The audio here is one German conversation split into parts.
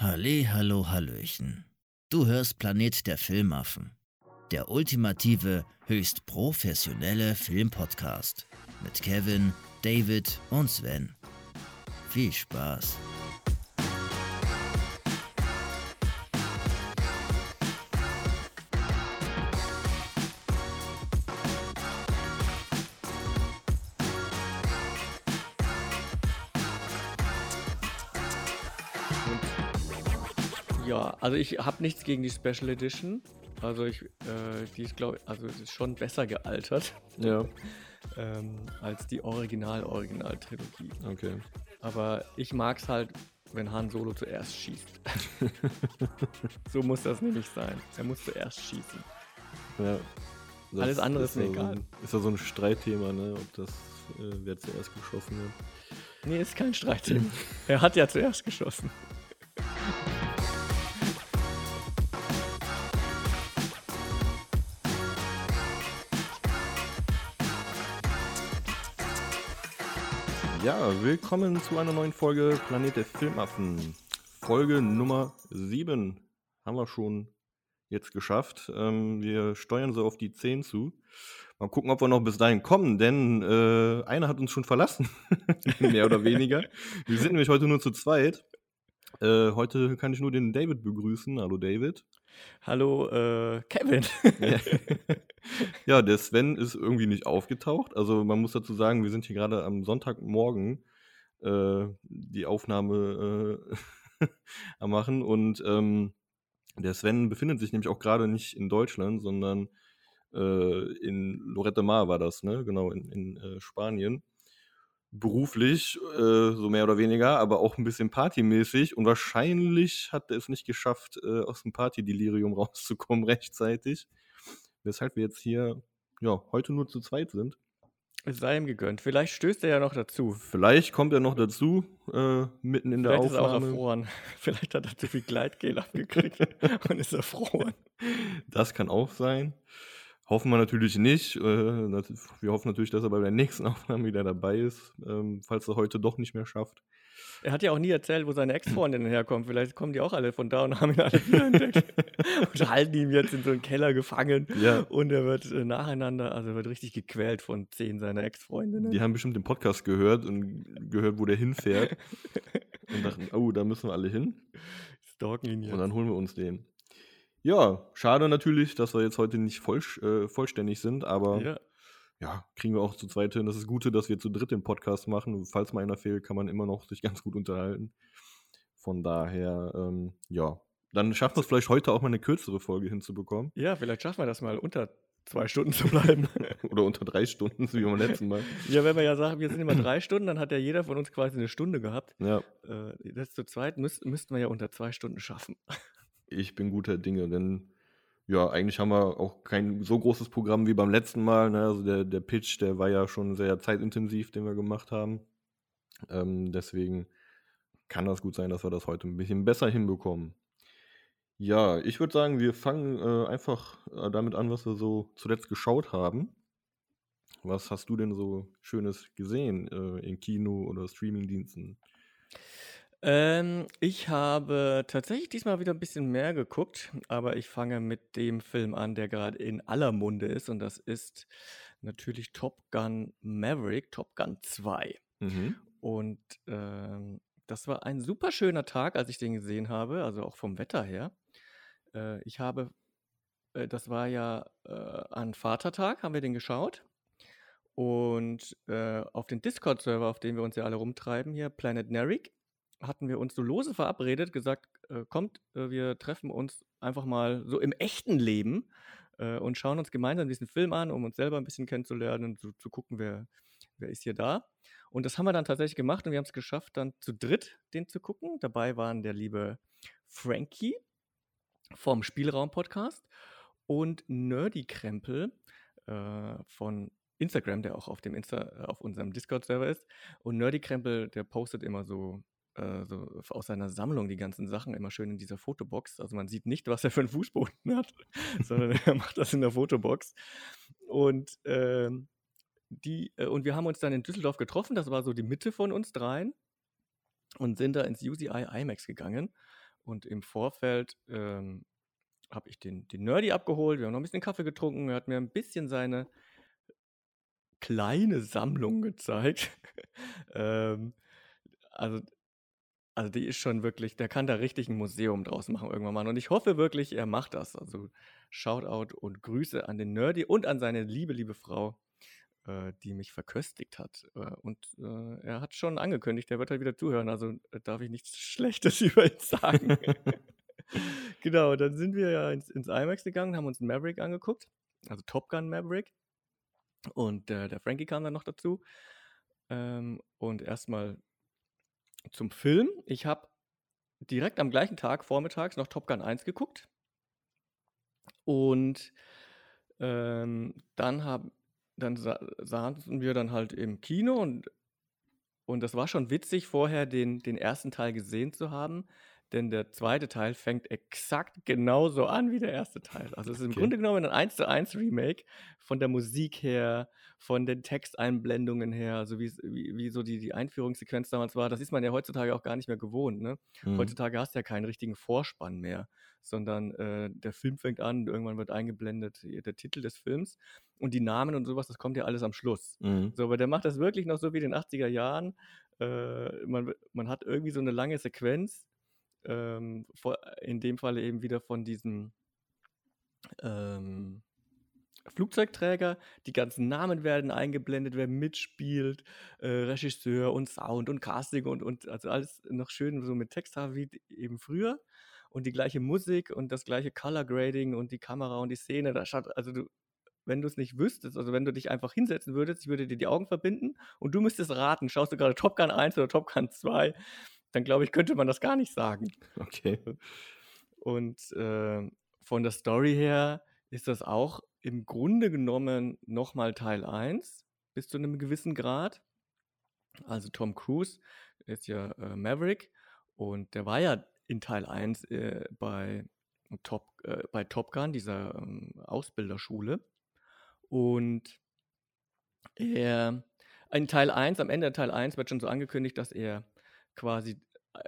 Halle, hallo, hallöchen. Du hörst Planet der Filmaffen. Der ultimative, höchst professionelle Filmpodcast. Mit Kevin, David und Sven. Viel Spaß. Also ich habe nichts gegen die Special Edition. Also ich, äh, die ist glaube also es ist schon besser gealtert Ja, ähm, als die Original-Original-Trilogie. okay. Aber ich mag es halt, wenn Han Solo zuerst schießt. so muss das nämlich sein. Er muss zuerst schießen. Ja. Das Alles andere ist mir ja so egal. ein, ist ja so ein Streitthema, ne? Ob das, äh, wer zuerst geschossen wird. Nee, ist kein Streitthema. er hat ja zuerst geschossen. Ja, willkommen zu einer neuen Folge Planet der Filmaffen. Folge Nummer 7 haben wir schon jetzt geschafft. Ähm, wir steuern so auf die 10 zu. Mal gucken, ob wir noch bis dahin kommen, denn äh, einer hat uns schon verlassen. Mehr oder weniger. Wir sind nämlich heute nur zu zweit. Äh, heute kann ich nur den David begrüßen. Hallo David. Hallo, äh, Kevin. Ja. ja, der Sven ist irgendwie nicht aufgetaucht. Also man muss dazu sagen, wir sind hier gerade am Sonntagmorgen äh, die Aufnahme äh, am machen und ähm, der Sven befindet sich nämlich auch gerade nicht in Deutschland, sondern äh, in Lorette Mar war das, ne? Genau, in, in äh, Spanien. Beruflich, äh, so mehr oder weniger, aber auch ein bisschen partymäßig und wahrscheinlich hat er es nicht geschafft, äh, aus dem Partydelirium rauszukommen rechtzeitig. Weshalb wir jetzt hier, ja, heute nur zu zweit sind. Es sei ihm gegönnt. Vielleicht stößt er ja noch dazu. Vielleicht kommt er noch dazu, äh, mitten in der Vielleicht ist er auch Aufnahme. erfroren. Vielleicht hat er zu viel Gleitgel abgekriegt und ist erfroren. Das kann auch sein. Hoffen wir natürlich nicht. Äh, wir hoffen natürlich, dass er bei der nächsten Aufnahme wieder dabei ist, ähm, falls er heute doch nicht mehr schafft. Er hat ja auch nie erzählt, wo seine Ex-Freundinnen herkommen. Vielleicht kommen die auch alle von da und haben ihn alle wieder entdeckt. und halten ihn jetzt in so einen Keller gefangen. Ja. Und er wird äh, nacheinander, also er wird richtig gequält von zehn seiner Ex-Freundinnen. Die haben bestimmt den Podcast gehört und gehört, wo der hinfährt. und dachten, oh, da müssen wir alle hin. stalken ihn jetzt. Und dann holen wir uns den. Ja, schade natürlich, dass wir jetzt heute nicht voll, äh, vollständig sind, aber ja. ja, kriegen wir auch zu zweit hin. Das ist Gute, dass wir zu dritt den Podcast machen. Falls mal einer fehlt, kann man immer noch sich ganz gut unterhalten. Von daher, ähm, ja. Dann schaffen wir es vielleicht heute auch mal eine kürzere Folge hinzubekommen. ja, vielleicht schaffen wir das mal unter zwei Stunden zu bleiben. Oder unter drei Stunden, so wie beim letzten Mal. ja, wenn wir ja sagen, wir sind immer drei Stunden, dann hat ja jeder von uns quasi eine Stunde gehabt. Ja, Äh, das zu zweit müß, müssten wir ja unter zwei Stunden schaffen. Ich bin guter Dinge, denn ja, eigentlich haben wir auch kein so großes Programm wie beim letzten Mal. Ne? Also der, der Pitch, der war ja schon sehr zeitintensiv, den wir gemacht haben. Ähm, deswegen kann das gut sein, dass wir das heute ein bisschen besser hinbekommen. Ja, ich würde sagen, wir fangen äh, einfach äh, damit an, was wir so zuletzt geschaut haben. Was hast du denn so Schönes gesehen äh, in Kino oder Streamingdiensten? Ähm, ich habe tatsächlich diesmal wieder ein bisschen mehr geguckt, aber ich fange mit dem Film an, der gerade in aller Munde ist, und das ist natürlich Top Gun Maverick, Top Gun 2. Mhm. Und ähm, das war ein super schöner Tag, als ich den gesehen habe, also auch vom Wetter her. Äh, ich habe, äh, das war ja äh, an Vatertag, haben wir den geschaut. Und äh, auf den Discord-Server, auf dem wir uns ja alle rumtreiben, hier, Planet Nerik, hatten wir uns so lose verabredet, gesagt, äh, kommt, äh, wir treffen uns einfach mal so im echten Leben äh, und schauen uns gemeinsam diesen Film an, um uns selber ein bisschen kennenzulernen und zu, zu gucken, wer, wer ist hier da. Und das haben wir dann tatsächlich gemacht und wir haben es geschafft, dann zu dritt den zu gucken. Dabei waren der liebe Frankie vom Spielraum-Podcast und Nerdy Krempel äh, von Instagram, der auch auf, dem Insta, äh, auf unserem Discord-Server ist. Und Nerdy Krempel, der postet immer so, äh, so aus seiner Sammlung die ganzen Sachen immer schön in dieser Fotobox. Also man sieht nicht, was er für einen Fußboden hat, sondern er macht das in der Fotobox. Und ähm, die, äh, und wir haben uns dann in Düsseldorf getroffen, das war so die Mitte von uns dreien, und sind da ins UCI IMAX gegangen. und im Vorfeld ähm, habe ich den, den Nerdy abgeholt. Wir haben noch ein bisschen Kaffee getrunken. Er hat mir ein bisschen seine kleine Sammlung gezeigt. ähm, also, also die ist schon wirklich, der kann da richtig ein Museum draus machen irgendwann mal. Und ich hoffe wirklich, er macht das. Also Shoutout und Grüße an den Nerdy und an seine liebe, liebe Frau, äh, die mich verköstigt hat. Äh, und äh, er hat schon angekündigt, er wird halt wieder zuhören. Also äh, darf ich nichts Schlechtes über ihn sagen. genau, dann sind wir ja ins, ins IMAX gegangen, haben uns Maverick angeguckt. Also Top Gun Maverick. Und äh, der Frankie kam dann noch dazu. Ähm, und erstmal zum Film. Ich habe direkt am gleichen Tag vormittags noch Top Gun 1 geguckt. Und ähm, dann haben dann sa saßen wir dann halt im Kino und und das war schon witzig, vorher den den ersten Teil gesehen zu haben, denn der zweite Teil fängt exakt genauso an wie der erste Teil. Also es ist im Grunde genommen ein 1 zu 1 Remake von der Musik her, von den Texteinblendungen her, so wie, wie, wie so die, die Einführungssequenz damals war. Das ist man ja heutzutage auch gar nicht mehr gewohnt. Ne? Mhm. Heutzutage hast du ja keinen richtigen Vorspann mehr, sondern äh, der Film fängt an, irgendwann wird eingeblendet der Titel des Films und die Namen und sowas, das kommt ja alles am Schluss. Mhm. So, aber der macht das wirklich noch so wie in den 80er Jahren. Äh, man, man hat irgendwie so eine lange Sequenz ähm, in dem Falle eben wieder von diesem ähm, Flugzeugträger. Die ganzen Namen werden eingeblendet, wer mitspielt, äh, Regisseur und Sound und Casting und, und also alles noch schön so mit Text wie eben früher. Und die gleiche Musik und das gleiche Color Grading und die Kamera und die Szene. Da schaut, also du, wenn du es nicht wüsstest, also wenn du dich einfach hinsetzen würdest, ich würde dir die Augen verbinden und du müsstest raten, schaust du gerade Top Gun 1 oder Top Gun 2 dann glaube ich, könnte man das gar nicht sagen. Okay. Und äh, von der Story her ist das auch im Grunde genommen nochmal Teil 1 bis zu einem gewissen Grad. Also Tom Cruise ist ja äh, Maverick und der war ja in Teil 1 äh, bei, Top, äh, bei Top Gun, dieser ähm, Ausbilderschule. Und er, in Teil 1, am Ende Teil 1 wird schon so angekündigt, dass er quasi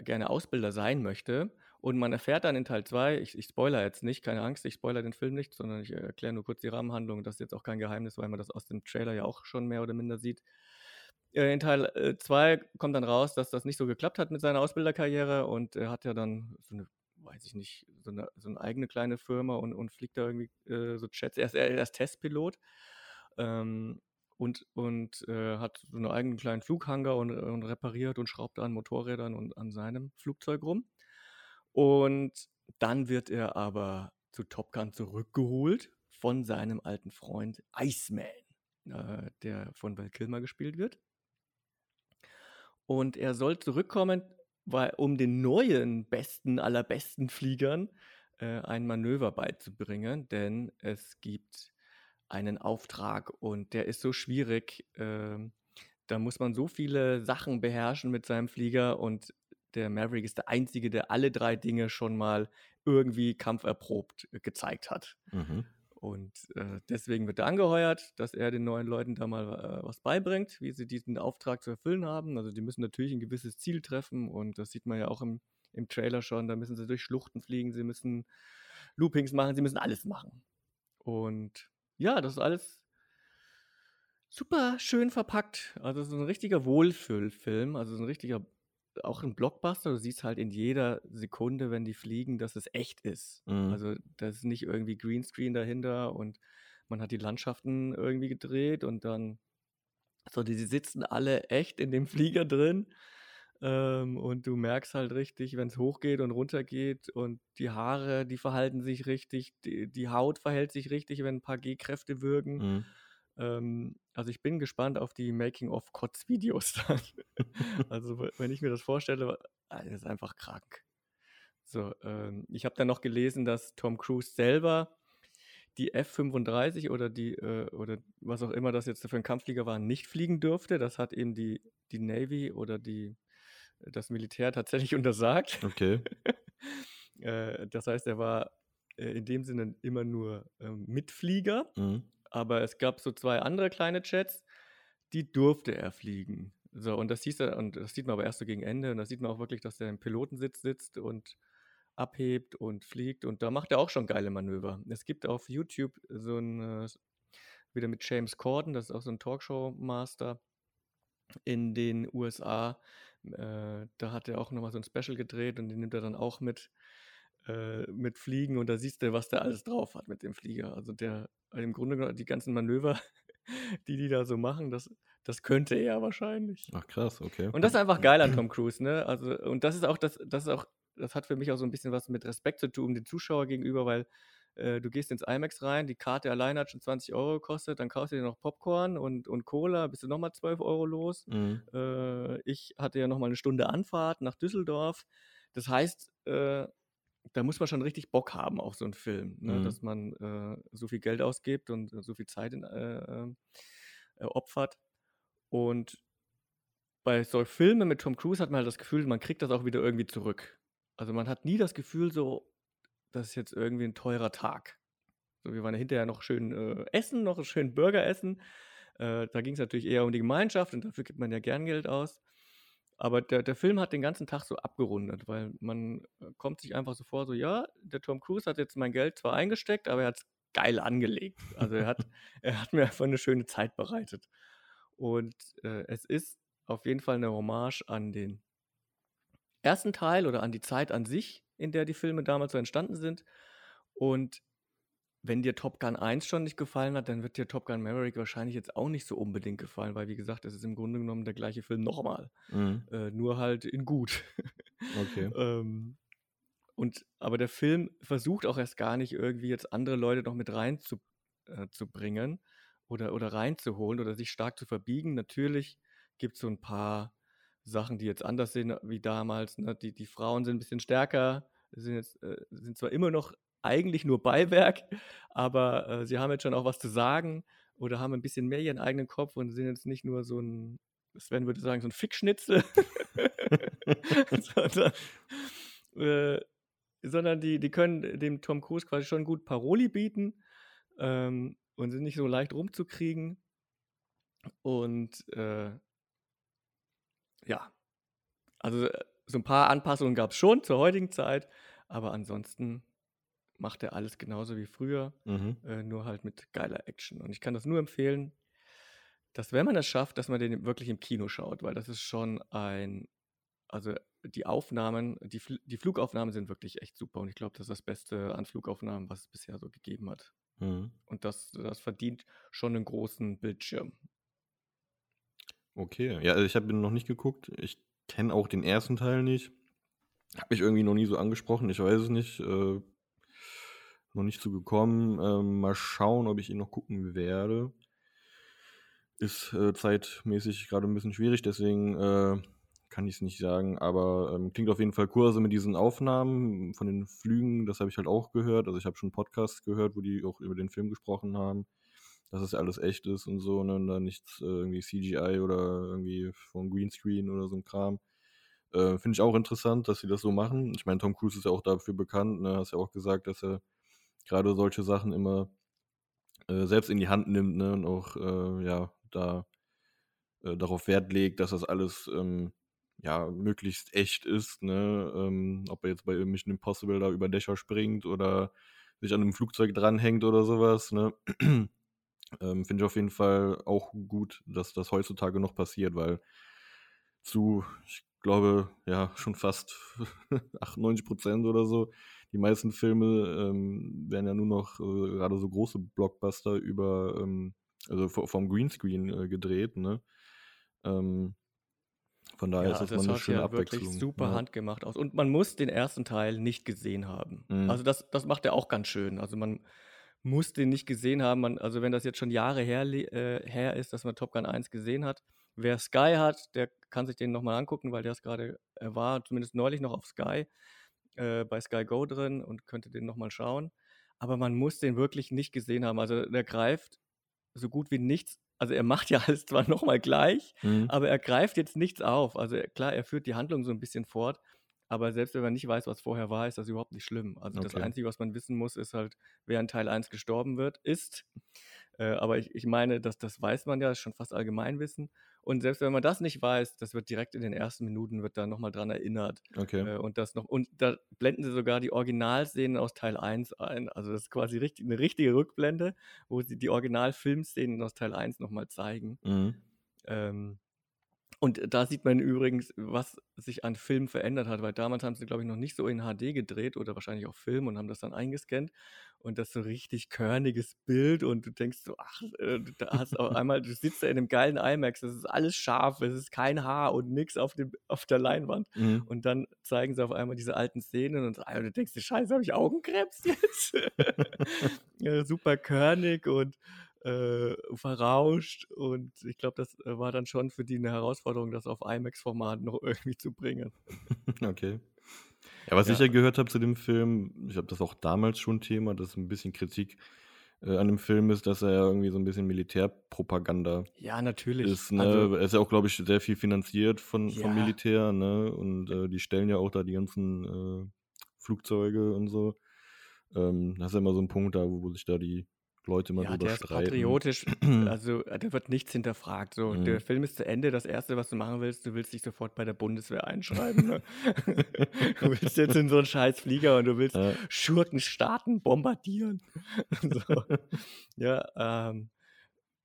gerne Ausbilder sein möchte. Und man erfährt dann in Teil 2, ich, ich spoiler jetzt nicht, keine Angst, ich spoiler den Film nicht, sondern ich erkläre nur kurz die Rahmenhandlung. Das ist jetzt auch kein Geheimnis, weil man das aus dem Trailer ja auch schon mehr oder minder sieht. Äh, in Teil 2 äh, kommt dann raus, dass das nicht so geklappt hat mit seiner Ausbilderkarriere und er hat ja dann so eine, weiß ich nicht, so eine, so eine eigene kleine Firma und, und fliegt da irgendwie äh, so Chats. Er ist, er ist Testpilot. Ähm, und, und äh, hat so einen eigenen kleinen Flughanger und, und repariert und schraubt an Motorrädern und an seinem Flugzeug rum. Und dann wird er aber zu Top Gun zurückgeholt von seinem alten Freund Iceman, äh, der von Val Kilmer gespielt wird. Und er soll zurückkommen, weil, um den neuen, besten aller besten Fliegern äh, ein Manöver beizubringen, denn es gibt einen Auftrag und der ist so schwierig. Ähm, da muss man so viele Sachen beherrschen mit seinem Flieger und der Maverick ist der Einzige, der alle drei Dinge schon mal irgendwie kampferprobt äh, gezeigt hat. Mhm. Und äh, deswegen wird er angeheuert, dass er den neuen Leuten da mal äh, was beibringt, wie sie diesen Auftrag zu erfüllen haben. Also die müssen natürlich ein gewisses Ziel treffen und das sieht man ja auch im, im Trailer schon. Da müssen sie durch Schluchten fliegen, sie müssen Loopings machen, sie müssen alles machen. Und ja, das ist alles super schön verpackt. Also, es ist ein richtiger Wohlfühlfilm, also, so 'n richtiger auch ein Blockbuster. Du siehst halt in jeder Sekunde, wenn die fliegen, dass es echt ist. Mhm. Also, da ist nicht irgendwie Greenscreen dahinter und man hat die Landschaften irgendwie gedreht und dann so, die sitzen alle echt in dem Flieger drin. Ähm, und du merkst halt richtig, wenn es hochgeht und runtergeht und die Haare, die verhalten sich richtig, die, die Haut verhält sich richtig, wenn ein paar G-Kräfte wirken. Mhm. Ähm, also ich bin gespannt auf die Making-of-Cots-Videos dann. also wenn ich mir das vorstelle, das ist einfach krank. So, ähm, ich habe dann noch gelesen, dass Tom Cruise selber die F-35 oder die äh, oder was auch immer das jetzt für ein Kampfflieger war, nicht fliegen dürfte. Das hat eben die, die Navy oder die das Militär tatsächlich untersagt. Okay. äh, das heißt, er war äh, in dem Sinne immer nur ähm, Mitflieger, mhm. aber es gab so zwei andere kleine Jets, die durfte er fliegen. So, und das hieß er, und das sieht man aber erst so gegen Ende, und da sieht man auch wirklich, dass er im Pilotensitz sitzt und abhebt und fliegt und da macht er auch schon geile Manöver. Es gibt auf YouTube so ein, äh, wieder mit James Corden, das ist auch so ein Talkshow-Master in den USA. Äh, da hat er auch nochmal so ein Special gedreht und den nimmt er dann auch mit, äh, mit Fliegen und da siehst du, was der alles drauf hat mit dem Flieger. Also der, im Grunde genommen, die ganzen Manöver, die die da so machen, das, das könnte er wahrscheinlich. Ach krass, okay. Und das ist einfach geil an Tom Cruise, ne? Also, und das ist auch, das, das ist auch, das hat für mich auch so ein bisschen was mit Respekt zu tun, dem Zuschauer gegenüber, weil äh, du gehst ins IMAX rein, die Karte allein hat schon 20 Euro gekostet, dann kaufst du dir noch Popcorn und, und Cola, bist du nochmal 12 Euro los. Mhm. Äh, ich hatte ja nochmal eine Stunde Anfahrt nach Düsseldorf. Das heißt, äh, da muss man schon richtig Bock haben auf so einen Film, ne? Mhm. dass man äh, so viel Geld ausgibt und so viel Zeit in, äh, opfert. Und bei so Filmen mit Tom Cruise hat man halt das Gefühl, man kriegt das auch wieder irgendwie zurück. Also man hat nie das Gefühl so, das ist jetzt irgendwie ein teurer Tag. So, wir waren ja hinterher noch schön äh, essen, noch schönen Burger essen. Äh, da ging es natürlich eher um die Gemeinschaft und dafür gibt man ja gern Geld aus. Aber der, der Film hat den ganzen Tag so abgerundet, weil man äh, kommt sich einfach so vor, so ja, der Tom Cruise hat jetzt mein Geld zwar eingesteckt, aber er hat es geil angelegt. Also er hat, er hat mir einfach eine schöne Zeit bereitet. Und äh, es ist auf jeden Fall eine Hommage an den ersten Teil oder an die Zeit an sich, in der die Filme damals so entstanden sind. Und wenn dir Top Gun 1 schon nicht gefallen hat, dann wird dir Top Gun Maverick wahrscheinlich jetzt auch nicht so unbedingt gefallen, weil wie gesagt, es ist im Grunde genommen der gleiche Film nochmal. Mhm. Äh, nur halt in gut. Okay. ähm, und, aber der Film versucht auch erst gar nicht irgendwie jetzt andere Leute noch mit rein zu, äh, oder, oder reinzuholen oder sich stark zu verbiegen. Natürlich gibt es so ein paar Sachen, die jetzt anders sind wie damals. Ne? Die, die Frauen sind ein bisschen stärker, sind, jetzt, äh, sind zwar immer noch eigentlich nur Beiwerk, aber äh, sie haben jetzt schon auch was zu sagen oder haben ein bisschen mehr ihren eigenen Kopf und sind jetzt nicht nur so ein, Sven würde sagen, so ein Fickschnitzel, sondern, äh, sondern die, die können dem Tom Cruise quasi schon gut Paroli bieten ähm, und sind nicht so leicht rumzukriegen. Und äh, ja, also äh, so ein paar Anpassungen gab es schon zur heutigen Zeit, aber ansonsten macht er alles genauso wie früher, Mhm. äh, nur halt mit geiler Action. Und ich kann das nur empfehlen, dass wenn man es schafft, dass man den wirklich im Kino schaut, weil das ist schon ein, also die Aufnahmen, die, Fl die Flugaufnahmen sind wirklich echt super und ich glaube, das ist das Beste an Flugaufnahmen, was es bisher so gegeben hat. Mhm. Und das, das verdient schon einen großen Bildschirm. Okay. Ja, also ich habe ihn noch nicht geguckt. Ich kenne auch den ersten Teil nicht. Habe mich irgendwie noch nie so angesprochen. Ich weiß es nicht. Äh, noch nicht so gekommen. Ähm, mal schauen, ob ich ihn noch gucken werde. Ist äh, zeitmäßig gerade ein bisschen schwierig, deswegen äh, kann ich es nicht sagen. Aber ähm, klingt auf jeden Fall cool. Mit diesen Aufnahmen von den Flügen, das habe ich halt auch gehört. Also ich habe schon Podcasts gehört, wo die auch über den Film gesprochen haben dass es alles echt ist und so, ne, und da nichts äh, irgendwie CGI oder irgendwie vom Greenscreen oder so ein Kram. Äh, Finde ich auch interessant, dass sie das so machen. Ich meine, Tom Cruise ist ja auch dafür bekannt, ne, hast ja auch gesagt, dass er gerade solche Sachen immer äh, selbst in die Hand nimmt, ne, und auch, äh, ja, da äh, darauf Wert legt, dass das alles, ähm, ja, möglichst echt ist, ne, ähm, ob er jetzt bei Mission Impossible da über Dächer springt oder sich an einem Flugzeug dranhängt oder sowas, ne. Ähm, Finde ich auf jeden Fall auch gut, dass das heutzutage noch passiert, weil zu, ich glaube, ja, schon fast 98 Prozent oder so, die meisten Filme ähm, werden ja nur noch äh, gerade so große Blockbuster über, ähm, also vom Greenscreen äh, gedreht, ne? Ähm, von daher Ja, ist das, das mal eine schöne ja wirklich Abwechslung. super Ja. handgemacht aus. Und man muss den ersten Teil nicht gesehen haben. Mhm. Also das, das macht er auch ganz schön. Also man muss den nicht gesehen haben. Man, also wenn das jetzt schon Jahre her, äh, her ist, dass man Top Gun 1 gesehen hat, wer Sky hat, der kann sich den nochmal angucken, weil der ist gerade, er war zumindest neulich noch auf Sky, äh, bei Sky Go drin und könnte den nochmal schauen. Aber man muss den wirklich nicht gesehen haben. Also der greift so gut wie nichts. Also er macht ja alles zwar nochmal gleich, Mhm. aber er greift jetzt nichts auf. Also klar, er führt die Handlung so ein bisschen fort, aber selbst wenn man nicht weiß, was vorher war, ist das überhaupt nicht schlimm. Also das Okay. Einzige, was man wissen muss, ist halt, wer in Teil 1 gestorben wird, ist. Äh, aber ich, ich meine, das, das weiß man ja, das ist schon fast Allgemeinwissen. Und selbst wenn man das nicht weiß, das wird direkt in den ersten Minuten wird da nochmal dran erinnert. Okay. Äh, und das noch, und da blenden sie sogar die Originalszenen aus Teil 1 ein. Also das ist quasi richtig, eine richtige Rückblende, wo sie die Originalfilmszenen aus Teil 1 nochmal zeigen. Mhm. Ähm, und da sieht man übrigens, was sich an Film verändert hat, weil damals haben sie, glaube ich, noch nicht so in HD gedreht oder wahrscheinlich auch Film und haben das dann eingescannt und das so richtig körniges Bild und du denkst so, ach, äh, da hast auf einmal, du sitzt da in einem geilen IMAX, das ist alles scharf, es ist kein Haar und nix auf, dem, auf der Leinwand Mhm. und dann zeigen sie auf einmal diese alten Szenen und ah, du denkst scheiße, habe ich Augenkrebs jetzt? ja, super körnig und äh, verrauscht und ich glaube, das äh, war dann schon für die eine Herausforderung, das auf IMAX-Format noch irgendwie zu bringen. Okay. Ja, was ich Ja. ja gehört habe zu dem Film, ich habe das auch damals schon Thema, dass ein bisschen Kritik äh, an dem Film ist, dass er ja irgendwie so ein bisschen Militärpropaganda Ja, natürlich. ist. Ne? Also, er ist ja auch, glaube ich, sehr viel finanziert von, vom ja, Militär, ne? Und äh, die stellen ja auch da die ganzen äh, Flugzeuge und so. Ähm, das ist ja immer so ein Punkt da, wo, wo sich da die Leute immer ja, drüber der ist streiten. patriotisch, also da wird nichts hinterfragt. So, der Mhm. Film ist zu Ende. Das Erste, was du machen willst, du willst dich sofort bei der Bundeswehr einschreiben. Ne? du willst jetzt in so einen scheiß Flieger und du willst Ja. Schurkenstaaten bombardieren. so. Ja, ähm,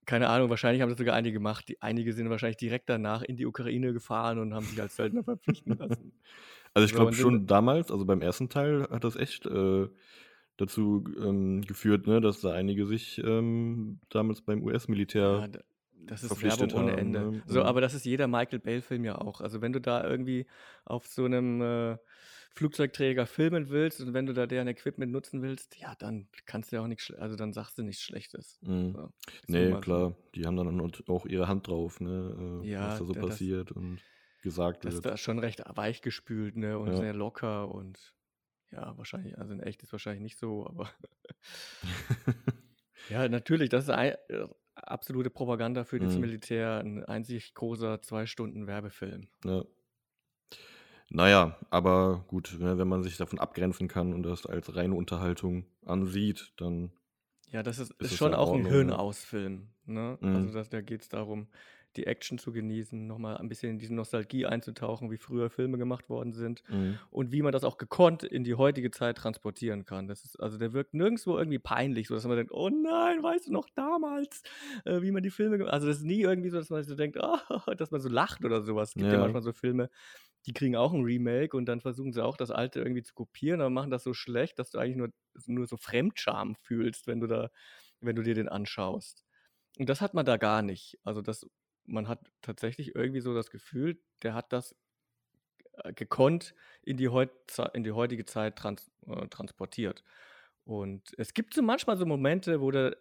keine Ahnung, wahrscheinlich haben das sogar einige gemacht. Die, einige sind wahrscheinlich direkt danach in die Ukraine gefahren und haben sich als Söldner verpflichten lassen. Also ich glaube schon damals, also beim ersten Teil hat das echt äh, dazu ähm, geführt, ne, dass da einige sich ähm, damals beim ja, US-Militär d- das ist Werbung ohne haben. Ende. Ne? So, Mhm. aber das ist jeder Michael Bay-Film ja auch. Also wenn du da irgendwie auf so einem äh, Flugzeugträger filmen willst und wenn du da deren Equipment nutzen willst, ja, dann kannst du ja auch nichts, also dann sagst du nichts Schlechtes. Mhm. So, ist Nee, mal so. klar, die haben dann auch ihre Hand drauf, ne, äh, was Ja, da so da- das, passiert und gesagt das wird. da schon recht weichgespült, ne, und Ja. sehr locker und ja, wahrscheinlich, also in echt ist wahrscheinlich nicht so, aber ja, natürlich, das ist ein, äh, absolute Propaganda für das Mhm. Militär, ein einzig großer zwei Stunden Werbefilm. Ja. Naja, aber gut, ne, wenn man sich davon abgrenzen kann und das als reine Unterhaltung ansieht, dann Ja, das ist, ist ist schon auch ein ne? Hirnausfilm, ne? Also Mhm. das, da geht es darum, die Action zu genießen, nochmal ein bisschen in diese Nostalgie einzutauchen, wie früher Filme gemacht worden sind Mhm. und wie man das auch gekonnt in die heutige Zeit transportieren kann. Das ist, also der wirkt nirgendwo irgendwie peinlich, so dass man denkt, oh nein, weißt du noch damals, äh, wie man die Filme gemacht Also das ist nie irgendwie so, dass man so denkt, ah, dass man so lacht oder sowas. Es gibt ja Ja. manchmal so Filme, die kriegen auch ein Remake und dann versuchen sie auch das alte irgendwie zu kopieren, aber machen das so schlecht, dass du eigentlich nur, nur so Fremdscham fühlst, wenn du da, wenn du dir den anschaust. Und das hat man da gar nicht. Also das, man hat tatsächlich irgendwie so das Gefühl, der hat das äh, gekonnt in die, heut, in die heutige Zeit trans, äh, transportiert. Und es gibt so manchmal so Momente, wo, der,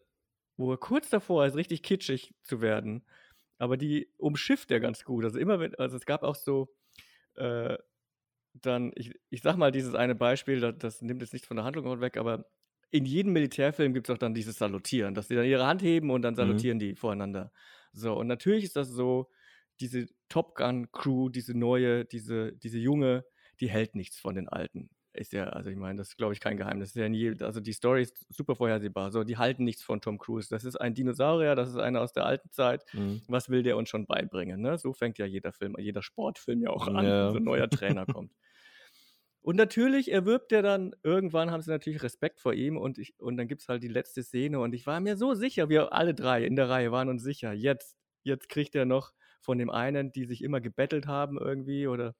wo er kurz davor ist, richtig kitschig zu werden, aber die umschifft er ganz gut. Also immer, wenn, also es gab auch so, äh, dann, ich, ich sag mal dieses eine Beispiel, das, das nimmt jetzt nicht von der Handlung weg, aber in jedem Militärfilm gibt es auch dann dieses Salutieren, dass die dann ihre Hand heben und dann Mhm. salutieren die voreinander. So, und natürlich ist das so, diese Top Gun Crew, diese neue, diese, diese junge, die hält nichts von den Alten. Ist ja, also ich meine, das ist, glaube ich, kein Geheimnis. Ist ja in je, also die Story ist super vorhersehbar. So, die halten nichts von Tom Cruise. Das ist ein Dinosaurier, das ist einer aus der alten Zeit. Mhm. Was will der uns schon beibringen? Ne? So fängt ja jeder Film, jeder Sportfilm ja auch an, wenn Ja. so ein neuer Trainer kommt. Und natürlich erwirbt er dann, irgendwann haben sie natürlich Respekt vor ihm und, ich, und dann gibt es halt die letzte Szene und ich war mir so sicher, wir alle drei in der Reihe waren uns sicher, jetzt, jetzt kriegt er noch von dem einen, die sich immer gebettelt haben irgendwie oder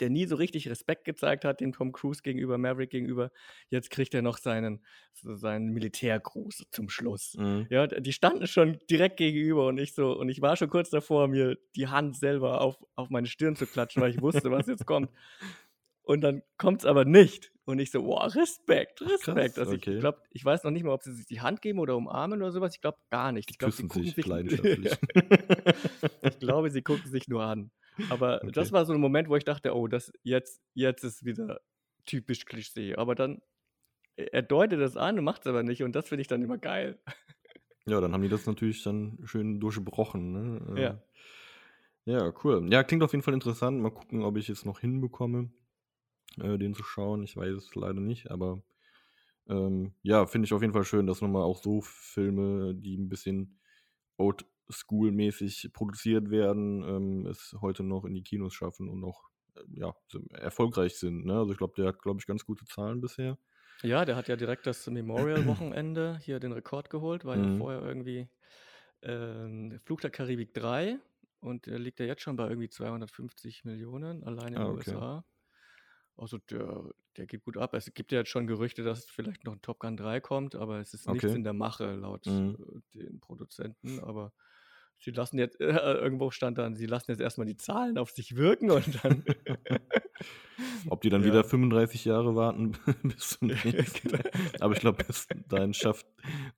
der nie so richtig Respekt gezeigt hat, dem Tom Cruise gegenüber, Maverick gegenüber, jetzt kriegt er noch seinen, seinen Militärgruß zum Schluss. Mhm. Ja, die standen schon direkt gegenüber und ich so, und ich war schon kurz davor, mir die Hand selber auf, auf meine Stirn zu klatschen, weil ich wusste, was jetzt kommt. Und dann kommt es aber nicht. Und ich so, boah, Respekt, Respekt. krass, Also ich okay. glaube, ich weiß noch nicht mal, ob sie sich die Hand geben oder umarmen oder sowas. Ich glaube gar nicht. Die Ich glaube, sie küssen gucken sich sich. leidenschaftlich. ich glaube, sie gucken sich nur an. Aber das Okay. war so ein Moment, wo ich dachte, oh, das jetzt, jetzt ist wieder typisch Klischee. Aber dann, er deutet das an und macht es aber nicht. Und das finde ich dann immer geil. Ja, dann haben die das natürlich dann schön durchbrochen. Ne? Äh, Ja. Ja, cool. Ja, klingt auf jeden Fall interessant. Mal gucken, ob ich es noch hinbekomme, äh, den zu schauen. Ich weiß es leider nicht, aber Ähm, ja, finde ich auf jeden Fall schön, dass nochmal auch so Filme, die ein bisschen old school-mäßig produziert werden, ähm, es heute noch in die Kinos schaffen und noch äh, ja, erfolgreich sind. Ne? Also ich glaube, der hat, glaube ich, ganz gute Zahlen bisher. Ja, der hat ja direkt das Memorial-Wochenende hier den Rekord geholt, war ja Mhm. vorher irgendwie ähm, Flug der Karibik 3 und der liegt ja jetzt schon bei irgendwie 250 Millionen allein in Ah, den okay. USA. Also der, der geht gut ab. Es gibt ja jetzt schon Gerüchte, dass vielleicht noch ein Top Gun 3 kommt, aber es ist nichts Okay. in der Mache laut Mhm. äh, den Produzenten. Aber sie lassen jetzt, äh, irgendwo stand dann, sie lassen jetzt erstmal die Zahlen auf sich wirken und dann. Ob die dann Ja. wieder 35 Jahre warten bis zum nächsten. Aber ich glaube, bis dahin schafft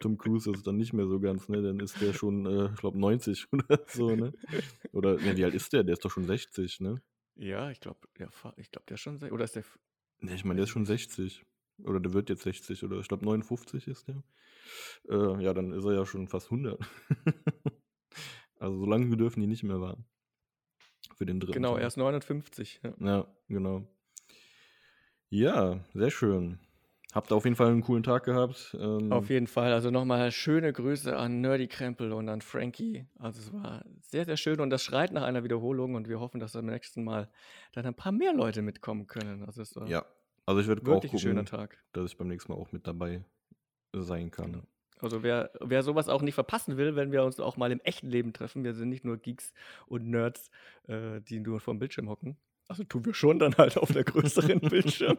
Tom Cruise es dann nicht mehr so ganz, ne? Dann ist der schon, äh, ich glaube, 90 oder so, ne? Oder, ne, wie alt ist der? Der ist doch schon 60, ne? Ja, ich glaube, ich glaube, der ist schon, se- oder ist der, Ne, ich meine, der ist schon 60. Oder der wird jetzt 60 oder ich glaube 59 ist der. Äh, ja, dann ist er ja schon fast 100. also so lange dürfen die nicht mehr warten. Für den dritten genau, Teil. er ist 59. Ja. Ja, genau. Ja, sehr schön. Habt ihr auf jeden Fall einen coolen Tag gehabt. Ähm, Auf jeden Fall. Also nochmal schöne Grüße an Nerdy Krempel und an Frankie. Also es war sehr, sehr schön und das schreit nach einer Wiederholung und wir hoffen, dass beim nächsten Mal dann ein paar mehr Leute mitkommen können. Also es war ja, also ich werde auch wirklich ein schöner gucken, Tag. dass ich beim nächsten Mal auch mit dabei sein kann. Genau. Also wer, wer sowas auch nicht verpassen will, wenn wir uns auch mal im echten Leben treffen, wir sind nicht nur Geeks und Nerds, äh, die nur vor dem Bildschirm hocken. Also tun wir schon dann halt auf der größeren Bildschirm.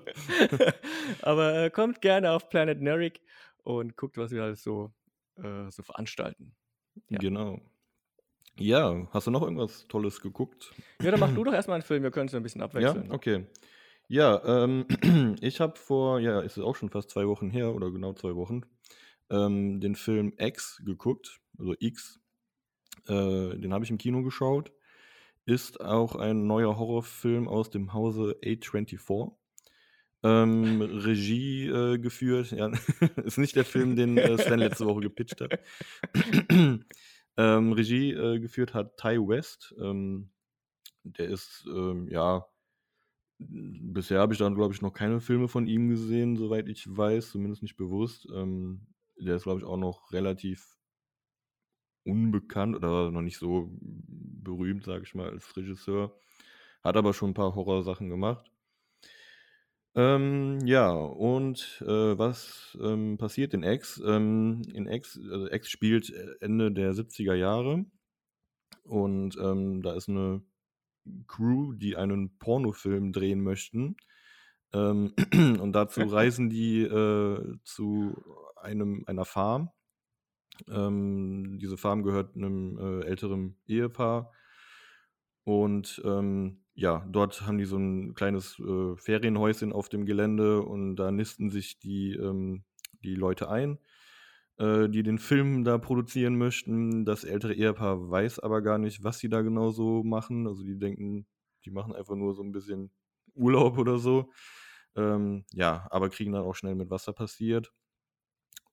Aber äh, kommt gerne auf Planet Neric und guckt, was wir alles so, äh, so veranstalten. Ja. Genau. Ja, hast du noch irgendwas Tolles geguckt? Ja, dann mach du doch erstmal einen Film, wir können es ein bisschen Ja, abwechseln. okay. Ja, ähm, ich habe vor, ja, ist es auch schon fast zwei Wochen her oder genau zwei Wochen, ähm, den Film X geguckt, also X. Äh, den habe ich im Kino geschaut. Ist auch ein neuer Horrorfilm aus dem Hause A24. Ähm, Regie äh, geführt, ja, ist nicht der Film, den äh, Sven letzte Woche gepitcht hat. ähm, Regie äh, geführt hat Ty West. Ähm, der ist, ähm, ja, bisher habe ich dann, glaube ich, noch keine Filme von ihm gesehen, soweit ich weiß, zumindest nicht bewusst. Ähm, der ist, glaube ich, auch noch relativ unbekannt oder noch nicht so berühmt, sage ich mal, als Regisseur. Hat aber schon ein paar Horrorsachen gemacht. Ähm, ja, und äh, was ähm, passiert in X? Ähm, in X, also X spielt äh, Ende der 70er Jahre und ähm, da ist eine Crew, die einen Pornofilm drehen möchten. Ähm, und dazu reisen die äh, zu einem, einer Farm. Ähm, diese Farm gehört einem äh, älteren Ehepaar. Und ähm, ja, dort haben die so ein kleines äh, Ferienhäuschen auf dem Gelände und da nisten sich die, ähm, die Leute ein, äh, die den Film da produzieren möchten. Das ältere Ehepaar weiß aber gar nicht, was sie da genau so machen. Also die denken, die machen einfach nur so ein bisschen Urlaub oder so. Ähm, ja, aber kriegen dann auch schnell mit, was da passiert.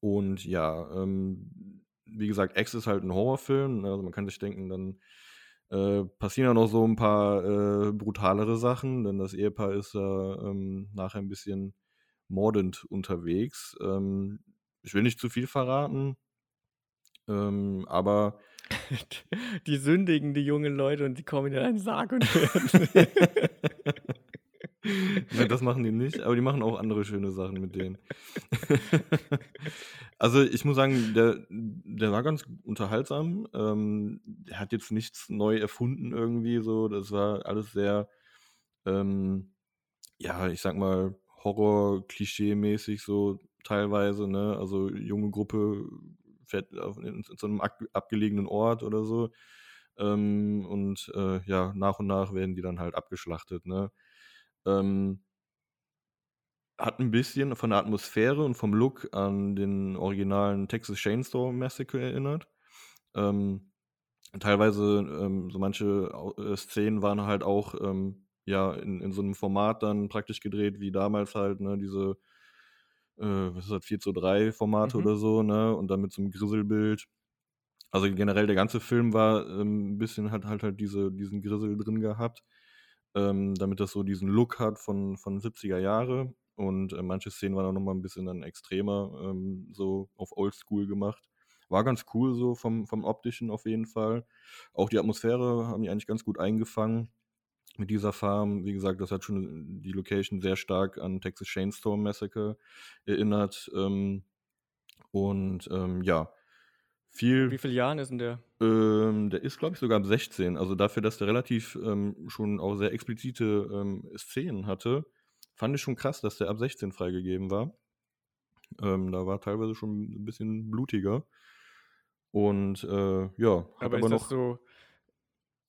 Und ja, ähm, wie gesagt, X ist halt ein Horrorfilm. ne, Also man kann sich denken, dann äh, passieren ja noch so ein paar äh, brutalere Sachen, denn das Ehepaar ist ja ähm, nachher ein bisschen mordend unterwegs. Ähm, ich will nicht zu viel verraten, ähm, aber Die sündigen die jungen Leute und die kommen in einen Sarg und werden. Nein, das machen die nicht, aber die machen auch andere schöne Sachen mit denen. also ich muss sagen, der, der war ganz unterhaltsam. Ähm, der hat jetzt nichts neu erfunden irgendwie so. Das war alles sehr, ähm, ja, ich sag mal, Horror-Klischee-mäßig so teilweise, ne? Also junge Gruppe fährt auf, in, in so einem ab, abgelegenen Ort oder so. Ähm, und äh, ja, nach und nach werden die dann halt abgeschlachtet, ne? Ähm, hat ein bisschen von der Atmosphäre und vom Look an den originalen Texas Chainsaw Massacre erinnert. Ähm, teilweise, ähm, so manche äh, Szenen waren halt auch ähm, ja in, in so einem Format dann praktisch gedreht, wie damals halt, ne, diese, äh, was ist das, 4 zu 3 Formate Mhm. oder so, ne? Und dann mit so einem Grisselbild. Also generell der ganze Film war ähm, ein bisschen hat halt halt diese, diesen Grissel drin gehabt, ähm, damit das so diesen Look hat von, von 70er Jahre. und äh, manche Szenen waren auch nochmal ein bisschen dann extremer, ähm, so auf Oldschool gemacht. War ganz cool so vom, vom optischen auf jeden Fall. Auch die Atmosphäre haben die eigentlich ganz gut eingefangen mit dieser Farm. Wie gesagt, das hat schon die Location sehr stark an Texas Chainstorm Massacre erinnert. Ähm, und ähm, ja, viel. Wie viele Jahren ist denn der? Ähm, der ist, glaube ich, sogar ab 16. Also dafür, dass der relativ ähm, schon auch sehr explizite ähm, Szenen hatte, fand ich schon krass, dass der ab 16 freigegeben war. Ähm, da war teilweise schon ein bisschen blutiger. Und äh, ja, hat aber, aber noch. so,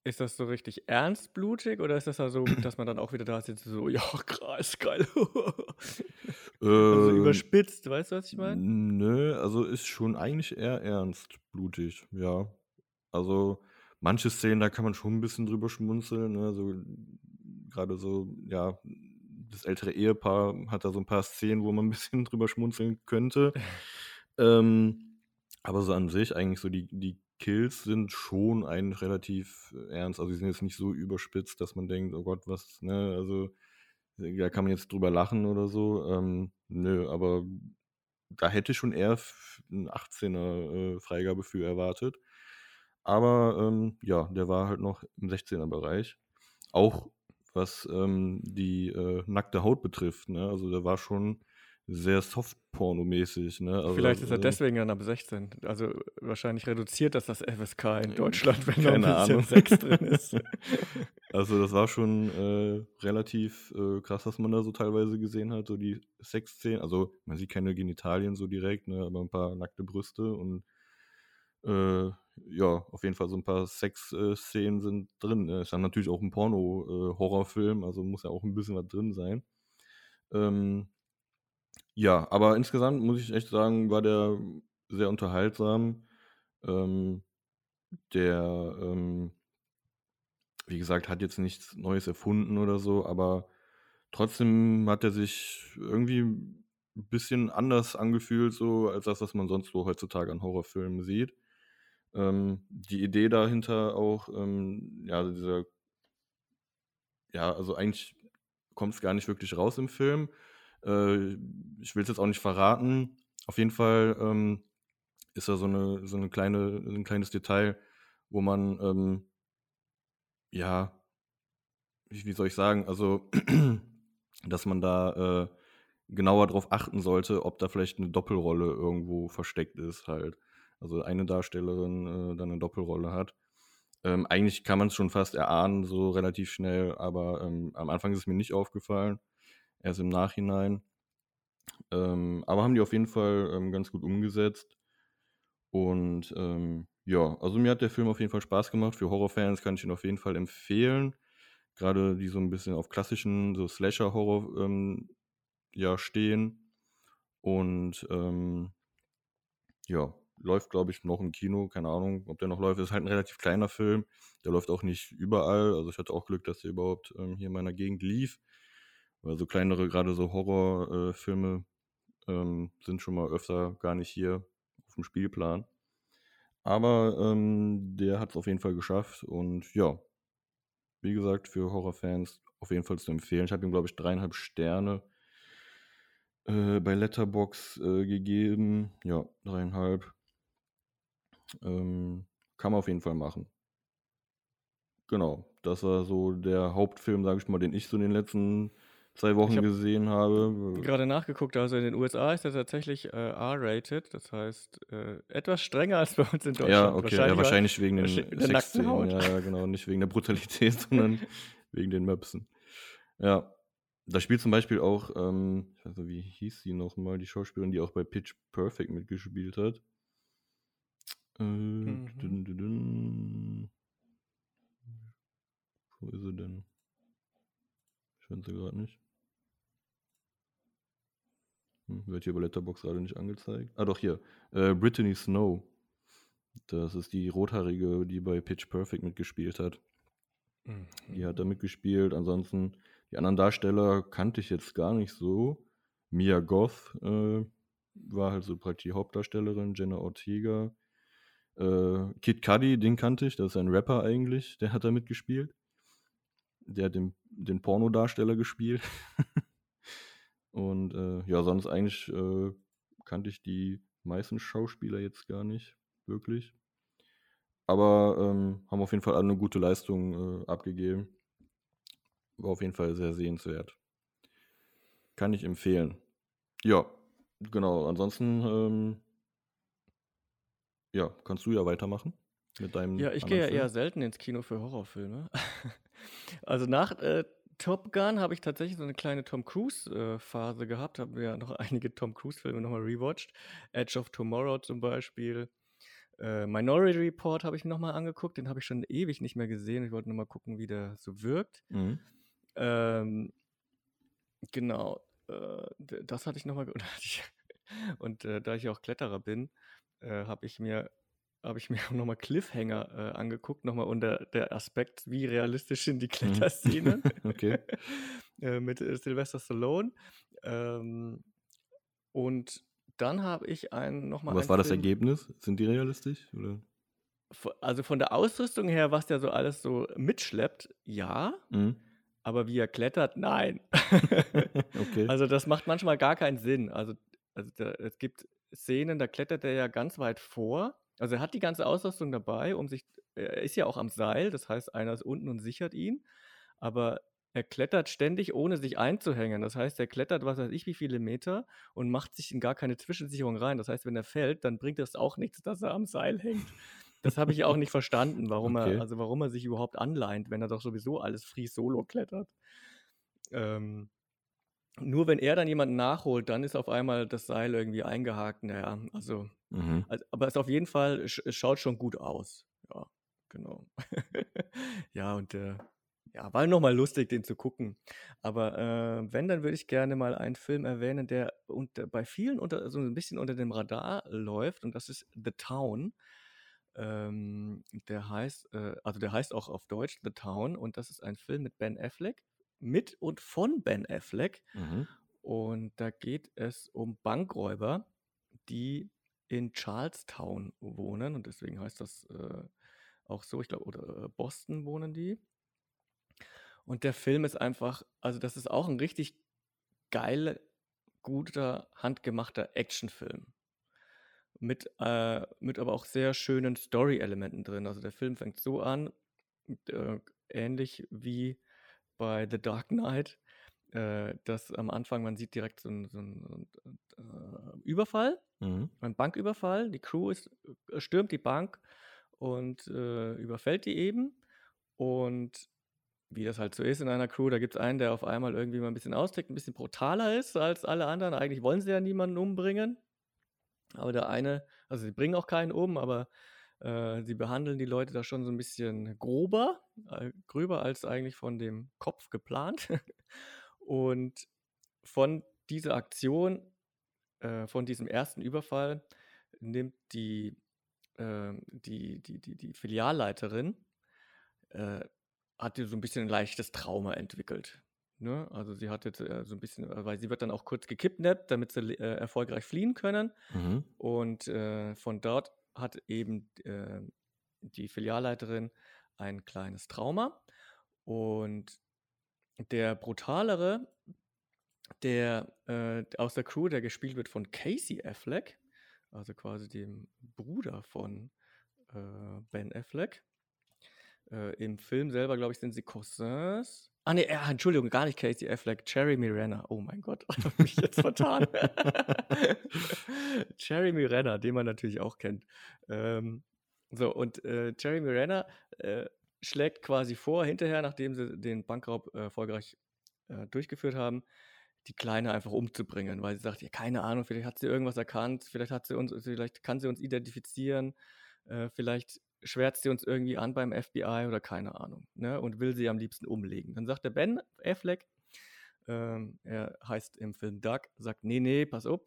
ist das so richtig ernstblutig oder ist das da so, dass man dann auch wieder da sitzt, so, ja, krass, geil. also Ähm, überspitzt, weißt du, was ich meine? nö, also ist schon eigentlich eher ernstblutig, ja. Also manche Szenen, da kann man schon ein bisschen drüber schmunzeln, ne? So gerade so, ja, das ältere Ehepaar hat da so ein paar Szenen, wo man ein bisschen drüber schmunzeln könnte. Ähm, aber so an sich eigentlich so die, die Kills sind schon eigentlich relativ äh, ernst. Also die sind jetzt nicht so überspitzt, dass man denkt, oh Gott, was, ne, also da kann man jetzt drüber lachen oder so. Ähm, nö, aber da hätte schon eher ein 18er äh, Freigabe für erwartet. Aber ähm, ja, der war halt noch im 16er Bereich. Auch was ähm, die äh, nackte Haut betrifft. Ne? Also der war schon sehr Softporno-mäßig. Ne? Also, Vielleicht ist er äh, deswegen dann ab 16. Also wahrscheinlich reduziert das das FSK in Deutschland, wenn da ein bisschen Ahnung. Sex drin ist. Also das war schon äh, relativ äh, krass, was man da so teilweise gesehen hat, so die Sexszenen. Also man sieht keine Genitalien so direkt, ne, aber ein paar nackte Brüste und äh, ja, auf jeden Fall so ein paar Sexszenen sind drin. Ne? Ist dann natürlich auch ein Porno-Horrorfilm, also muss ja auch ein bisschen was drin sein. Ähm, ja, aber insgesamt muss ich echt sagen, war der sehr unterhaltsam. Ähm, der, ähm, wie gesagt, hat jetzt nichts Neues erfunden oder so, aber trotzdem hat er sich irgendwie ein bisschen anders angefühlt, so als das, was man sonst so heutzutage an Horrorfilmen sieht. Ähm, die Idee dahinter auch, ähm, ja, dieser, ja, also eigentlich kommt es gar nicht wirklich raus im Film. Äh, ich will es jetzt auch nicht verraten. Auf jeden Fall ähm, ist da so eine, so eine kleine, ein kleines Detail, wo man, ähm, ja, wie, wie soll ich sagen, also, dass man da äh, genauer drauf achten sollte, ob da vielleicht eine Doppelrolle irgendwo versteckt ist, halt. Also eine Darstellerin äh, dann eine Doppelrolle hat. Ähm, eigentlich kann man es schon fast erahnen, so relativ schnell, aber ähm, am Anfang ist es mir nicht aufgefallen, erst im Nachhinein. Ähm, aber haben die auf jeden Fall ähm, ganz gut umgesetzt. Und ähm, ja, also mir hat der Film auf jeden Fall Spaß gemacht. Für Horrorfans kann ich ihn auf jeden Fall empfehlen. Gerade die so ein bisschen auf klassischen, so Slasher-Horror ähm, ja, stehen. Und ähm, ja, läuft, glaube ich, noch im Kino. Keine Ahnung, ob der noch läuft. Ist halt ein relativ kleiner Film. Der läuft auch nicht überall. Also ich hatte auch Glück, dass der überhaupt ähm, hier in meiner Gegend lief. Weil so kleinere, gerade so Horrorfilme ähm, sind schon mal öfter gar nicht hier auf dem Spielplan. Aber ähm, der hat es auf jeden Fall geschafft und ja, wie gesagt, für Horrorfans auf jeden Fall zu empfehlen. Ich habe ihm, glaube ich, dreieinhalb Sterne äh, bei Letterbox äh, gegeben. Ja, dreieinhalb. Ähm, kann man auf jeden Fall machen. Genau, das war so der Hauptfilm, sage ich mal, den ich so in den letzten zwei Wochen hab gesehen habe. Gerade nachgeguckt, also in den USA ist er tatsächlich äh, R-rated, das heißt äh, etwas strenger als bei uns in Deutschland. Ja, okay, ja, wahrscheinlich wegen den Sexszenen. Ja, ja, genau, nicht wegen der Brutalität, sondern wegen den Möpsen. Ja, da spielt zum Beispiel auch, ähm, ich weiß nicht, wie hieß sie nochmal, die Schauspielerin, die auch bei Pitch Perfect mitgespielt hat. Äh, Mhm. dün, dün, dün. Wo ist sie denn? Ich finde sie gerade nicht. Hm, wird hier bei Letterboxd gerade nicht angezeigt. Ah, doch, hier. Äh, Brittany Snow. Das ist die Rothaarige, die bei Pitch Perfect mitgespielt hat. Die hat da mitgespielt. Ansonsten, die anderen Darsteller kannte ich jetzt gar nicht so. Mia Goth äh, war halt so praktisch die Hauptdarstellerin. Jenna Ortega. Äh, Kid Cudi, den kannte ich. Das ist ein Rapper eigentlich. Der hat da mitgespielt. Der hat den, den Pornodarsteller gespielt. Und äh, ja, sonst eigentlich äh, kannte ich die meisten Schauspieler jetzt gar nicht wirklich. Aber ähm, haben auf jeden Fall alle eine gute Leistung äh, abgegeben. War auf jeden Fall sehr sehenswert. Kann ich empfehlen. Ja, genau. Ansonsten, ähm, ja, kannst du ja weitermachen mit deinem. Ja, ich gehe ja Film. eher selten ins Kino für Horrorfilme. also nach äh, Top Gun habe ich tatsächlich so eine kleine Tom Cruise-Phase äh, gehabt. Habe ja noch einige Tom Cruise-Filme nochmal rewatcht. Edge of Tomorrow zum Beispiel. Äh, Minority Report habe ich nochmal angeguckt. Den habe ich schon ewig nicht mehr gesehen. Ich wollte nochmal gucken, wie der so wirkt. Mhm. Ähm, genau. Äh, das hatte ich nochmal. Und äh, da ich auch Kletterer bin, äh, habe ich mir habe ich mir auch nochmal Cliffhanger äh, angeguckt, nochmal unter der Aspekt, wie realistisch sind die mhm. Kletterszenen. okay. äh, mit äh, Sylvester Stallone. Ähm, und dann habe ich einen nochmal. Was war Film, das Ergebnis? Sind die realistisch? Oder? Also von der Ausrüstung her, was der so alles so mitschleppt, ja. Mhm. Aber wie er klettert, nein. okay. Also das macht manchmal gar keinen Sinn. Also, also da, es gibt Szenen, da klettert er ja ganz weit vor also er hat die ganze Ausrüstung dabei, um sich, er ist ja auch am Seil, das heißt, einer ist unten und sichert ihn, aber er klettert ständig, ohne sich einzuhängen. Das heißt, er klettert, was weiß ich, wie viele Meter und macht sich in gar keine Zwischensicherung rein. Das heißt, wenn er fällt, dann bringt das auch nichts, dass er am Seil hängt. Das habe ich auch nicht verstanden, warum okay. er, also warum er sich überhaupt anleint, wenn er doch sowieso alles free solo klettert. Ähm, nur wenn er dann jemanden nachholt, dann ist auf einmal das Seil irgendwie eingehakt. Naja, also, mhm. also aber es auf jeden Fall, es schaut schon gut aus. Ja, genau. ja, und äh, ja, war nochmal lustig, den zu gucken. Aber äh, wenn, dann würde ich gerne mal einen Film erwähnen, der unter, bei vielen unter, so ein bisschen unter dem Radar läuft, und das ist The Town. Ähm, der heißt, äh, also der heißt auch auf Deutsch The Town, und das ist ein Film mit Ben Affleck mit und von Ben Affleck. Mhm. Und da geht es um Bankräuber, die in Charlestown wohnen. Und deswegen heißt das äh, auch so, ich glaube, oder äh, Boston wohnen die. Und der Film ist einfach, also das ist auch ein richtig geiler, guter, handgemachter Actionfilm. Mit, äh, mit aber auch sehr schönen Story-Elementen drin. Also der Film fängt so an, äh, ähnlich wie bei The Dark Knight, äh, dass am Anfang man sieht direkt so einen so äh, Überfall, mhm. einen Banküberfall. Die Crew ist, äh, stürmt die Bank und äh, überfällt die eben. Und wie das halt so ist in einer Crew, da gibt es einen, der auf einmal irgendwie mal ein bisschen austickt, ein bisschen brutaler ist als alle anderen. Eigentlich wollen sie ja niemanden umbringen. Aber der eine, also sie bringen auch keinen um, aber äh, sie behandeln die Leute da schon so ein bisschen grober, äh, gröber als eigentlich von dem Kopf geplant. Und von dieser Aktion, äh, von diesem ersten Überfall, nimmt die, äh, die, die, die, die Filialleiterin, äh, hat so ein bisschen ein leichtes Trauma entwickelt. Ne? Also sie hat jetzt äh, so ein bisschen, weil sie wird dann auch kurz gekidnappt, damit sie äh, erfolgreich fliehen können. Mhm. Und äh, von dort hat eben äh, die Filialleiterin ein kleines Trauma. Und der brutalere, der äh, aus der Crew, der gespielt wird von Casey Affleck, also quasi dem Bruder von äh, Ben Affleck. Äh, Im Film selber, glaube ich, sind sie Cousins. Ah, nee, äh, Entschuldigung, gar nicht Casey Affleck, Jeremy Renner. Oh mein Gott, habe mich jetzt vertan. Jeremy Renner, den man natürlich auch kennt. Ähm, so, und äh, Jeremy Renner äh, schlägt quasi vor, hinterher, nachdem sie den Bankraub äh, erfolgreich äh, durchgeführt haben, die Kleine einfach umzubringen, weil sie sagt, ja, keine Ahnung, vielleicht hat sie irgendwas erkannt, vielleicht hat sie uns, vielleicht kann sie uns identifizieren, äh, vielleicht schwärzt sie uns irgendwie an beim FBI oder keine Ahnung, ne? Und will sie am liebsten umlegen. Dann sagt der Ben Affleck, ähm, er heißt im Film Doug, sagt, nee, nee, pass auf,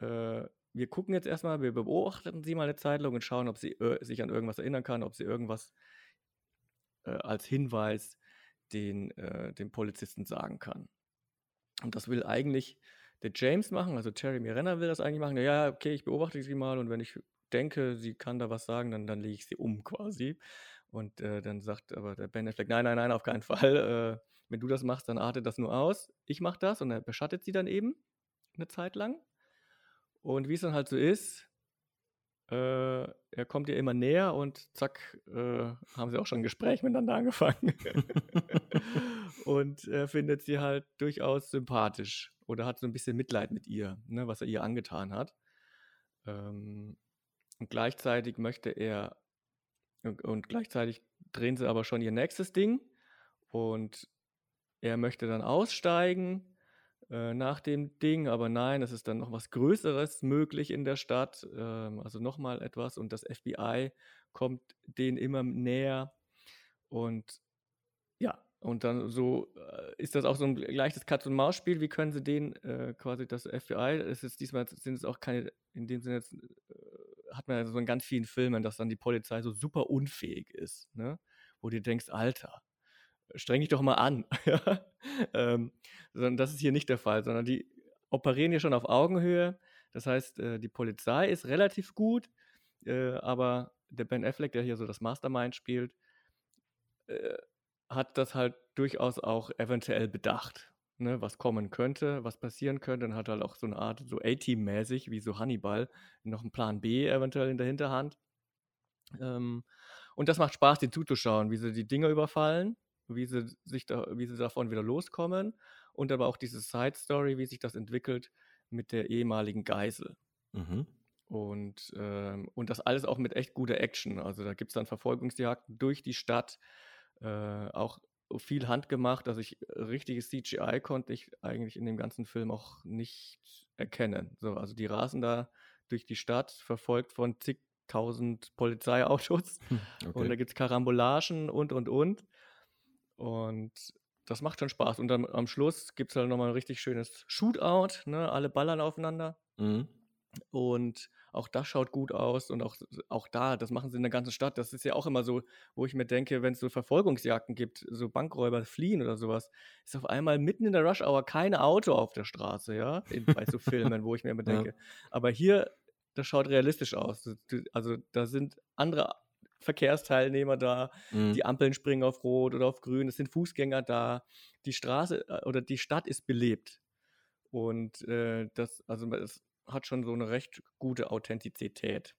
äh, wir gucken jetzt erstmal, wir beobachten sie mal eine Zeit lang und schauen, ob sie äh, sich an irgendwas erinnern kann, ob sie irgendwas äh, als Hinweis den, äh, dem Polizisten sagen kann. Und das will eigentlich der James machen, also Jeremy Renner will das eigentlich machen. Ja, okay, ich beobachte sie mal und wenn ich denke, sie kann da was sagen, dann, dann lege ich sie um quasi. Und äh, dann sagt aber der Ben Affleck, nein, nein, nein, auf keinen Fall. Äh, wenn du das machst, dann artet das nur aus. Ich mache das und er beschattet sie dann eben eine Zeit lang. Und wie es dann halt so ist, äh, er kommt ihr immer näher und zack, äh, haben sie auch schon ein Gespräch miteinander angefangen. und er findet sie halt durchaus sympathisch oder hat so ein bisschen Mitleid mit ihr, ne, was er ihr angetan hat. Ähm, und gleichzeitig möchte er, und, und gleichzeitig drehen sie aber schon ihr nächstes Ding und er möchte dann aussteigen äh, nach dem Ding, aber nein, es ist dann noch was Größeres möglich in der Stadt, ähm, also nochmal etwas und das FBI kommt denen immer näher und ja, und dann so äh, ist das auch so ein leichtes Katz-und-Maus-Spiel. Wie können sie den äh, quasi das FBI, es ist diesmal sind es auch keine, in dem Sinne jetzt, äh, hat man ja so in ganz vielen Filmen, dass dann die Polizei so super unfähig ist, ne? Wo du denkst, Alter, streng dich doch mal an. ähm, sondern das ist hier nicht der Fall, sondern die operieren hier schon auf Augenhöhe. Das heißt, äh, die Polizei ist relativ gut, äh, aber der Ben Affleck, der hier so das Mastermind spielt, äh, hat das halt durchaus auch eventuell bedacht, ne, was kommen könnte, was passieren könnte. Und hat halt auch so eine Art, so A-Team-mäßig, wie so Hannibal, noch einen Plan B eventuell in der Hinterhand. Ähm, und das macht Spaß, den zuzuschauen, wie sie die Dinger überfallen wie sie sich da, wie sie davon wieder loskommen und aber auch diese Side Story, wie sich das entwickelt mit der ehemaligen Geisel. Mhm. Und, ähm, und das alles auch mit echt guter Action. Also da gibt es dann Verfolgungsjagden durch die Stadt, äh, auch viel handgemacht. Also ich richtiges CGI konnte ich eigentlich in dem ganzen Film auch nicht erkennen. So, also die rasen da durch die Stadt, verfolgt von zigtausend Polizeiautos. Okay. Und da gibt es Karambolagen und und und. Und das macht schon Spaß. Und dann am Schluss gibt es halt nochmal ein richtig schönes Shootout. Ne? Alle ballern aufeinander. Mhm. Und auch das schaut gut aus. Und auch, auch da, das machen sie in der ganzen Stadt. Das ist ja auch immer so, wo ich mir denke, wenn es so Verfolgungsjagden gibt, so Bankräuber fliehen oder sowas, ist auf einmal mitten in der Rush-Hour kein Auto auf der Straße, ja, in, bei so Filmen, wo ich mir immer denke. Ja. Aber hier, das schaut realistisch aus. Also da sind andere Verkehrsteilnehmer da, mhm. die Ampeln springen auf Rot oder auf Grün, es sind Fußgänger da, die Straße äh, oder die Stadt ist belebt. Und äh, das, also es hat schon so eine recht gute Authentizität.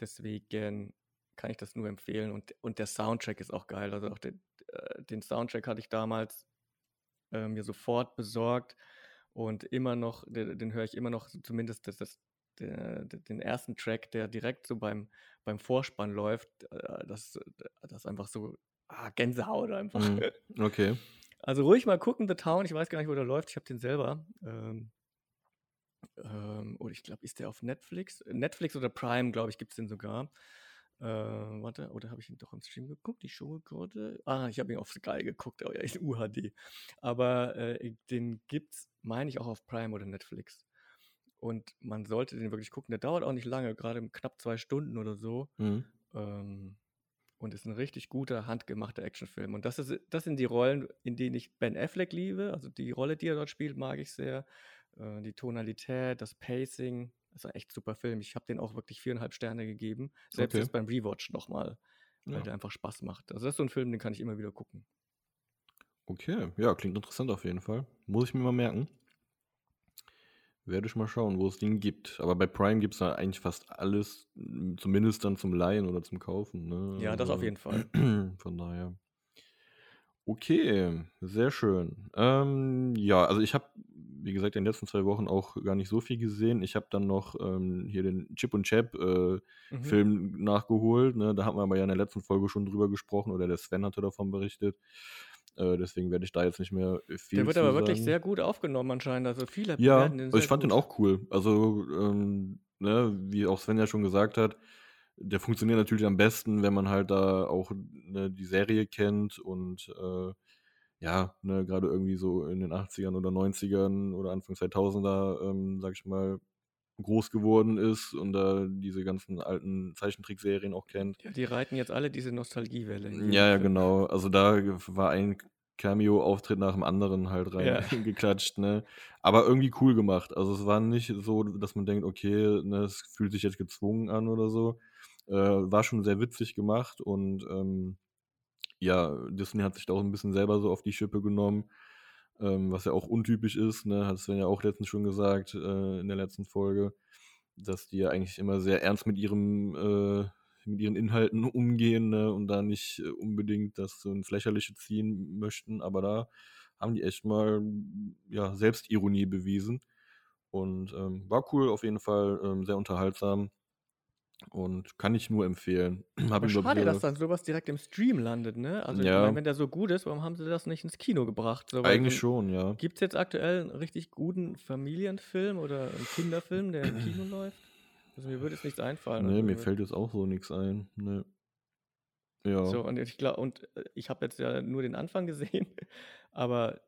Deswegen kann ich das nur empfehlen. Und, und der Soundtrack ist auch geil. Also auch den, äh, den Soundtrack hatte ich damals äh, mir sofort besorgt und immer noch, den, den höre ich immer noch, zumindest das, das der, den ersten Track, der direkt so beim, beim Vorspann läuft, äh, das, das ist einfach so ah, Gänsehaut einfach. Mm, okay. Also ruhig mal gucken, The Town. Ich weiß gar nicht, wo der läuft. Ich habe den selber. Ähm, ähm, oder ich glaube, ist der auf Netflix? Netflix oder Prime, glaube ich, gibt es den sogar. Äh, warte, oder habe ich ihn doch im Stream geguckt? Die Show gerade? Ah, ich habe ihn auf Sky geguckt, oh ja, in UHD. Aber äh, den es, meine ich, auch auf Prime oder Netflix. Und man sollte den wirklich gucken. Der dauert auch nicht lange, gerade knapp zwei Stunden oder so. Mhm. Ähm, und ist ein richtig guter, handgemachter Actionfilm. Und das, ist, das sind die Rollen, in denen ich Ben Affleck liebe. Also die Rolle, die er dort spielt, mag ich sehr. Äh, die Tonalität, das Pacing. Das ist ein echt super Film. Ich habe den auch wirklich viereinhalb Sterne gegeben. Selbst okay. jetzt beim Rewatch nochmal, weil ja. der einfach Spaß macht. Also das ist so ein Film, den kann ich immer wieder gucken. Okay, ja, klingt interessant auf jeden Fall. Muss ich mir mal merken. Werde ich mal schauen, wo es den gibt. Aber bei Prime gibt es da eigentlich fast alles, zumindest dann zum Leihen oder zum Kaufen. Ne? Ja, das auf also jeden Fall. Von daher. Okay, sehr schön. Ähm, ja, also ich habe, wie gesagt, in den letzten zwei Wochen auch gar nicht so viel gesehen. Ich habe dann noch ähm, hier den Chip und Chap äh, mhm. Film nachgeholt. Ne? Da haben wir aber ja in der letzten Folge schon drüber gesprochen oder der Sven hatte davon berichtet. Äh, deswegen werde ich da jetzt nicht mehr viel Der wird aber sagen. wirklich sehr gut aufgenommen anscheinend. Also viele ja, den also ich fand gut. den auch cool. Also, ähm, ne, wie auch Sven ja schon gesagt hat, der funktioniert natürlich am besten, wenn man halt da auch ne, die Serie kennt und äh, ja, ne, gerade irgendwie so in den 80ern oder 90ern oder Anfang 2000er, ähm, sag ich mal, groß geworden ist und da diese ganzen alten Zeichentrickserien auch kennt. Ja, die reiten jetzt alle diese Nostalgiewelle. Ja, ja, genau. Also da war ein Cameo-Auftritt nach dem anderen halt reingeklatscht, ja. ne? Aber irgendwie cool gemacht. Also es war nicht so, dass man denkt, okay, ne, es fühlt sich jetzt gezwungen an oder so. Äh, war schon sehr witzig gemacht und ähm, ja, Disney hat sich da auch ein bisschen selber so auf die Schippe genommen, ähm, was ja auch untypisch ist, ne? Hat Sven ja auch letztens schon gesagt, äh, in der letzten Folge, dass die ja eigentlich immer sehr ernst mit ihrem, äh, mit ihren Inhalten umgehen, ne? Und da nicht äh, unbedingt das so ins Lächerliche ziehen möchten, aber da haben die echt mal, ja, Selbstironie bewiesen. Und ähm, war cool auf jeden Fall, ähm, sehr unterhaltsam. Und kann ich nur empfehlen. Aber glaub schade, ich, dass dann sowas direkt im Stream landet, ne? Also, ich ja, meine, wenn der so gut ist, warum haben sie das nicht ins Kino gebracht? So, eigentlich schon, ja. gibt's jetzt aktuell einen richtig guten Familienfilm oder einen Kinderfilm, der im Kino läuft? Also, mir würde jetzt nichts einfallen. Nee, Also, mir fällt jetzt auch so nichts ein. Ne. Ja. so, und ich glaube, und äh, ich habe jetzt ja nur den Anfang gesehen, aber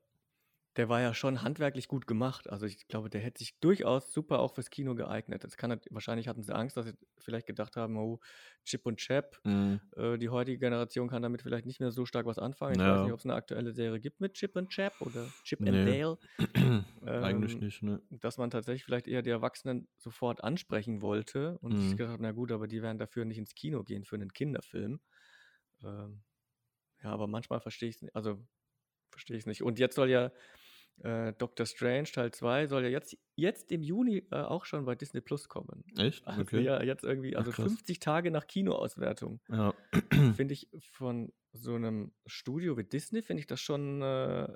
der war ja schon handwerklich gut gemacht. Also ich glaube, der hätte sich durchaus super auch fürs Kino geeignet. Das kann, wahrscheinlich hatten sie Angst, dass sie vielleicht gedacht haben, oh, Chip und Chap, Mhm. äh, die heutige Generation kann damit vielleicht nicht mehr so stark was anfangen. Ich weiß nicht, Ja. ob es eine aktuelle Serie gibt mit Chip und Chap oder Chip and Nee. Dale. Eigentlich Ähm, nicht, ne. dass man tatsächlich vielleicht eher die Erwachsenen sofort ansprechen wollte und sich Mhm. gedacht hat, na gut, aber die werden dafür nicht ins Kino gehen für einen Kinderfilm. Ähm, ja, aber manchmal verstehe ich es nicht, also verstehe ich es nicht. Und jetzt soll ja äh, Doctor Strange Teil 2 soll ja jetzt, jetzt im Juni äh, auch schon bei Disney Plus kommen. Echt? Also Okay. ja, jetzt irgendwie, Ach, also krass. 50 Tage nach Kinoauswertung. Ja. Finde ich von so einem Studio wie Disney, finde ich das schon äh,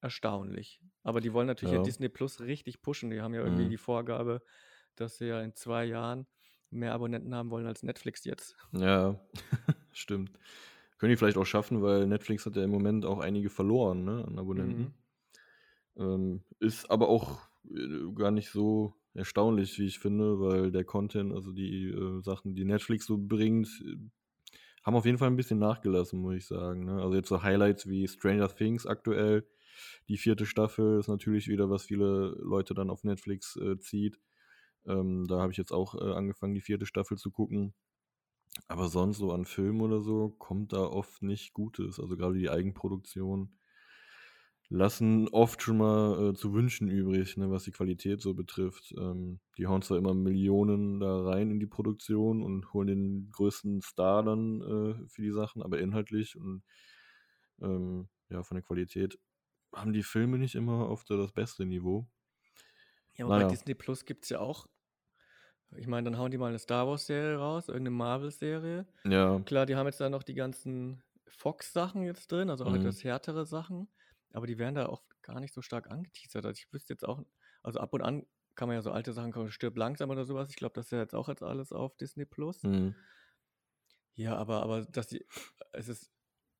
erstaunlich. Aber die wollen natürlich ja. Ja. Disney Plus richtig pushen. Die haben ja irgendwie Mhm. die Vorgabe, dass sie ja in zwei Jahren mehr Abonnenten haben wollen als Netflix jetzt. Ja, stimmt. Können die vielleicht auch schaffen, weil Netflix hat ja im Moment auch einige verloren, ne, an Abonnenten. Mhm. Ähm, ist aber auch äh, gar nicht so erstaunlich, wie ich finde, weil der Content, also die äh, Sachen, die Netflix so bringt, äh, haben auf jeden Fall ein bisschen nachgelassen, muss ich sagen. Ne? Also jetzt so Highlights wie Stranger Things aktuell, die vierte Staffel ist natürlich wieder, was viele Leute dann auf Netflix äh, zieht. Ähm, da habe ich jetzt auch äh, angefangen, die vierte Staffel zu gucken. Aber sonst so an Filmen oder so kommt da oft nicht Gutes. Also gerade die Eigenproduktion lassen oft schon mal äh, zu wünschen übrig, ne, was die Qualität so betrifft. Ähm, die hauen zwar immer Millionen da rein in die Produktion und holen den größten Star dann äh, für die Sachen, aber inhaltlich und ähm, ja, von der Qualität haben die Filme nicht immer auf das beste Niveau. Ja, aber Naja. bei Disney Plus gibt es ja auch, ich meine, dann hauen die mal eine Star Wars-Serie raus, irgendeine Marvel-Serie. Ja, Klar, die haben jetzt da noch die ganzen Fox-Sachen jetzt drin, also auch Mhm. etwas härtere Sachen, aber die werden da auch gar nicht so stark angeteasert. Also ich wüsste jetzt auch, also ab und an kann man ja so alte Sachen gucken, stirb langsam oder sowas. Ich glaube, das ist ja jetzt auch jetzt alles auf Disney Plus. mhm. Ja, aber, aber dass die, es ist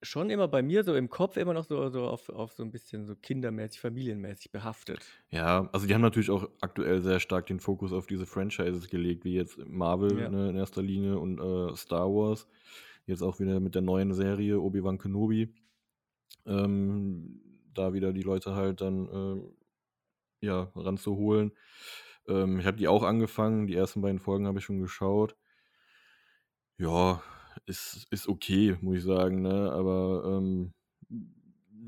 schon immer bei mir so im Kopf immer noch so, so auf, auf so ein bisschen so kindermäßig, familienmäßig behaftet. Ja, also die haben natürlich auch aktuell sehr stark den Fokus auf diese Franchises gelegt, wie jetzt Marvel Ja. ne, in erster Linie und äh, Star Wars. Jetzt auch wieder mit der neuen Serie Obi-Wan Kenobi. Ähm, da wieder die Leute halt dann äh, ja, ranzuholen. Ähm, ich habe die auch angefangen, die ersten beiden Folgen habe ich schon geschaut. Ja, ist, ist okay, muss ich sagen, ne? Aber ähm,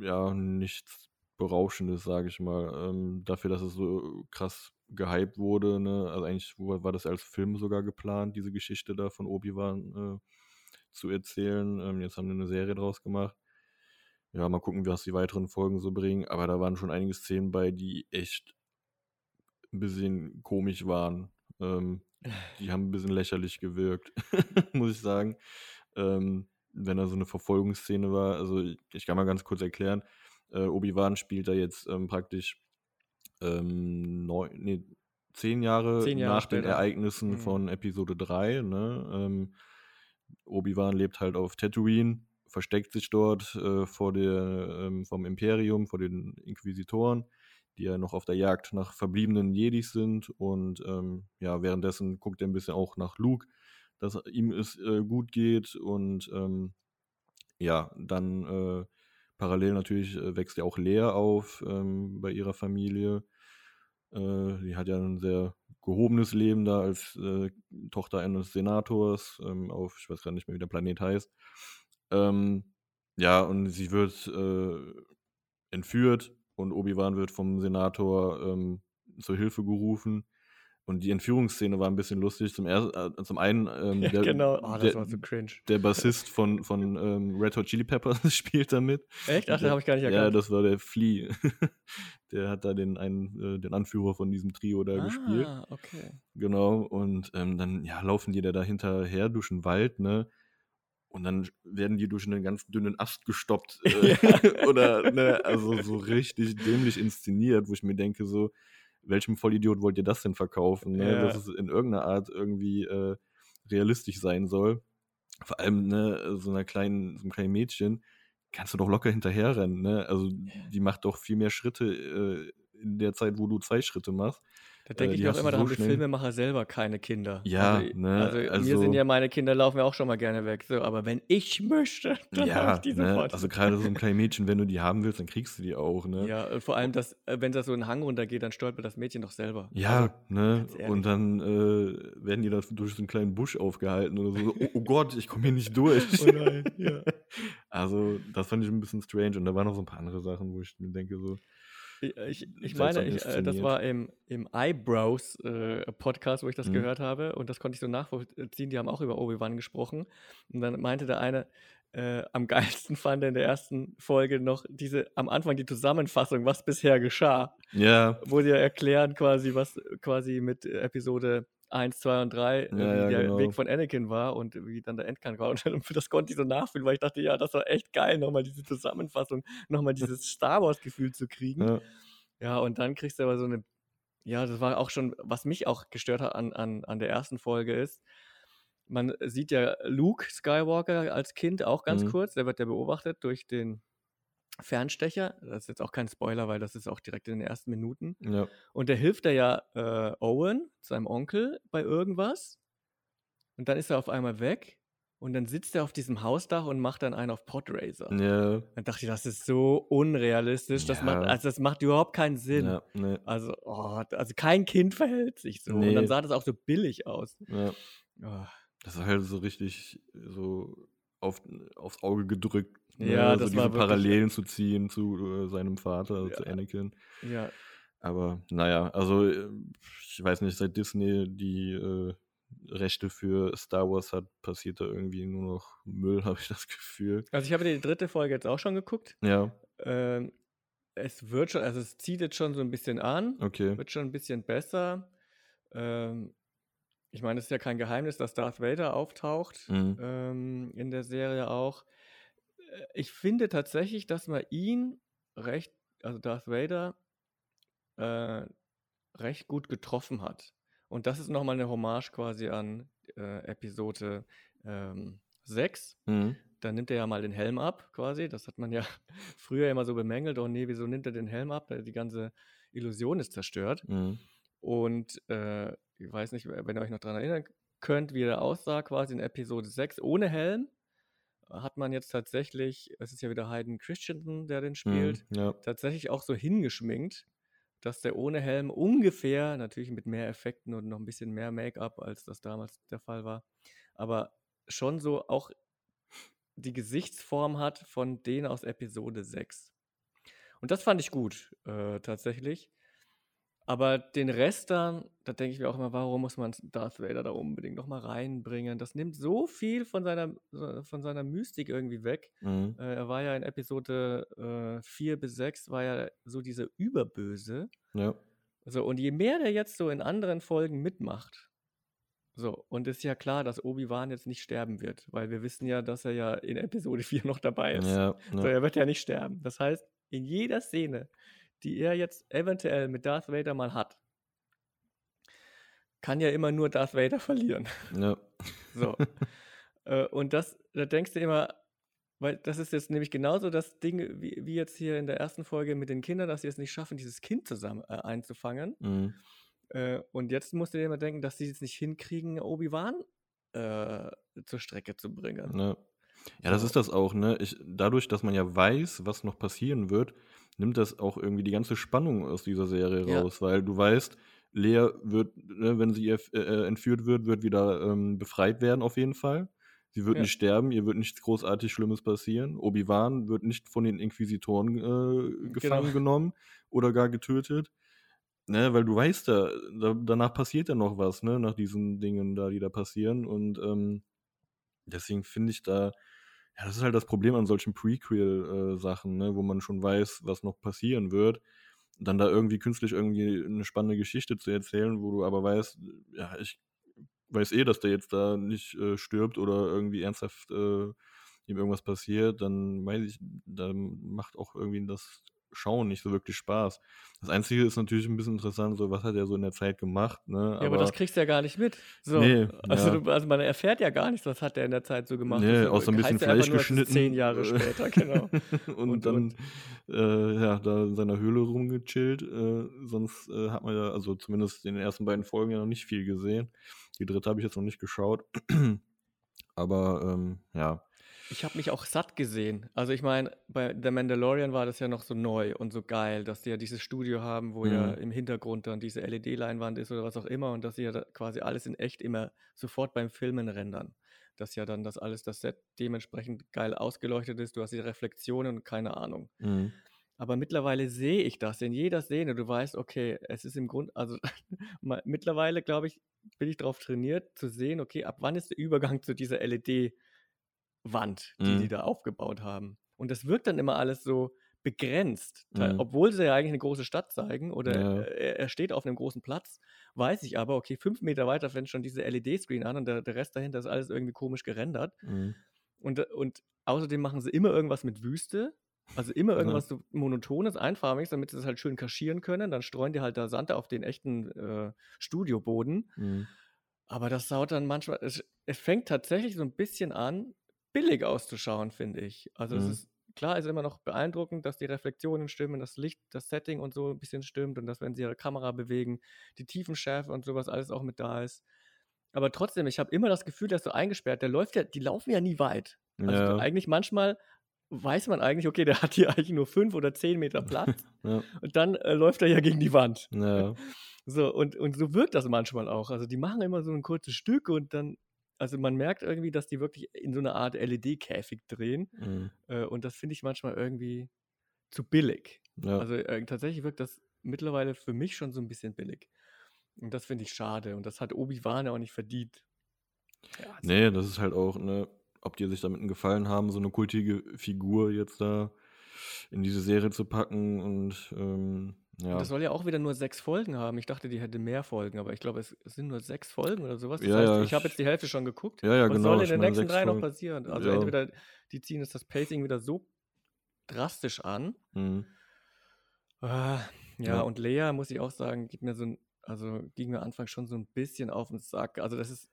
ja, nichts Berauschendes, sage ich mal. Ähm, dafür, dass es so krass gehypt wurde, ne? Also eigentlich war das als Film sogar geplant, diese Geschichte da von Obi-Wan äh, zu erzählen. Ähm, jetzt haben wir eine Serie draus gemacht. Ja, mal gucken, was die weiteren Folgen so bringen. Aber da waren schon einige Szenen bei, die echt ein bisschen komisch waren. Ähm, die haben ein bisschen lächerlich gewirkt, muss ich sagen. Ähm, wenn da so eine Verfolgungsszene war, also ich, ich kann mal ganz kurz erklären, äh, Obi-Wan spielt da jetzt ähm, praktisch ähm, neun, nee, zehn Jahre Zehn Jahre nach den später. Ereignissen Mhm. von Episode 3. Ne? Ähm, Obi-Wan lebt halt auf Tatooine, versteckt sich dort äh, vor der, ähm, vom Imperium, vor den Inquisitoren, die ja noch auf der Jagd nach verbliebenen Jedis sind. Und ähm, ja, währenddessen guckt er ein bisschen auch nach Luke, dass ihm es äh, gut geht. Und ähm, ja, dann äh, parallel natürlich äh, wächst ja auch Lea auf ähm, bei ihrer Familie. Äh, die hat ja ein sehr gehobenes Leben da als äh, Tochter eines Senators ähm, auf, ich weiß gar nicht mehr, wie der Planet heißt. Ähm, ja, und sie wird äh, entführt und Obi-Wan wird vom Senator ähm, zur Hilfe gerufen. Und die Entführungsszene war ein bisschen lustig. Zum, ersten, äh, zum einen, ähm, Ja, der, genau. Oh, der, so der Bassist von, von ähm, Red Hot Chili Peppers spielt da mit. Echt? Ach, den habe ich gar nicht Ja, erkannt. das war der Flea. der hat da den, einen, äh, den Anführer von diesem Trio da gespielt. ah, okay. Genau. Und ähm, dann ja, laufen die da, da hinterher durch den Wald, ne? Und dann werden die durch einen ganz dünnen Ast gestoppt. Äh, oder, ne, also so richtig dämlich inszeniert, wo ich mir denke, so, welchem Vollidiot wollt ihr das denn verkaufen? Ne? Ja. Dass es in irgendeiner Art irgendwie äh, realistisch sein soll. Vor allem, ne, so einer kleinen, so einem kleinen Mädchen, kannst du doch locker hinterherrennen, ne? Also die macht doch viel mehr Schritte äh, in der Zeit, wo du zwei Schritte machst. Da denke Äh, ich mir auch immer, da so haben die Filmemacher selber keine Kinder. Ja, also, ne, Also, mir also- sind ja meine Kinder, laufen ja auch schon mal gerne weg. So, aber wenn ich möchte, dann Ja, habe ich die ne? sofort. also gerade so ein kleines Mädchen, wenn du die haben willst, dann kriegst du die auch, ne? Ja, vor allem, dass, äh, wenn das so einen Hang runtergeht, dann stolpert das Mädchen doch selber. Ja, Also, ne? Und dann äh, werden die da durch so einen kleinen Busch aufgehalten oder so. Oh, oh Gott, ich komme hier nicht durch. Oh nein, ja. Also, das fand ich ein bisschen strange. Und da waren noch so ein paar andere Sachen, wo ich mir denke, so, Ich, ich, ich meine, ich, äh, das war im, im Eyebrows-Podcast, wo ich das Mhm. gehört habe. Und das konnte ich so nachvollziehen. Die haben auch über Obi-Wan gesprochen. Und dann meinte der eine, äh, am geilsten fand er in der ersten Folge noch diese, am Anfang die Zusammenfassung, was bisher geschah. ja, Wo sie ja erklären quasi, was quasi mit Episode 1, 2 und 3, äh, Ja, wie ja, der genau. Weg von Anakin war und wie dann der Endkampf war. Und das konnte ich so nachfühlen, weil ich dachte, ja, das war echt geil, nochmal diese Zusammenfassung, nochmal dieses Star Wars-Gefühl zu kriegen. ja, Ja, und dann kriegst du aber so eine, ja, das war auch schon, was mich auch gestört hat an, an, an der ersten Folge ist, man sieht ja Luke Skywalker als Kind auch ganz Mhm. kurz, der wird ja beobachtet durch den Fernstecher. Das ist jetzt auch kein Spoiler, weil das ist auch direkt in den ersten Minuten. ja, Und der hilft da ja äh, Owen, seinem Onkel, bei irgendwas. Und dann ist er auf einmal weg. Und dann sitzt er auf diesem Hausdach und macht dann einen auf Podracer. ja, Dann dachte ich, das ist so unrealistisch. Das, macht, also das macht überhaupt keinen Sinn. ja, ne, Also, oh, also kein Kind verhält sich so. Und dann Nee. sah das auch so billig aus. ja. Oh, Das ist halt so richtig so auf, aufs Auge gedrückt. Ne? Ja, so das diese war wirklich- Parallelen zu ziehen zu äh, seinem Vater, also zu Ja. Anakin. ja, Aber naja, also äh, ich weiß nicht, seit Disney die äh, Rechte für Star Wars hat, passiert da irgendwie nur noch Müll, habe ich das Gefühl. also ich habe die dritte Folge jetzt auch schon geguckt. Ja, Ähm, es wird schon, also es zieht jetzt schon so ein bisschen an. okay. Wird schon ein bisschen besser. Ähm, ich meine, es ist ja kein Geheimnis, dass Darth Vader auftaucht Mhm. ähm, in der Serie auch. Äh, Ich finde tatsächlich, dass man ihn recht, also Darth Vader, äh, recht gut getroffen hat. Und das ist nochmal eine Hommage quasi an äh, Episode ähm, 6. Mhm. Da nimmt er ja mal den Helm ab, quasi. Das hat man ja früher immer so bemängelt. Oh nee, wieso nimmt er den Helm ab? Die ganze Illusion ist zerstört. Mhm. Und äh, ich weiß nicht, wenn ihr euch noch daran erinnern könnt, wie er aussah, quasi in Episode 6 ohne Helm, hat man jetzt tatsächlich, es ist ja wieder Hayden Christensen, der den spielt, Mhm. Ja, tatsächlich auch so hingeschminkt, dass der ohne Helm ungefähr, natürlich mit mehr Effekten und noch ein bisschen mehr Make-up, als das damals der Fall war, aber schon so auch die Gesichtsform hat von denen aus Episode 6. Und das fand ich gut, äh, tatsächlich. Aber den Rest dann, da denke ich mir auch immer, warum muss man Darth Vader da unbedingt nochmal reinbringen? Das nimmt so viel von seiner, äh, von seiner Mystik irgendwie weg. mhm. Äh, er war ja in Episode 4 bis 6, war ja so dieser Überböse. ja, So, und je mehr der jetzt so in anderen Folgen mitmacht, so, und ist ja klar, dass Obi-Wan jetzt nicht sterben wird, weil wir wissen ja, dass er ja in Episode 4 noch dabei ist. ja, So, ja, er wird ja nicht sterben. Das heißt, in jeder Szene, die er jetzt eventuell mit Darth Vader mal hat, kann ja immer nur Darth Vader verlieren. ja, So. äh, und das, da denkst du immer, weil das ist jetzt nämlich genauso das Ding, wie, wie jetzt hier in der ersten Folge mit den Kindern, dass sie es nicht schaffen, dieses Kind zusammen äh, einzufangen. mhm. Äh, und jetzt musst du dir immer denken, dass sie es nicht hinkriegen, Obi-Wan äh, zur Strecke zu bringen. Ja. Ja, das ist das auch, ne? Ich, dadurch, dass man ja weiß, was noch passieren wird, nimmt das auch irgendwie die ganze Spannung aus dieser Serie Ja. raus, weil du weißt, Lea wird, ne, wenn sie ihr, äh, entführt wird, wird wieder ähm, befreit werden auf jeden Fall. Sie wird Ja. nicht sterben, ihr wird nichts großartig Schlimmes passieren. Obi-Wan wird nicht von den Inquisitoren äh, gefangen Genau. genommen oder gar getötet. ne, weil du weißt ja, da, danach passiert ja noch was, ne, nach diesen Dingen da, die da passieren. Und ähm, deswegen finde ich da, ja, das ist halt das Problem an solchen Prequel-Sachen, ne, wo man schon weiß, was noch passieren wird. Dann da irgendwie künstlich irgendwie eine spannende Geschichte zu erzählen, wo du aber weißt, ja, ich weiß eh, dass der jetzt da nicht äh, stirbt oder irgendwie ernsthaft äh, ihm irgendwas passiert, dann weiß ich, dann macht auch irgendwie das Schauen nicht so wirklich Spaß. Das Einzige ist natürlich ein bisschen interessant, so was hat er so in der Zeit gemacht, ne? Ja, aber, das kriegst du ja gar nicht mit. So. Nee, also, ja. du, also man erfährt ja gar nichts, was hat er in der Zeit so gemacht. Nee, Das außer ein bisschen Fleisch nur, geschnitten. Zehn Jahre später, genau. und, Und- dann und- Äh, ja, da in seiner Höhle rumgechillt. Äh, sonst äh, hat man ja, also zumindest in den ersten beiden Folgen ja noch nicht viel gesehen. Die dritte habe ich jetzt noch nicht geschaut. Aber ähm, ja, Ich habe mich auch satt gesehen. Also ich meine, bei The Mandalorian war das ja noch so neu und so geil, dass die ja dieses Studio haben, wo ja Mhm. im Hintergrund dann diese LED-Leinwand ist oder was auch immer und dass sie ja da quasi alles in echt immer sofort beim Filmen rendern. Dass ja dann das alles, das Set dementsprechend geil ausgeleuchtet ist, du hast die Reflexionen und keine Ahnung. mhm. Aber mittlerweile sehe ich das in jeder Szene. Du weißt, okay, es ist im Grund, also mittlerweile, glaube ich, bin ich darauf trainiert zu sehen, okay, ab wann ist der Übergang zu dieser LED-Wand, die die Mhm. da aufgebaut haben. Und das wirkt dann immer alles so begrenzt. Mhm. Obwohl sie ja eigentlich eine große Stadt zeigen oder Ja. er, er steht auf einem großen Platz, weiß ich aber, okay, fünf Meter weiter fängt schon diese LED-Screen an und der, der Rest dahinter ist alles irgendwie komisch gerendert. Mhm. Und, und außerdem machen sie immer irgendwas mit Wüste. Also immer irgendwas so monotones, einfarbiges, damit sie es halt schön kaschieren können. Dann streuen die halt da Sand auf den echten äh, Studioboden. Mhm. Aber das saut dann manchmal, es, es fängt tatsächlich so ein bisschen an, billig auszuschauen, finde ich. Also es Mhm. ist, klar ist immer noch beeindruckend, dass die Reflexionen stimmen, das Licht, das Setting und so ein bisschen stimmt und dass, wenn sie ihre Kamera bewegen, die Tiefenschärfe und sowas alles auch mit da ist. Aber trotzdem, ich habe immer das Gefühl, ist so eingesperrt. Der läuft ja, die laufen ja nie weit. Also Ja. eigentlich manchmal weiß man eigentlich, okay, der hat hier eigentlich nur fünf oder zehn Meter Platz Ja. und dann äh, läuft er ja gegen die Wand. Ja. So, und, und so wirkt das manchmal auch. Also die machen immer so ein kurzes Stück und dann, also man merkt irgendwie, dass die wirklich in so eine Art LED-Käfig drehen. Mhm. Äh, und das finde ich manchmal irgendwie zu billig. Ja. Also äh, tatsächlich wirkt das mittlerweile für mich schon so ein bisschen billig. Und das finde ich schade. Und das hat Obi-Wan ja auch nicht verdient. Ja, also- Nee, das ist halt auch, ne, ob die sich damit einen Gefallen haben, so eine kultige Figur jetzt da in diese Serie zu packen und ähm, Und ja. das soll ja auch wieder nur sechs Folgen haben. Ich dachte, die hätte mehr Folgen, aber ich glaube, es, sind nur sechs Folgen oder sowas. Das Ja, heißt, ja, ich habe jetzt die Hälfte schon geguckt. Ja, ja, Was genau. soll in den nächsten drei noch passieren? Also entweder die ziehen jetzt das Pacing wieder so drastisch an. Mhm. Ah, ja, und Lea, muss ich auch sagen, geht mir so ein, also ging mir Anfang schon so ein bisschen auf den Sack. Also das ist.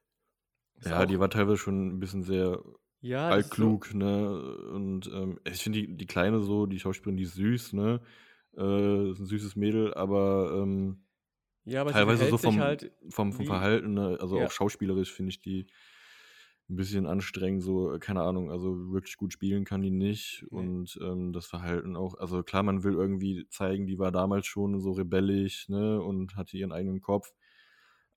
ist Ja, die war teilweise schon ein bisschen sehr ist so, altklug, ne? Und ähm, ich finde die, die Kleine so, die Schauspielerin, die ist süß, ne? Äh, ist ein süßes Mädel, aber ähm, ja, aber teilweise so vom, halt vom, vom Verhalten, ne? also Ja. auch schauspielerisch finde ich die ein bisschen anstrengend, so, äh, keine Ahnung, also wirklich gut spielen kann die nicht Nee. und ähm, das Verhalten auch, also klar, man will irgendwie zeigen, die war damals schon so rebellisch, ne, und hatte ihren eigenen Kopf,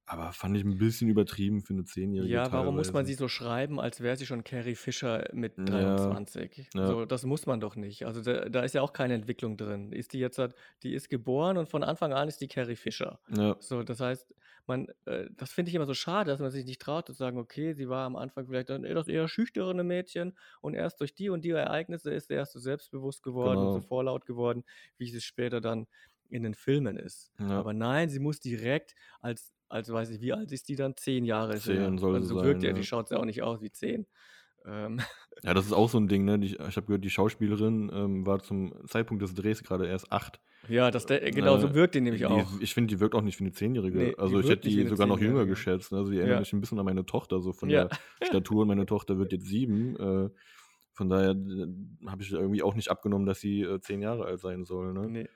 aber fand ich ein bisschen übertrieben für eine Zehnjährige Ja, warum muss man sie so schreiben, als wäre sie schon Carrie Fisher mit Ja, 23? ja. So, das muss man doch nicht. Also da, da ist ja auch keine Entwicklung drin. Ist die jetzt, halt- die ist geboren und von Anfang an ist die Carrie Fisher. Ja, So, das heißt, man, äh, das finde ich immer so schade, dass man sich nicht traut zu sagen, okay, sie war am Anfang vielleicht das eher schüchterne Mädchen und erst durch die und die Ereignisse ist sie erst so selbstbewusst geworden und so Genau. vorlaut geworden, wie sie später dann in den Filmen ist. Ja. Aber nein, sie muss direkt als, als weiß ich, wie alt ist die dann? Zehn Jahre. Zehn soll Also so wirkt sein, ja, die schaut ja auch nicht aus wie zehn. Ähm, Ja, das ist auch so ein Ding, ne? Die, ich habe gehört, die Schauspielerin ähm, war zum Zeitpunkt des Drehs gerade erst acht. ja, das, der, genau so Äh, wirkt die nämlich die, auch. Ich finde, die wirkt auch nicht wie eine Zehnjährige. Nee, also ich hätte die sogar noch jünger geschätzt. Ne? Also die erinnert Ja. mich ein bisschen an meine Tochter, so von Ja. der Statur. Meine Tochter wird jetzt sieben. Äh, von daher äh, habe ich irgendwie auch nicht abgenommen, dass sie äh, zehn Jahre alt sein soll. Ne? Nee.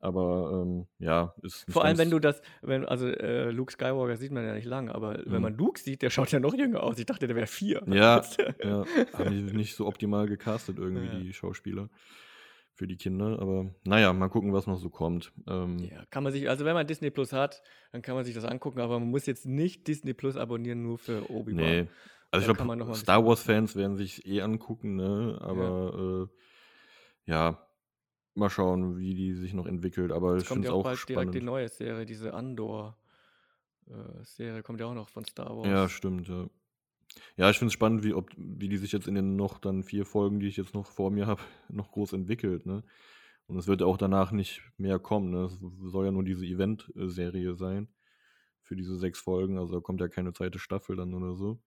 Aber ähm, ja, ist Vor allem, wenn du das, wenn, also äh, Luke Skywalker sieht man ja nicht lang, aber wenn Mhm. man Luke sieht, der schaut ja noch jünger aus. Ich dachte, der wäre vier. Ja, ja, haben die nicht so optimal gecastet irgendwie, Ja. die Schauspieler für die Kinder. Aber naja, mal gucken, was noch so kommt. Ähm, Ja, kann man sich, also wenn man Disney Plus hat, dann kann man sich das angucken, aber man muss jetzt nicht Disney Plus abonnieren, nur für Obi-Wan. Nee. Also Da ich glaube, Star Wars-Fans werden sich eh angucken, ne? Aber ja, äh, ja mal schauen, wie die sich noch entwickelt. Aber ich kommt finde ja es auch auch bald direkt die spannend. neue Serie, diese Andor-Serie kommt ja auch noch von Star Ja, Wars. stimmt, ja. Ja, ich finde es spannend, wie, ob, wie die sich jetzt in den noch dann vier Folgen, die ich jetzt noch vor mir habe, noch groß entwickelt, ne? Und es wird ja auch danach nicht mehr kommen, ne? Es soll ja nur diese Event-Serie sein für diese sechs Folgen, also da kommt ja keine zweite Staffel dann oder so.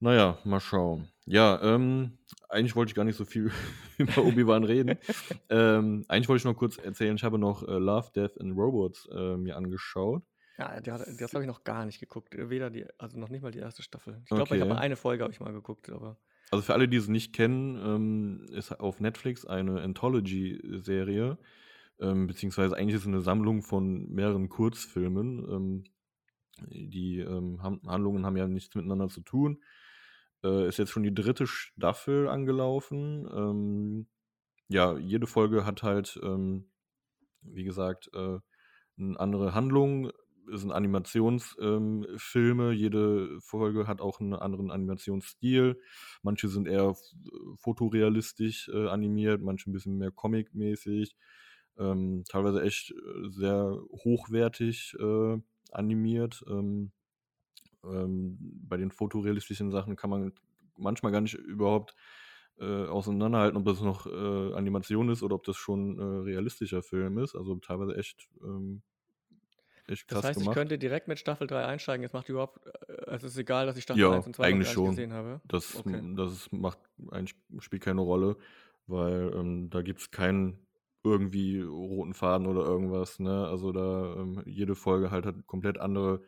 Naja, mal schauen. Ja, ähm, eigentlich wollte ich gar nicht so viel über Obi-Wan reden. ähm, eigentlich wollte ich noch kurz erzählen, ich habe noch äh, Love, Death and Robots äh, mir angeschaut. Ja, hat- das habe ich noch gar nicht geguckt. Weder die, also noch nicht mal die erste Staffel. Ich glaube, ich habe Okay. eine Folge habe ich mal geguckt, aber Also für alle, die es nicht kennen, ähm, ist auf Netflix eine Anthology-Serie, ähm, beziehungsweise eigentlich ist es eine Sammlung von mehreren Kurzfilmen. Ähm, die ähm, Handlungen haben ja nichts miteinander zu tun. Äh, ist jetzt schon die dritte Staffel angelaufen. Ähm, ja, jede Folge hat halt, ähm, wie gesagt, äh, eine andere Handlung. Es sind Animationsfilme. Ähm, jede Folge hat auch einen anderen Animationsstil. Manche sind eher f- fotorealistisch äh, animiert, manche ein bisschen mehr comic-mäßig. Ähm, teilweise echt äh, sehr hochwertig äh, animiert. Ähm, ähm, bei den fotorealistischen Sachen kann man manchmal gar nicht überhaupt äh, auseinanderhalten, ob das noch äh, Animation ist oder ob das schon äh, realistischer Film ist. Also teilweise echt, ähm, echt das krass heißt, ich gemacht. könnte direkt mit Staffel 3 einsteigen. Es macht überhaupt, äh, es ist egal, dass ich Staffel Ja, 1 und 2 noch eigentlich schon. gesehen habe. Das, Okay. das macht eigentlich spielt keine Rolle, weil ähm, da gibt es keinen irgendwie roten Faden oder irgendwas. Ne? Also da ähm, jede Folge halt hat komplett andere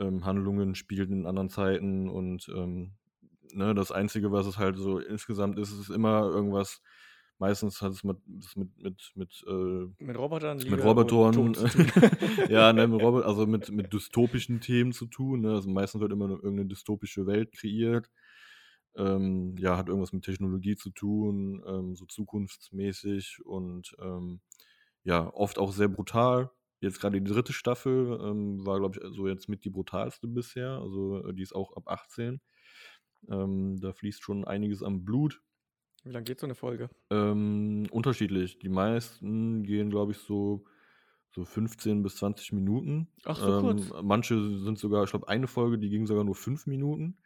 ähm, Handlungen, spielt in anderen Zeiten und ähm, ne, das Einzige, was es halt so insgesamt ist, ist immer irgendwas. Meistens hat es mit, mit, mit, mit äh, Mit Robotern, mit Liebe und Robotern, ja, ne, mit Robot, also mit, mit dystopischen Themen zu tun. Ne? Also meistens wird immer eine, irgendeine dystopische Welt kreiert. Ähm, ja, hat irgendwas mit Technologie zu tun, ähm, so zukunftsmäßig und ähm, ja, oft auch sehr brutal. Jetzt gerade die dritte Staffel ähm, war, glaube ich, so jetzt mit die brutalste bisher. Also äh, die ist auch ab 18. Ähm, da fließt schon einiges an Blut. Wie lange geht so eine Folge? Ähm, unterschiedlich. Die meisten gehen, glaube ich, so, so 15 bis 20 Minuten. Ach, so kurz. Ähm, manche sind sogar, ich glaube, eine Folge, die ging sogar nur 5 Minuten.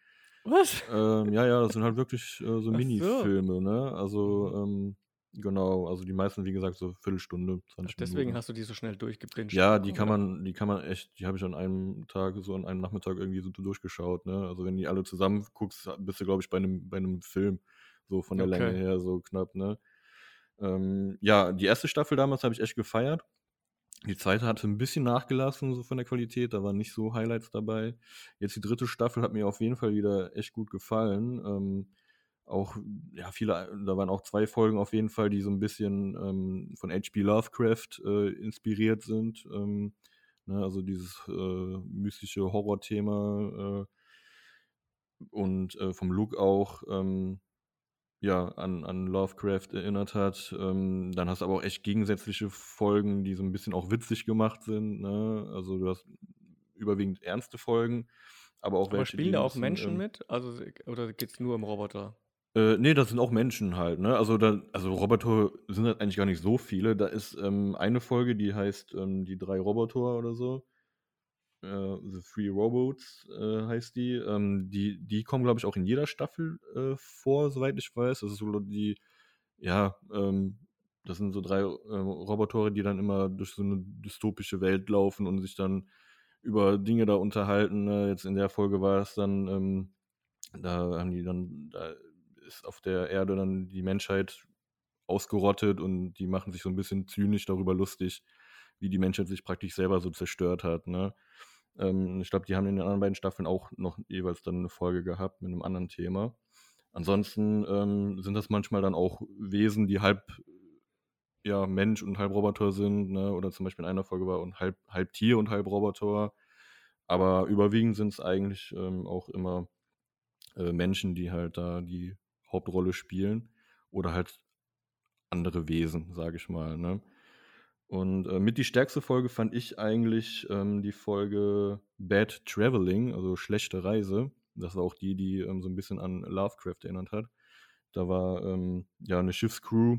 Was? Ähm, ja, ja, das sind halt wirklich äh, so Ach so. Minifilme, ne? Also, ähm, genau, also die meisten, wie gesagt, so Viertelstunde, Ach, 20 deswegen Minuten. hast du die so schnell durchgebinged. Ja, die kann Oder? man, die kann man echt, die habe ich an einem Tag, so an einem Nachmittag irgendwie so durchgeschaut, ne? Also wenn die alle zusammen guckst, bist du, glaube ich, bei einem, bei einem Film, so von der Länge Okay. her, so knapp, ne? Ähm, ja, die erste Staffel damals habe ich echt gefeiert. Die zweite hatte ein bisschen nachgelassen, so von der Qualität, da waren nicht so Highlights dabei. Jetzt die dritte Staffel hat mir auf jeden Fall wieder echt gut gefallen. Ähm, auch, ja, viele, da waren auch zwei Folgen auf jeden Fall, die so ein bisschen ähm, von H.P. Lovecraft äh, inspiriert sind. Ähm, ne, also dieses äh, mystische Horrorthema äh, und äh, vom Look auch ähm, ja, an, an Lovecraft erinnert hat. Ähm, dann hast du aber auch echt gegensätzliche Folgen, die so ein bisschen auch witzig gemacht sind. Ne? Also du hast überwiegend ernste Folgen, aber auch Aber welche, spielen da auch Menschen ähm, mit? Also, oder geht es nur um Roboter? Äh, nee, das sind auch Menschen halt, ne? Also, da, also Roboter sind halt eigentlich gar nicht so viele. Da ist ähm, eine Folge, die heißt ähm, Die drei Roboter oder so. Äh, The Three Robots äh, heißt die. Ähm, die. Die kommen, glaube ich, auch in jeder Staffel äh, vor, soweit ich weiß. Das ist so die, ja, ähm, das sind so drei ähm, Roboter, die dann immer durch so eine dystopische Welt laufen und sich dann über Dinge da unterhalten. Ne? Jetzt in der Folge war es dann, ähm, da haben die dann, da ist auf der Erde dann die Menschheit ausgerottet und die machen sich so ein bisschen zynisch darüber lustig, wie die Menschheit sich praktisch selber so zerstört hat. Ne? Ähm, ich glaube, die haben in den anderen beiden Staffeln auch noch jeweils dann eine Folge gehabt mit einem anderen Thema. Ansonsten ähm, sind das manchmal dann auch Wesen, die halb ja, Mensch und halb Roboter sind, ne? oder zum Beispiel in einer Folge war und halb, halb Tier und halb Roboter. Aber überwiegend sind es eigentlich ähm, auch immer äh, Menschen, die halt da die Hauptrolle spielen oder halt andere Wesen, sage ich mal. Ne? Und äh, mit die stärkste Folge fand ich eigentlich ähm, die Folge Bad Traveling, also schlechte Reise. Das war auch die, die ähm, so ein bisschen an Lovecraft erinnert hat. Da war ähm, ja eine Schiffscrew,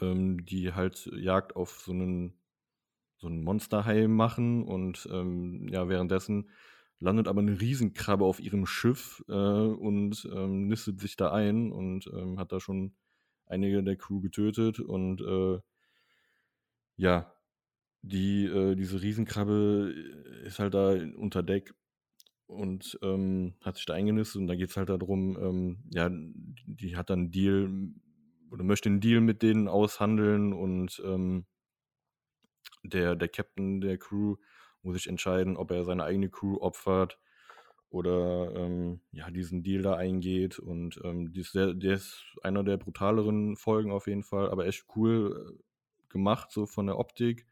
ähm, die halt Jagd auf so einen, so einen Monsterhai machen und ähm, ja, währenddessen landet aber eine Riesenkrabbe auf ihrem Schiff äh, und ähm, nistet sich da ein und ähm, hat da schon einige der Crew getötet und äh, ja, die, äh, diese Riesenkrabbe ist halt da unter Deck und ähm, hat sich da eingenistet und da geht es halt darum, ähm, ja, die hat dann einen Deal oder möchte einen Deal mit denen aushandeln und ähm, der, der Captain der Crew muss sich entscheiden, ob er seine eigene Crew opfert oder ähm, ja, diesen Deal da eingeht. Und ähm, die ist sehr, der ist einer der brutaleren Folgen auf jeden Fall, aber echt cool äh, gemacht, so von der Optik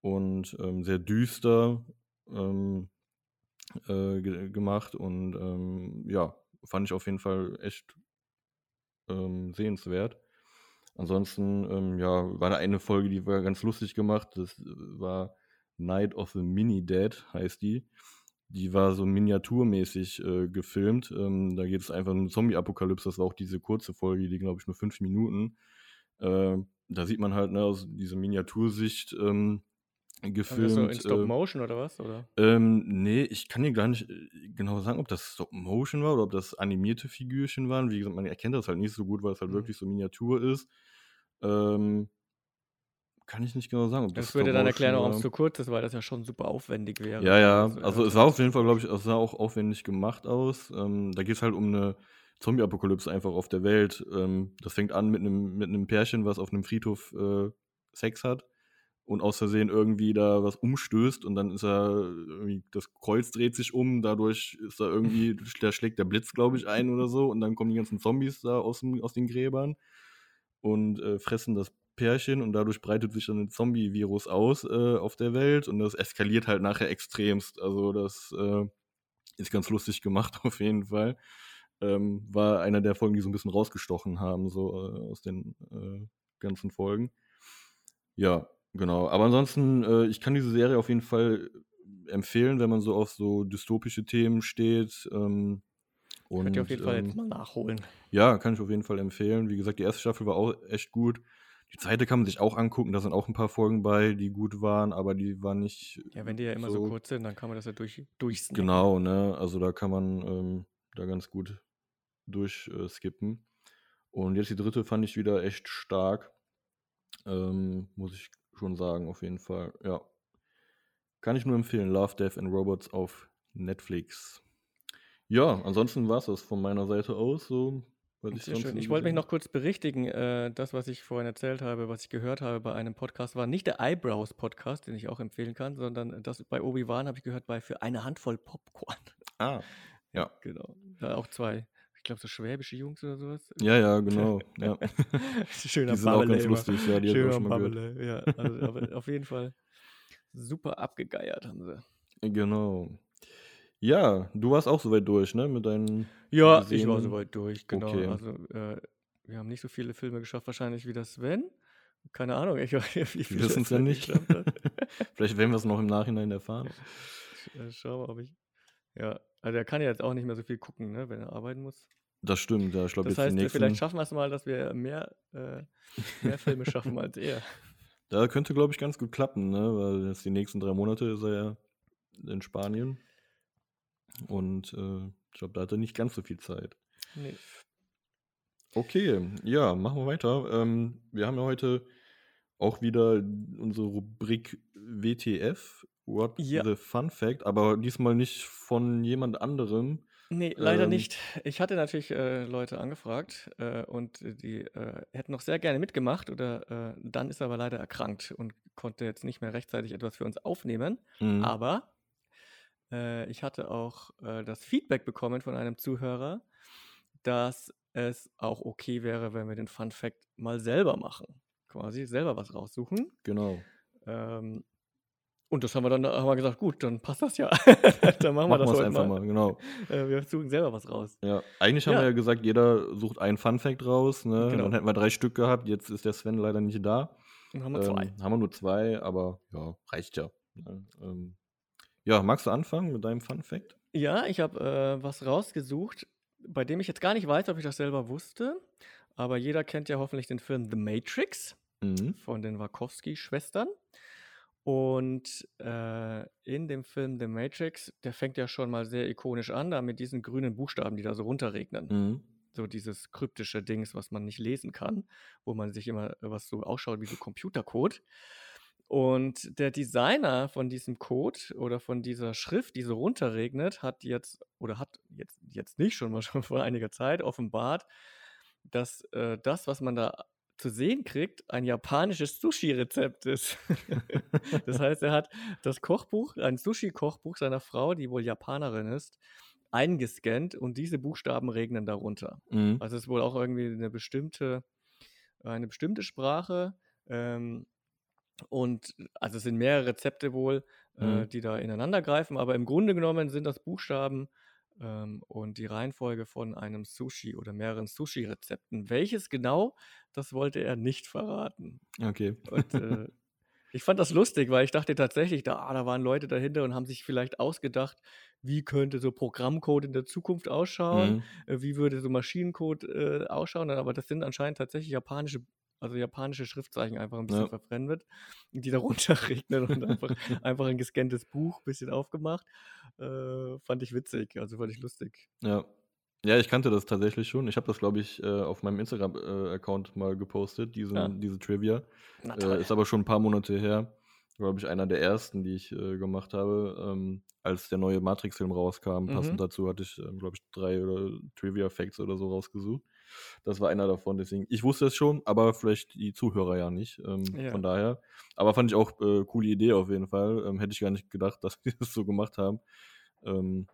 und ähm, sehr düster ähm, äh, ge gemacht und ähm, ja, fand ich auf jeden Fall echt ähm, sehenswert. Ansonsten, ähm, ja, war da eine Folge, die war ganz lustig gemacht. Das äh, war Night of the Mini Dead, heißt die. Die war so miniaturmäßig äh, gefilmt. Ähm, da geht es einfach um eine Zombie-Apokalypse. Das war auch diese kurze Folge, die, glaube ich, nur fünf Minuten. Äh, da sieht man halt ne, aus dieser Miniatursicht ähm, gefilmt. Also so in Stop äh, Motion oder was? Oder? Ähm, nee, ich kann dir gar nicht äh, genau sagen, ob das Stop Motion war oder ob das animierte Figürchen waren. Wie gesagt, man erkennt das halt nicht so gut, weil es halt mhm. wirklich so Miniatur ist. Ähm, kann ich nicht genau sagen. Das, das würde dann erklären, warum es zu kurz ist, weil das ja schon super aufwendig wäre. Ja, ja. Also, also es sah auf jeden Fall, glaube ich, es sah auch aufwendig gemacht aus. Ähm, da geht es halt um eine Zombie-Apokalypse einfach auf der Welt. Ähm, das fängt an mit einem mit Pärchen, was auf einem Friedhof äh, Sex hat und aus Versehen irgendwie da was umstößt und dann ist er irgendwie, das Kreuz dreht sich um, dadurch ist da irgendwie, da schlägt der Blitz, glaube ich, ein oder so und dann kommen die ganzen Zombies da aus, dem, aus den Gräbern und äh, fressen das Pärchen und dadurch breitet sich dann ein Zombie-Virus aus äh, auf der Welt und das eskaliert halt nachher extremst. Also das äh, ist ganz lustig gemacht auf jeden Fall. Ähm, war einer der Folgen, die so ein bisschen rausgestochen haben, so äh, aus den äh, ganzen Folgen. Ja, genau. Aber ansonsten, äh, ich kann diese Serie auf jeden Fall empfehlen, wenn man so auf so dystopische Themen steht. Ähm, und, Könnt ihr auf jeden Fall jetzt ähm, mal nachholen. Ja, kann ich auf jeden Fall empfehlen. Wie gesagt, die erste Staffel war auch echt gut. Die zweite kann man sich auch angucken, da sind auch ein paar Folgen bei, die gut waren, aber die waren nicht. Ja, wenn die ja immer so, so kurz sind, dann kann man das ja durch, durchsnacken. Genau, ne? Also da kann man ähm, da ganz gut durchskippen. Äh, Und jetzt die dritte fand ich wieder echt stark. Ähm, muss ich schon sagen, auf jeden Fall. Ja. Kann ich nur empfehlen. Love, Death and Robots auf Netflix. Ja, ansonsten war es das von meiner Seite aus. So ich, ich wollte mich noch kurz berichtigen. Äh, das, was ich vorhin erzählt habe, was ich gehört habe bei einem Podcast, war nicht der Eyebrows Podcast, den ich auch empfehlen kann, sondern das bei Obi-Wan habe ich gehört bei für eine Handvoll Popcorn. Ah, ja. Genau. Da auch zwei, ich glaube, so schwäbische Jungs oder sowas. Ja, ja, genau. ja. Schöner die sind Babbele auch ganz lustig, ja, die Schöner schon mal Babbele, gehört. ja. Also, aber auf jeden Fall super abgegeiert haben sie. Genau. Ja, du warst auch soweit durch, ne? Mit deinen. Ja, Szenen. ich war soweit durch, genau. Okay. Also, äh, wir haben nicht so viele Filme geschafft, wahrscheinlich wie das Sven. Keine Ahnung, ich weiß nicht, wie viel Wir wissen es ja nicht. Vielleicht werden wir es noch im Nachhinein erfahren. Äh, schau mal, ob ich. Ja, also er kann ja jetzt auch nicht mehr so viel gucken, ne, wenn er arbeiten muss. Das stimmt, ja. Ich glaube, das heißt, nächsten... vielleicht schaffen wir es mal, dass wir mehr, äh, mehr Filme schaffen als er. Da könnte, glaube ich, ganz gut klappen, ne? Weil jetzt die nächsten drei Monate ist er ja in Spanien. Und äh, ich glaube, da hat er nicht ganz so viel Zeit. Nee. Okay, ja, machen wir weiter. Ähm, wir haben ja heute auch wieder unsere Rubrik WTF, What ja. the Fun Fact, aber diesmal nicht von jemand anderem. Nee, leider ähm, nicht. Ich hatte natürlich äh, Leute angefragt äh, und die äh, hätten noch sehr gerne mitgemacht oder äh, dann ist er aber leider erkrankt und konnte jetzt nicht mehr rechtzeitig etwas für uns aufnehmen. Mhm. Aber äh, ich hatte auch äh, das Feedback bekommen von einem Zuhörer, dass es auch okay wäre, wenn wir den Fun Fact mal selber machen. Quasi selber was raussuchen. Genau. Ähm, und das haben wir dann haben wir gesagt, gut, dann passt das ja. dann machen wir das heute einfach mal. mal. genau. Äh, wir suchen selber was raus. Ja, eigentlich haben ja. wir ja gesagt, jeder sucht einen Fun Fact raus. Ne? Genau. Dann hätten wir drei Stück gehabt. Jetzt ist der Sven leider nicht da. Dann haben wir ähm, zwei. Haben wir nur zwei, aber ja, reicht ja. Ne? Ähm, ja, magst du anfangen mit deinem Fun Fact? Ja, ich habe äh, was rausgesucht, bei dem ich jetzt gar nicht weiß, ob ich das selber wusste. aber jeder kennt ja hoffentlich den Film The Matrix Mhm. von den Wachowski-Schwestern. Und äh, in dem Film The Matrix, der fängt ja schon mal sehr ikonisch an, da mit diesen grünen Buchstaben, die da so runterregnen. Mhm. So dieses kryptische Dings, was man nicht lesen kann, wo man sich immer was so ausschaut wie so Computercode. Und der Designer von diesem Code oder von dieser Schrift, die so runterregnet, hat jetzt, oder hat jetzt, jetzt nicht schon mal schon vor einiger Zeit offenbart, dass äh, das, was man da zu sehen kriegt, ein japanisches Sushi-Rezept ist. das heißt, er hat das Kochbuch, ein Sushi-Kochbuch seiner Frau, die wohl Japanerin ist, eingescannt und diese Buchstaben regnen darunter. Mhm. Also es ist wohl auch irgendwie eine bestimmte, eine bestimmte Sprache. Ähm, und also es sind mehrere Rezepte wohl, äh, Mhm. die da ineinander greifen, aber im Grunde genommen sind das Buchstaben ähm, und die Reihenfolge von einem Sushi oder mehreren Sushi-Rezepten. Welches genau, das wollte er nicht verraten. Okay. Und äh, ich fand das lustig, weil ich dachte tatsächlich, da, ah, da waren Leute dahinter und haben sich vielleicht ausgedacht, wie könnte so Programmcode in der Zukunft ausschauen, Mhm. äh, wie würde so Maschinencode äh, ausschauen, aber das sind anscheinend tatsächlich japanische, also japanische Schriftzeichen einfach ein bisschen Ja. verfremdet, die da runterregnen und einfach, einfach ein gescanntes Buch, bisschen aufgemacht. Äh, fand ich witzig, also fand ich lustig. Ja. Ja, ich kannte das tatsächlich schon. Ich habe das, glaube ich, äh, auf meinem Instagram-Account mal gepostet, diesen, Ja. diese Trivia. Äh, ist aber schon ein paar Monate her. Glaube ich, einer der ersten, die ich äh, gemacht habe. Ähm, als der neue Matrix-Film rauskam, passend Mhm. dazu hatte ich, ähm, glaube ich, drei oder Trivia-Facts oder so rausgesucht. Das war einer davon, deswegen. Ich wusste es schon, aber vielleicht die Zuhörer ja nicht. Ähm, Ja. Von daher. Aber fand ich auch äh, coole Idee auf jeden Fall. Ähm, hätte ich gar nicht gedacht, dass wir das so gemacht haben. Ähm,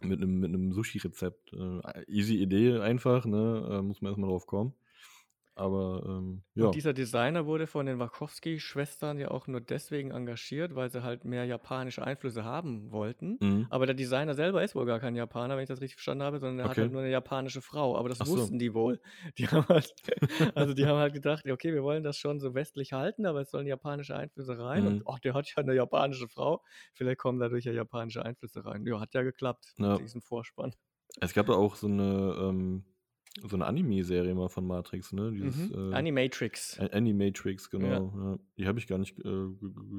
mit einem mit einem Sushi-Rezept. Äh, easy Idee einfach, ne? Äh, muss man erstmal drauf kommen. Aber ähm, ja. Und dieser Designer wurde von den Wachowski-Schwestern ja auch nur deswegen engagiert, weil sie halt mehr japanische Einflüsse haben wollten. Mhm. Aber der Designer selber ist wohl gar kein Japaner, wenn ich das richtig verstanden habe, sondern er hat Okay. halt nur eine japanische Frau. Aber das Ach so. wussten die wohl. Die haben halt, also die haben halt gedacht, okay, wir wollen das schon so westlich halten, aber es sollen japanische Einflüsse rein. Und Mhm. ach, der hat ja eine japanische Frau. Vielleicht kommen dadurch ja japanische Einflüsse rein. Ja, hat ja geklappt Ja. mit diesem Vorspann. Es gab ja auch so eine, ähm, so eine Anime-Serie mal von Matrix, ne? Dieses Mhm. äh, Animatrix. Animatrix, genau. Ja. Die habe ich gar nicht äh,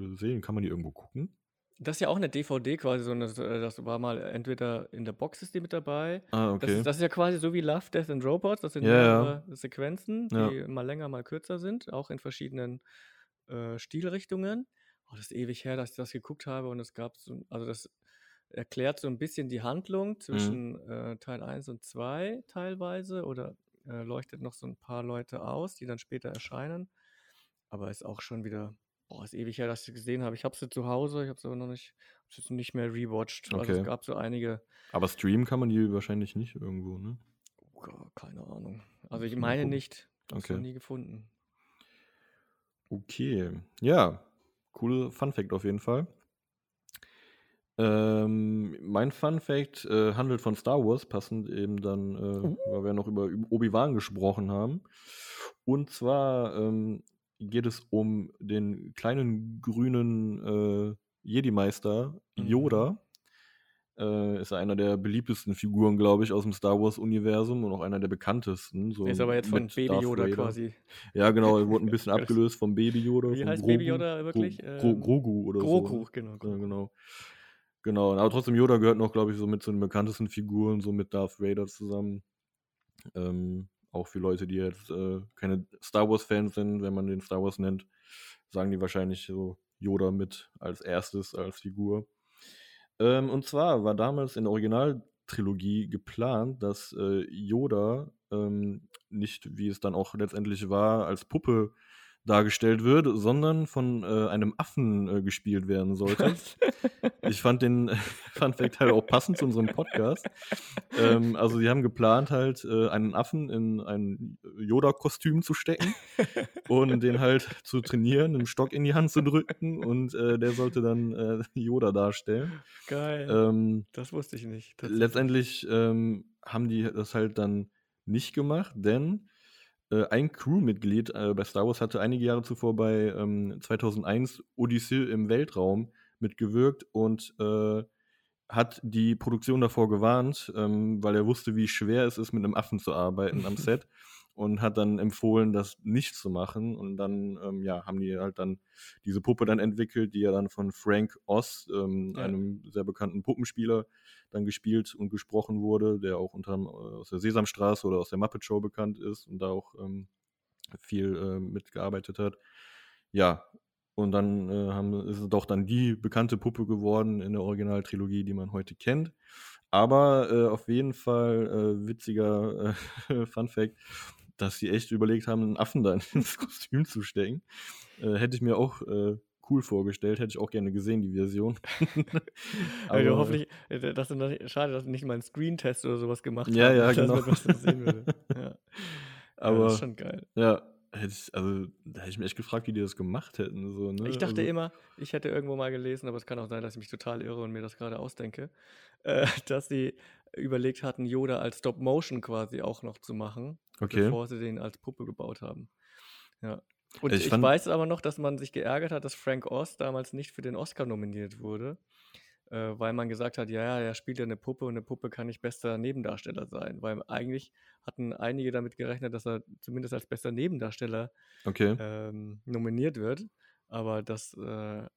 gesehen. Kann man die irgendwo gucken? Das ist ja auch eine DVD quasi, so eine, äh, das war mal entweder in der Box ist die mit dabei. Ah, Das, okay. ist, das ist ja quasi so wie Love, Death and Robots. Das sind Ja, ja. Sequenzen, Ja. die mal länger, mal kürzer sind, auch in verschiedenen äh, Stilrichtungen. Oh, das ist ewig her, dass ich das geguckt habe und es gab so, also das erklärt so ein bisschen die Handlung Mhm. zwischen äh, Teil 1 und 2 teilweise oder äh, leuchtet noch so ein paar Leute aus, die dann später erscheinen. Aber ist auch schon wieder, boah, ist ewig her, dass ich sie gesehen habe. Ich habe sie zu Hause, ich habe sie aber noch nicht, hab's nicht mehr rewatcht. Also Okay. es gab so einige, Aber streamen kann man die wahrscheinlich nicht irgendwo, ne? oh, keine Ahnung. Also ich meine nicht. Hab's noch Okay. nie gefunden. Okay. Ja, coole Fun Fact auf jeden Fall. Ähm, mein Fun Fact äh, handelt von Star Wars, passend eben dann, äh, weil wir noch über Obi-Wan gesprochen haben. Und zwar ähm, geht es um den kleinen grünen äh, Jedi-Meister Mhm. Yoda. Äh, ist einer der beliebtesten Figuren, glaube ich, aus dem Star Wars-Universum und auch einer der bekanntesten. So ist aber jetzt von Baby Darth Yoda Vader. quasi. Ja, genau, er wurde ein bisschen abgelöst vom Baby Yoda. Wie heißt Baby Grogu. Yoda wirklich? Gro Gro Ähm, Grogu oder so. Grogu, ne? genau. Grogu. genau. Genau, aber trotzdem Yoda gehört noch, glaube ich, so mit zu den bekanntesten Figuren, so mit Darth Vader zusammen. Ähm, auch für Leute, die jetzt äh, keine Star Wars-Fans sind, wenn man den Star Wars nennt, sagen die wahrscheinlich so Yoda mit als erstes, als Figur. Ähm, und zwar war damals in der Originaltrilogie geplant, dass äh, Yoda ähm, nicht, wie es dann auch letztendlich war, als Puppe dargestellt wird, sondern von äh, einem Affen äh, gespielt werden sollte. Ich fand den Fun Fact halt auch passend zu unserem Podcast. Ähm, also sie haben geplant halt äh, einen Affen in ein Yoda-Kostüm zu stecken und den halt zu trainieren, einen Stock in die Hand zu drücken und äh, der sollte dann äh, Yoda darstellen. Geil. Ähm, das wusste ich nicht. letztendlich ähm, haben die das halt dann nicht gemacht, denn äh, ein Crewmitglied äh, bei Star Wars hatte einige Jahre zuvor bei ähm, 2001 Odyssee im Weltraum mitgewirkt und äh, hat die Produktion davor gewarnt, ähm, weil er wusste, wie schwer es ist, mit einem Affen zu arbeiten am Set. Und hat dann empfohlen, das nicht zu machen. Und dann, ähm, ja, haben die halt dann diese Puppe dann entwickelt, die ja dann von Frank Oz, ähm, Ja. einem sehr bekannten Puppenspieler, dann gespielt und gesprochen wurde, der auch unter äh, aus der Sesamstraße oder aus der Muppet Show bekannt ist und da auch ähm, viel äh, mitgearbeitet hat. Ja, und dann äh, haben, ist es doch dann die bekannte Puppe geworden in der Originaltrilogie, die man heute kennt. Aber äh, auf jeden Fall äh, witziger äh, Fun Fact, dass sie echt überlegt haben, einen Affen da ins Kostüm zu stecken. Äh, hätte ich mir auch äh, cool vorgestellt, hätte ich auch gerne gesehen, die Version. Also Aber- hoffentlich, äh, dass du noch, schade, dass nicht mal einen Screen-Test oder sowas gemacht Ja, haben, ja, genau. das würde. Ja. ja, Aber das ist schon geil. ja, hätte ich, also da hätte ich mich echt gefragt, wie die das gemacht hätten. So, ne? Ich dachte also, immer, ich hätte irgendwo mal gelesen, aber es kann auch sein, dass ich mich total irre und mir das gerade ausdenke, äh, dass sie überlegt hatten, Yoda als Stop-Motion quasi auch noch zu machen, Okay. bevor sie den als Puppe gebaut haben. Ja. Und Ich ich, fand- weiß aber noch, dass man sich geärgert hat, dass Frank Oz damals nicht für den Oscar nominiert wurde, äh, weil man gesagt hat, ja, ja, er spielt ja eine Puppe und eine Puppe kann nicht bester Nebendarsteller sein, weil eigentlich hatten einige damit gerechnet, dass er zumindest als bester Nebendarsteller Okay. ähm, nominiert wird. Aber das äh,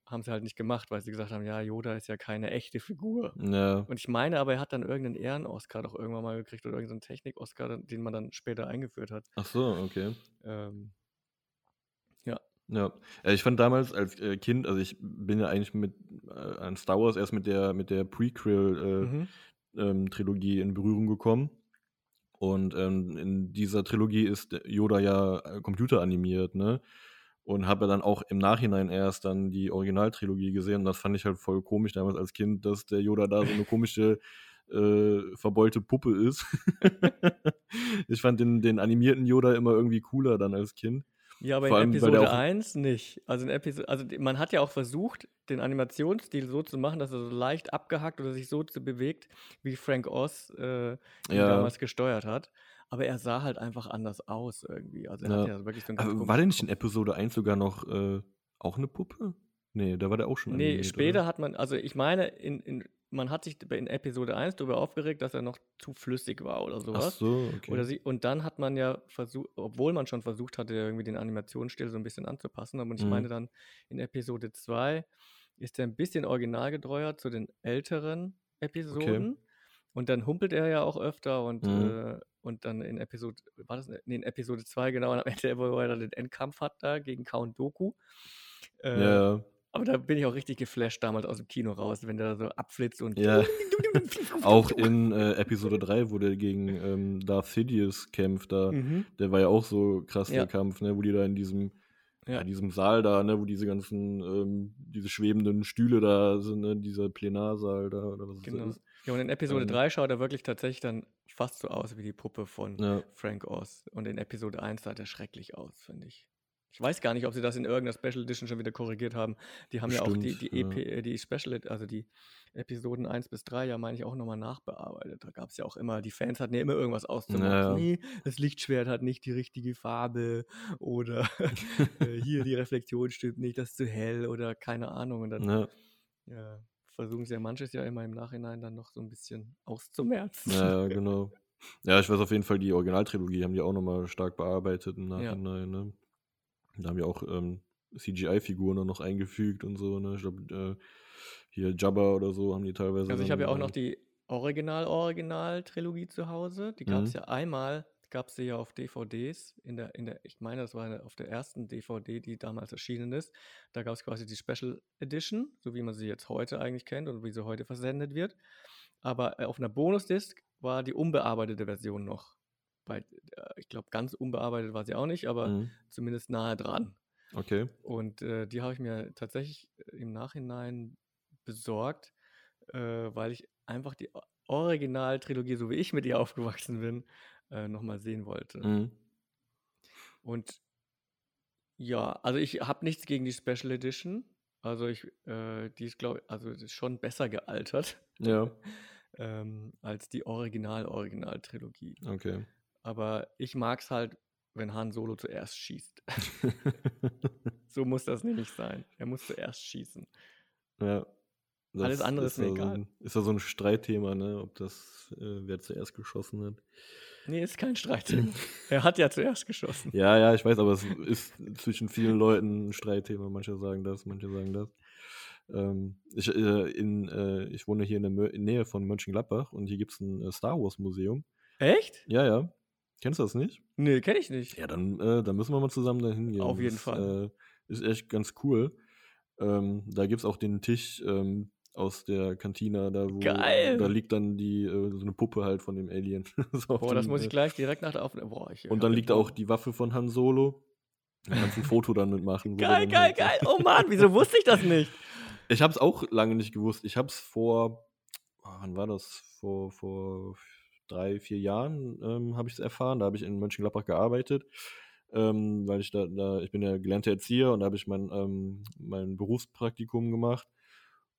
haben sie halt nicht gemacht, weil sie gesagt haben, ja, Yoda ist ja keine echte Figur. Ja. Und ich meine, aber er hat dann irgendeinen Ehren-Oscar doch irgendwann mal gekriegt oder irgendeinen Technik-Oscar, den man dann später eingeführt hat. Ach so, okay. Ähm, Ja, äh, ich fand damals als äh, Kind, also ich bin ja eigentlich mit äh, an Star Wars erst mit der mit der Prequel mhm. äh, ähm, Trilogie in Berührung gekommen. Und ähm, in dieser Trilogie ist Yoda ja äh, computeranimiert, ne? Und habe dann auch im Nachhinein erst dann die Originaltrilogie gesehen. Und das fand ich halt voll komisch damals als Kind, dass der Yoda da so eine komische äh, verbeulte Puppe ist. ich fand den, den animierten Yoda immer irgendwie cooler dann als Kind. Ja, aber Vor in Episode auch- 1 nicht. Also in Episode, also man hat ja auch versucht, den Animationsstil so zu machen, dass er so leicht abgehackt oder sich so zu bewegt, wie Frank Oz äh, ihn Ja. damals gesteuert hat. Aber er sah halt einfach anders aus irgendwie. Also er hat Ja. ja wirklich so einen war der nicht in. Episode 1 sogar noch äh, auch eine Puppe? Nee, da war der auch schon Nee, später oder? hat man, also ich meine, in, in, man hat sich in Episode 1 darüber aufgeregt, dass er noch zu flüssig war oder Ach sowas. so, okay. Oder sie, und dann hat man ja versucht, obwohl man schon versucht hatte, irgendwie den Animationsstil so ein bisschen anzupassen, aber ich Mhm. meine dann in Episode 2 ist er ein bisschen originalgetreuer zu den älteren Episoden. Und dann humpelt er ja auch öfter und, Mhm. äh, und dann in Episode, war das nee, in Episode 2 genau, und am Ende, wo er dann den Endkampf hat da gegen Count Doku. Äh, ja, aber da bin ich auch richtig geflasht damals aus dem Kino raus, wenn der so abflitzt und ja. auch in äh, Episode 3, wo der gegen ähm, Darth Sidious kämpft, da, Mhm. der war ja auch so krass, Ja. der Kampf, ne, wo die da in diesem, ja. Ja. diesem Saal da, ne, wo diese ganzen, ähm, diese schwebenden Stühle da sind, ne, dieser Plenarsaal da, oder was Genau. ist. Ja, und in Episode Ähm. 3 schaut er wirklich tatsächlich dann fast so aus wie die Puppe von Ja. Frank Oz. Und in Episode 1 sah der schrecklich aus, finde ich. Ich weiß gar nicht, ob sie das in irgendeiner Special Edition schon wieder korrigiert haben. Die haben ja auch die, die, ja. EP, äh, die Special, also die Episoden 1 bis 3, ja, meine ich, auch nochmal nachbearbeitet. Da gab es ja auch immer, die Fans hatten ja immer irgendwas auszumachen. Ja. Nee, das Lichtschwert hat nicht die richtige Farbe oder äh, hier die Reflexion stimmt nicht, das ist zu hell oder keine Ahnung. Und dann Ja, ja, versuchen sie ja manches ja immer im Nachhinein dann noch so ein bisschen auszumerzen. ja, genau. Ja, ich weiß auf jeden Fall, die Originaltrilogie haben die auch nochmal stark bearbeitet im Ja. Nachhinein, ne? Da haben die auch ähm, CGI-Figuren noch eingefügt und so, ne? Ich glaube, äh, hier Jabba oder so haben die teilweise. Also ich habe ja auch noch äh, die Original-Original-Trilogie zu Hause. Die gab es Mhm. ja einmal, gab es sie ja auf DVDs. In der, in der, ich meine, das war auf der ersten DVD, die damals erschienen ist. Da gab es quasi die Special Edition, so wie man sie jetzt heute eigentlich kennt und wie sie heute versendet wird. Aber äh, auf einer Bonusdisc war die unbearbeitete Version noch. Bei, äh, ich glaube, ganz unbearbeitet war sie auch nicht, aber mhm. zumindest nahe dran. Okay. Und äh, die habe ich mir tatsächlich äh, im Nachhinein besorgt, äh, weil ich einfach die Originaltrilogie, so wie ich mit ihr aufgewachsen bin, äh, nochmal sehen wollte. Mhm. Und ja, also ich habe nichts gegen die Special Edition. Also ich, äh, die ist, glaube ich, also ist schon besser gealtert Ja, ähm, als die Original-Original-Trilogie. okay. Aber ich mag es halt, wenn Han Solo zuerst schießt. so muss das nämlich sein. Er muss zuerst schießen. ja. Alles andere ist mir ja so egal. ein, ist ja so ein Streitthema, ne? Ob das, äh, wer zuerst geschossen hat. Nee, ist kein Streitthema. er hat ja zuerst geschossen. Ja, ja, ich weiß, aber es ist zwischen vielen Leuten ein Streitthema. Manche sagen das, manche sagen das. Ähm, ich, äh, in, äh, ich wohne hier in der Mö in Nähe von Mönchengladbach und hier gibt es ein äh, Star Wars Museum. Echt? Ja, ja. Kennst du das nicht? Nee, kenne ich nicht. Ja, dann, äh, dann müssen wir mal zusammen dahin gehen. Auf jeden das, Fall. Äh, ist echt ganz cool. Ähm, da gibt es auch den Tisch ähm, aus der Kantina, da wo Geil. da liegt dann die äh, so eine Puppe halt von dem Alien. so Boah, das muss ich äh, gleich direkt nach der Aufnahme. Boah, ich Und dann liegt da auch die Waffe von Han Solo. Da kannst du ein Foto dann mitmachen. Geil, geil, halt- geil. Oh Mann, wieso wusste ich das nicht? Ich habe es auch lange nicht gewusst. Ich habe es vor, ah, wann war das? Vor, vor drei, vier Jahren ähm, habe ich es erfahren. Da habe ich in Mönchengladbach gearbeitet, ähm, weil ich da, da, ich bin ja gelernter Erzieher und da habe ich mein, ähm, mein Berufspraktikum gemacht.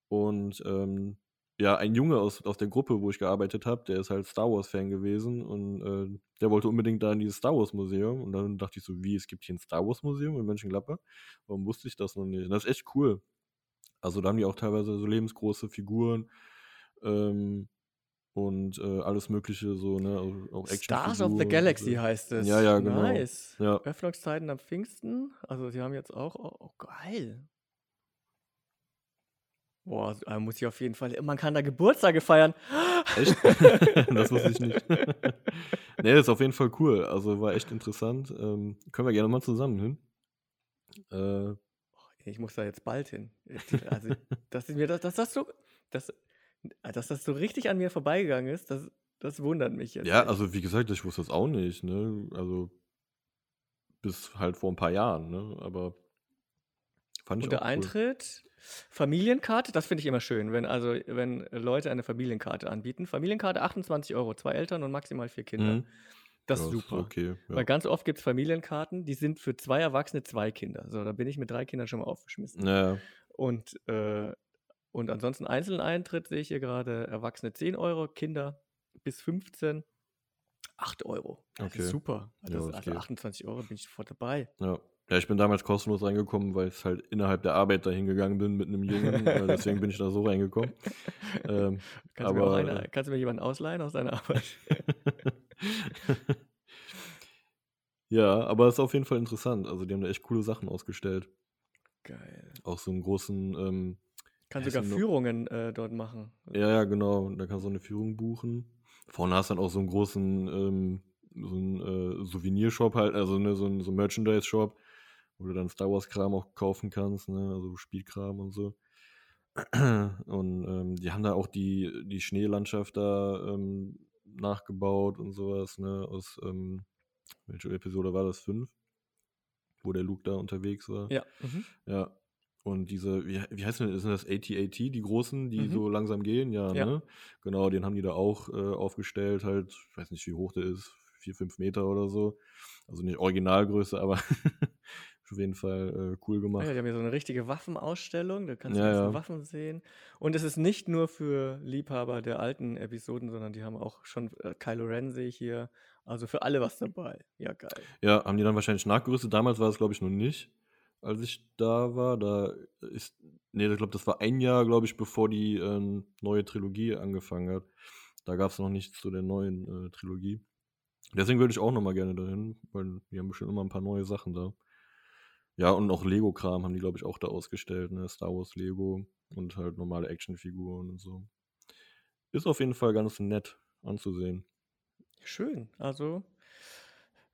Und ähm, ja, ein Junge aus, aus der Gruppe, wo ich gearbeitet habe, der ist halt Star Wars-Fan gewesen und äh, der wollte unbedingt da in dieses Star Wars-Museum. Und dann dachte ich so, wie, es gibt hier ein Star Wars-Museum in Mönchengladbach? Warum wusste ich das noch nicht? Und das ist echt cool. Also da haben die auch teilweise so lebensgroße Figuren ähm, und äh, alles Mögliche, so, ne? Auch, auch Stars of the Galaxy so. heißt es. Ja, ja, genau. Nice. Ja. Öffnungszeiten am Pfingsten. Also, sie haben jetzt auch. Oh, oh geil. Boah, so- äh, muss ich auf jeden Fall. Man kann da Geburtstage feiern. Echt? das wusste ich nicht. nee, das ist auf jeden Fall cool. Also war echt interessant. Ähm, können wir gerne mal zusammen hin. Äh, Ich muss da jetzt bald hin. Also, dass mir das, dass das so, dass, dass das so richtig an mir vorbeigegangen ist, das, das wundert mich jetzt. ja, echt. also wie gesagt, ich wusste das auch nicht, ne? Also bis halt vor ein paar Jahren, ne? Aber fand ich Und der auch cool. Eintritt, Familienkarte, das finde ich immer schön, wenn also wenn Leute eine Familienkarte anbieten. Familienkarte 28 Euro, zwei Eltern und maximal vier Kinder. Mhm. Das Ja, ist super. okay. Ja. Weil ganz oft gibt es Familienkarten, die sind für zwei Erwachsene zwei Kinder. So, da bin ich mit drei Kindern schon mal aufgeschmissen. Ja, Und, äh, und ansonsten einzelnen Eintritt sehe ich hier gerade Erwachsene 10 Euro, Kinder bis 15 8 Euro. Das Okay. ist super. Ja, Das, das also geht. 28 Euro bin ich sofort dabei. ja. Ja, ich bin damals kostenlos reingekommen, weil ich halt innerhalb der Arbeit da hingegangen bin mit einem Jungen. äh, deswegen bin ich da so reingekommen. Ähm, Kannst, du aber, eine, äh, kannst du mir jemanden ausleihen aus deiner Arbeit? ja, aber es ist auf jeden Fall interessant. Also, die haben da echt coole Sachen ausgestellt. Geil. Auch so einen großen, ähm, Kann Ja, sogar Führungen äh, dort machen. ja, ja, genau. Da kannst du eine Führung buchen. Vorne hast du dann auch so einen großen, ähm, so einen äh, Souvenirshop halt, also ne, so einen so Merchandise-Shop, wo du dann Star Wars-Kram auch kaufen kannst, ne, also Spielkram und so. Und ähm, die haben da auch die, die Schneelandschaft da ähm, nachgebaut und sowas, ne, aus, ähm, welche Episode war das? Fünf? Wo der Luke da unterwegs war. Ja. Mhm. Ja. Und diese, wie, wie heißt denn, sind das AT-AT, die großen, die Mhm. so langsam gehen? Ja, Ja. ne? Genau, den haben die da auch äh, aufgestellt, halt, ich weiß nicht, wie hoch der ist, vier, fünf Meter oder so. Also nicht Originalgröße, aber auf jeden Fall äh, cool gemacht. Ja, die haben hier so eine richtige Waffenausstellung, da kannst du Ja, ja. Waffen sehen. Und es ist nicht nur für Liebhaber der alten Episoden, sondern die haben auch schon äh, Kylo Ren sehe ich hier. Also für alle was dabei. Ja, geil. Ja, haben die dann wahrscheinlich nachgerüstet. Damals war es, glaube ich, noch nicht, als ich da war. Da ist, nee, ich glaube, das war ein Jahr, glaube ich, bevor die ähm, neue Trilogie angefangen hat. Da gab es noch nichts zu der neuen äh, Trilogie. Deswegen würde ich auch noch mal gerne dahin, weil die haben bestimmt immer ein paar neue Sachen da. Ja, und auch Lego-Kram haben die, glaube ich, auch da ausgestellt, ne? Star Wars Lego und halt normale Actionfiguren und so. Ist auf jeden Fall ganz nett anzusehen. Schön. Also,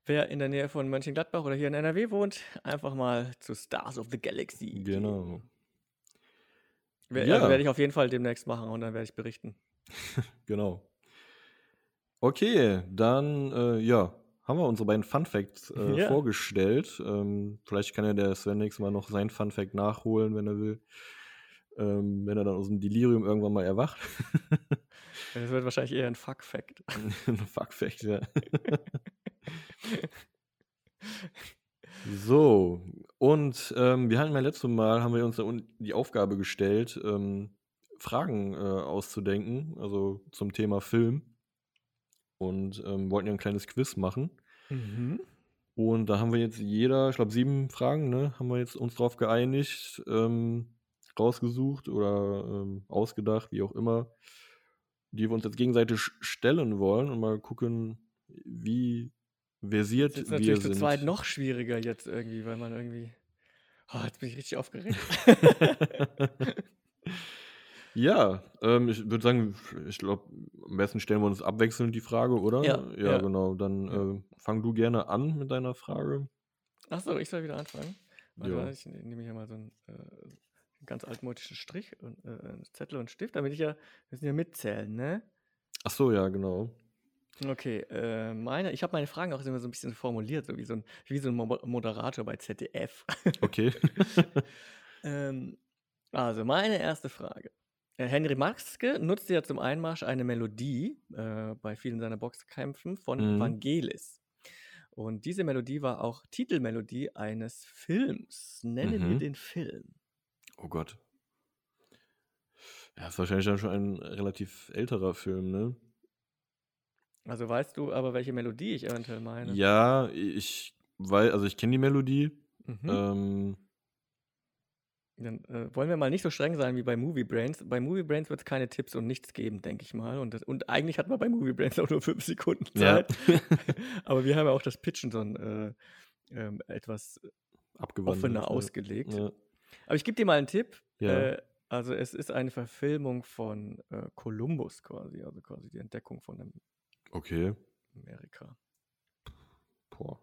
wer in der Nähe von Mönchengladbach oder hier in NRW wohnt, einfach mal zu Stars of the Galaxy. Genau. Wer- Ja. Also werde ich auf jeden Fall demnächst machen und dann werde ich berichten. Genau. Okay, dann äh, ja, haben wir unsere beiden Fun Facts äh, Ja. vorgestellt. Ähm, vielleicht kann ja der Sven nächstes Mal noch sein Fun Fact nachholen, wenn er will. Ähm, wenn er dann aus dem Delirium irgendwann mal erwacht. Das wird wahrscheinlich eher ein Fuck-Fact. Ein Fuck Fact, ja. So, und ähm, wir hatten beim letzten Mal, haben wir uns die Aufgabe gestellt, ähm, Fragen äh, auszudenken, also zum Thema Film. Und ähm, wollten ja ein kleines Quiz machen. Mhm. Und da haben wir jetzt jeder, ich glaube sieben Fragen, ne, haben wir jetzt uns drauf geeinigt, ähm, rausgesucht oder ähm, ausgedacht, wie auch immer, die wir uns jetzt gegenseitig stellen wollen und mal gucken, wie versiert Das ist natürlich zu zweit noch schwieriger jetzt irgendwie, weil man irgendwie. Oh, jetzt bin ich richtig aufgeregt. Ja, ähm, ich würde sagen, ich glaube, am besten stellen wir uns abwechselnd die Frage, oder? Ja, Ja, ja. genau. Dann Ja. äh, fang du gerne an mit deiner Frage. Achso, ich soll wieder anfangen. Warte Ja. ich ne- nehme hier mal so einen äh, ganz altmodischen Strich und äh, einen Zettel und Stift, damit ich ja, wir müssen ja mitzählen, ne? Ach so, ja, genau. Okay, äh, meine, ich habe meine Fragen auch immer so ein bisschen formuliert, so wie so ein, wie so ein Mo Moderator bei ZDF. Okay. ähm, also, meine erste Frage. Äh, Henry Maxke nutzte ja zum Einmarsch eine Melodie äh, bei vielen seiner Boxkämpfen von Mhm. Vangelis. Und diese Melodie war auch Titelmelodie eines Films. Nenne mir Mhm. den Film. Oh Gott. Ja, ist wahrscheinlich dann schon ein relativ älterer Film, ne? Also weißt du aber, welche Melodie ich eventuell meine? Ja, ich weil, also ich kenne die Melodie. Mhm. Ähm, Dann äh, wollen wir mal nicht so streng sein wie bei Movie Brains. Bei Movie Brains wird es keine Tipps und nichts geben, denke ich mal. Und, das, und eigentlich hat man bei Movie Brains auch nur fünf Sekunden ja, Zeit. Aber wir haben ja auch das Pitchen so ein, äh, ähm, etwas offener ne? ausgelegt. Ja. Aber ich gebe dir mal einen Tipp. Ja. Äh, also es ist eine Verfilmung von äh, Columbus quasi, also quasi die Entdeckung von Am- Okay. Amerika. Boah.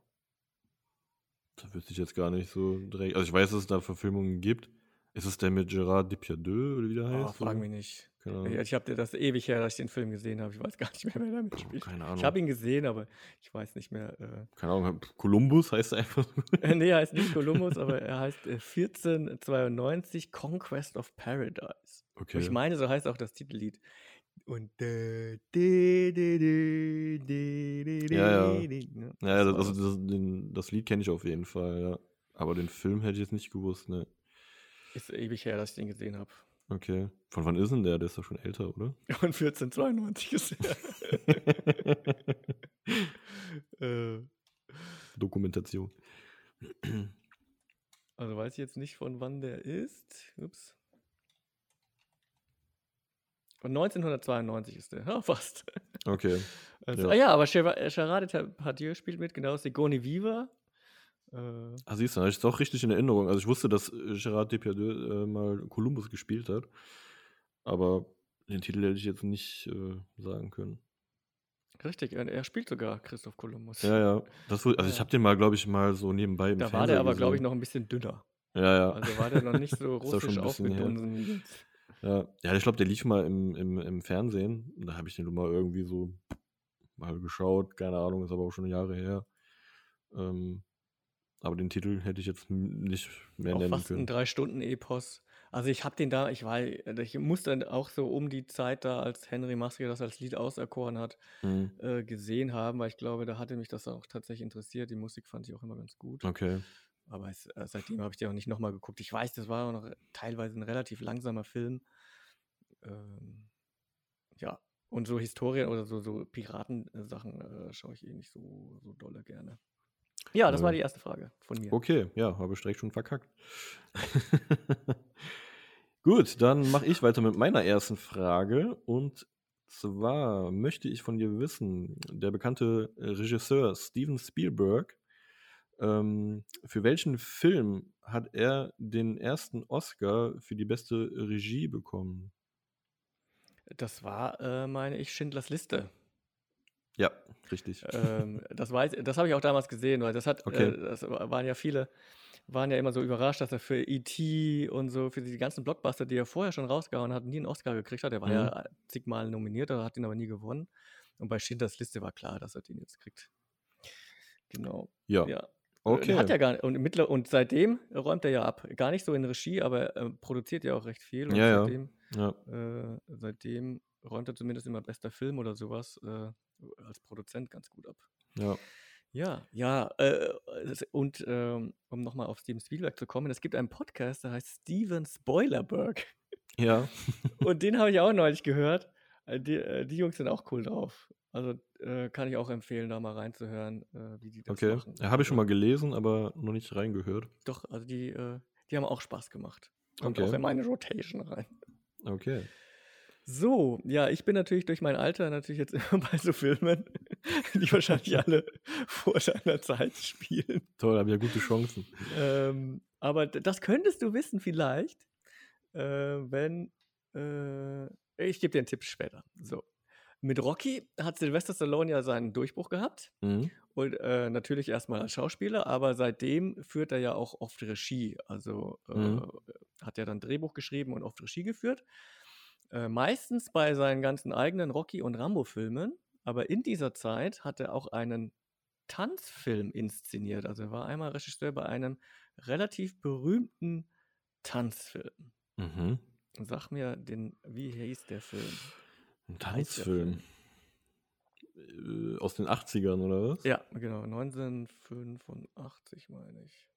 Da wüsste ich jetzt gar nicht so direkt. Also ich weiß, dass es da Verfilmungen gibt. Ist es der mit Gerard Depardieu oder wie der Oh, heißt? frag oder? mich nicht. Ich, ich habe dir das ewig her, dass ich den Film gesehen habe. Ich weiß gar nicht mehr, wer damit Oh, spielt. keine Ich Ahnung. habe ihn gesehen, aber ich weiß nicht mehr. Äh, Keine Ahnung. Columbus heißt er einfach. Nee, er heißt nicht Columbus, aber er heißt äh, 1492 Conquest of Paradise. Und ich Okay. meine, so heißt auch das Titellied. Und de, de, de, Ja, ja. ne? Ja, Das also das. das, den, das Lied kenne ich auf jeden Fall, ja. Aber den Film hätte ich jetzt nicht gewusst, ne? Ist ewig her, dass ich den gesehen habe. Okay. Von wann ist denn der? Der ist doch schon älter, oder? Und 1492 ist er. äh, Dokumentation. also weiß ich jetzt nicht, von wann der ist. Ups. Von 1992 ist der. Ja, fast. Okay. Also, Ja. Ah ja, aber Gerard Gerard Depardieu spielt mit, genau, Sigourney Viva. Äh, Ah, siehst du, ich es doch richtig in Erinnerung. Also ich wusste, dass äh, Gerard Depardieu äh, mal Columbus gespielt hat. Aber den Titel hätte ich jetzt nicht äh, sagen können. richtig, er, spielt sogar Christoph Kolumbus. Ja, ja. Das, also ich habe den mal, glaube ich, mal so nebenbei im Da war Fernseher der aber, glaube ich, noch ein bisschen dünner. Ja, ja. Also war der noch nicht so Ist auch russisch aufgedunsen. Ja, ja ich glaube, der lief mal im, im, im Fernsehen. Da habe ich den mal irgendwie so mal geschaut. Keine Ahnung, ist aber auch schon Jahre her. Ähm, aber den Titel hätte ich jetzt nicht mehr Auch nennen fast ein können. Drei-Stunden-Epos. Also ich habe den da, ich war, ich musste dann auch so um die Zeit da, als Henry Maske das als Lied auserkoren hat, Mhm. äh, gesehen haben, weil ich glaube, da hatte mich das auch tatsächlich interessiert. Die Musik fand ich auch immer ganz gut. Okay. Aber es, äh, seitdem habe ich den auch nicht nochmal geguckt. Ich weiß, das war auch noch teilweise ein relativ langsamer Film. Ähm, ja, und so Historien oder so, so Piratensachen äh, schaue ich eh nicht so, so dolle gerne. Ja, das war die erste Frage von mir. Okay, ja, habe ich direkt schon verkackt. Gut, dann mache ich weiter mit meiner ersten Frage. Und zwar möchte ich von dir wissen, der bekannte Regisseur Steven Spielberg, ähm, für welchen Film hat er den ersten Oscar für die beste Regie bekommen? Das war, äh, meine ich, Schindlers Liste. Ja, richtig. ähm, das weiß, das habe ich auch damals gesehen, weil das hat, Okay. äh, das wa- waren ja viele, waren ja immer so überrascht, dass er für E.T. und so, für die ganzen Blockbuster, die er vorher schon rausgehauen hat, nie einen Oscar gekriegt hat. Er war Mhm. ja zigmal nominiert, er hat ihn aber nie gewonnen. Und bei Schindlers Liste war klar, dass er den jetzt kriegt. Genau. Ja, Ja. Okay. Hat er gar nicht. Und, mittler, und seitdem räumt er ja ab. Gar nicht so in Regie, aber er äh, produziert ja auch recht viel. Und Ja, ja. seitdem, Ja, äh, seitdem räumt er zumindest immer bester Film oder sowas äh, als Produzent ganz gut ab. ja. Ja, ja, äh, und ähm, um nochmal auf Steven Spielberg zu kommen, es gibt einen Podcast, der heißt Steven Spoilerberg. Ja, Und den habe ich auch neulich gehört. Äh, Die, äh, die Jungs sind auch cool drauf. Also äh, kann ich auch empfehlen, da mal reinzuhören, äh, wie die das okay. machen. Ja, habe ich schon Also, mal gelesen, aber noch nicht reingehört. Doch, also die, äh, die haben auch Spaß gemacht. Kommt Okay. auch in meine Rotation rein. Okay. So, ja, ich bin natürlich durch mein Alter natürlich jetzt immer bei so Filmen, die wahrscheinlich alle vor deiner Zeit spielen. Toll, habe ja gute Chancen. Ähm, aber das könntest du wissen vielleicht, äh, wenn ich gebe dir einen Tipp später. So. Mit Rocky hat Sylvester Stallone ja seinen Durchbruch gehabt. Mhm. Und äh, natürlich erstmal als Schauspieler, aber seitdem führt er ja auch oft Regie. Also äh, Mhm. hat er dann Drehbuch geschrieben und oft Regie geführt. Äh, meistens bei seinen ganzen eigenen Rocky- und Rambo-Filmen. Aber in dieser Zeit hat er auch einen Tanzfilm inszeniert. Also er war einmal Regisseur bei einem relativ berühmten Tanzfilm. Mhm. Sag mir, den, wie hieß der Film? Ein Tanzfilm. Äh, Aus den 80ern, oder was? Ja, genau, 1985 meine ich.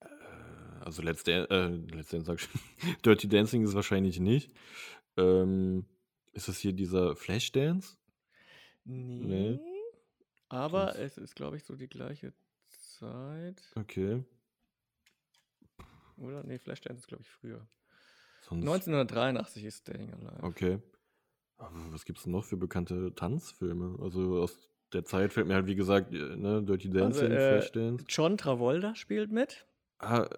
Äh, Also Dance, äh, sag ich schon. Dirty Dancing ist wahrscheinlich nicht. Ähm, ist das hier dieser Flashdance? Nee. Aber Sonst- es ist, glaube ich, so die gleiche Zeit. Okay. Oder? Nee, Flashdance ist, glaube ich, früher. Sonst, 1983 ist Staying Alive. Okay. Aber was gibt's denn noch für bekannte Tanzfilme? Also aus der Zeit fällt mir halt, wie gesagt, äh, ne, Dirty Dancing, äh, Flashdance. John Travolta spielt mit. Ah,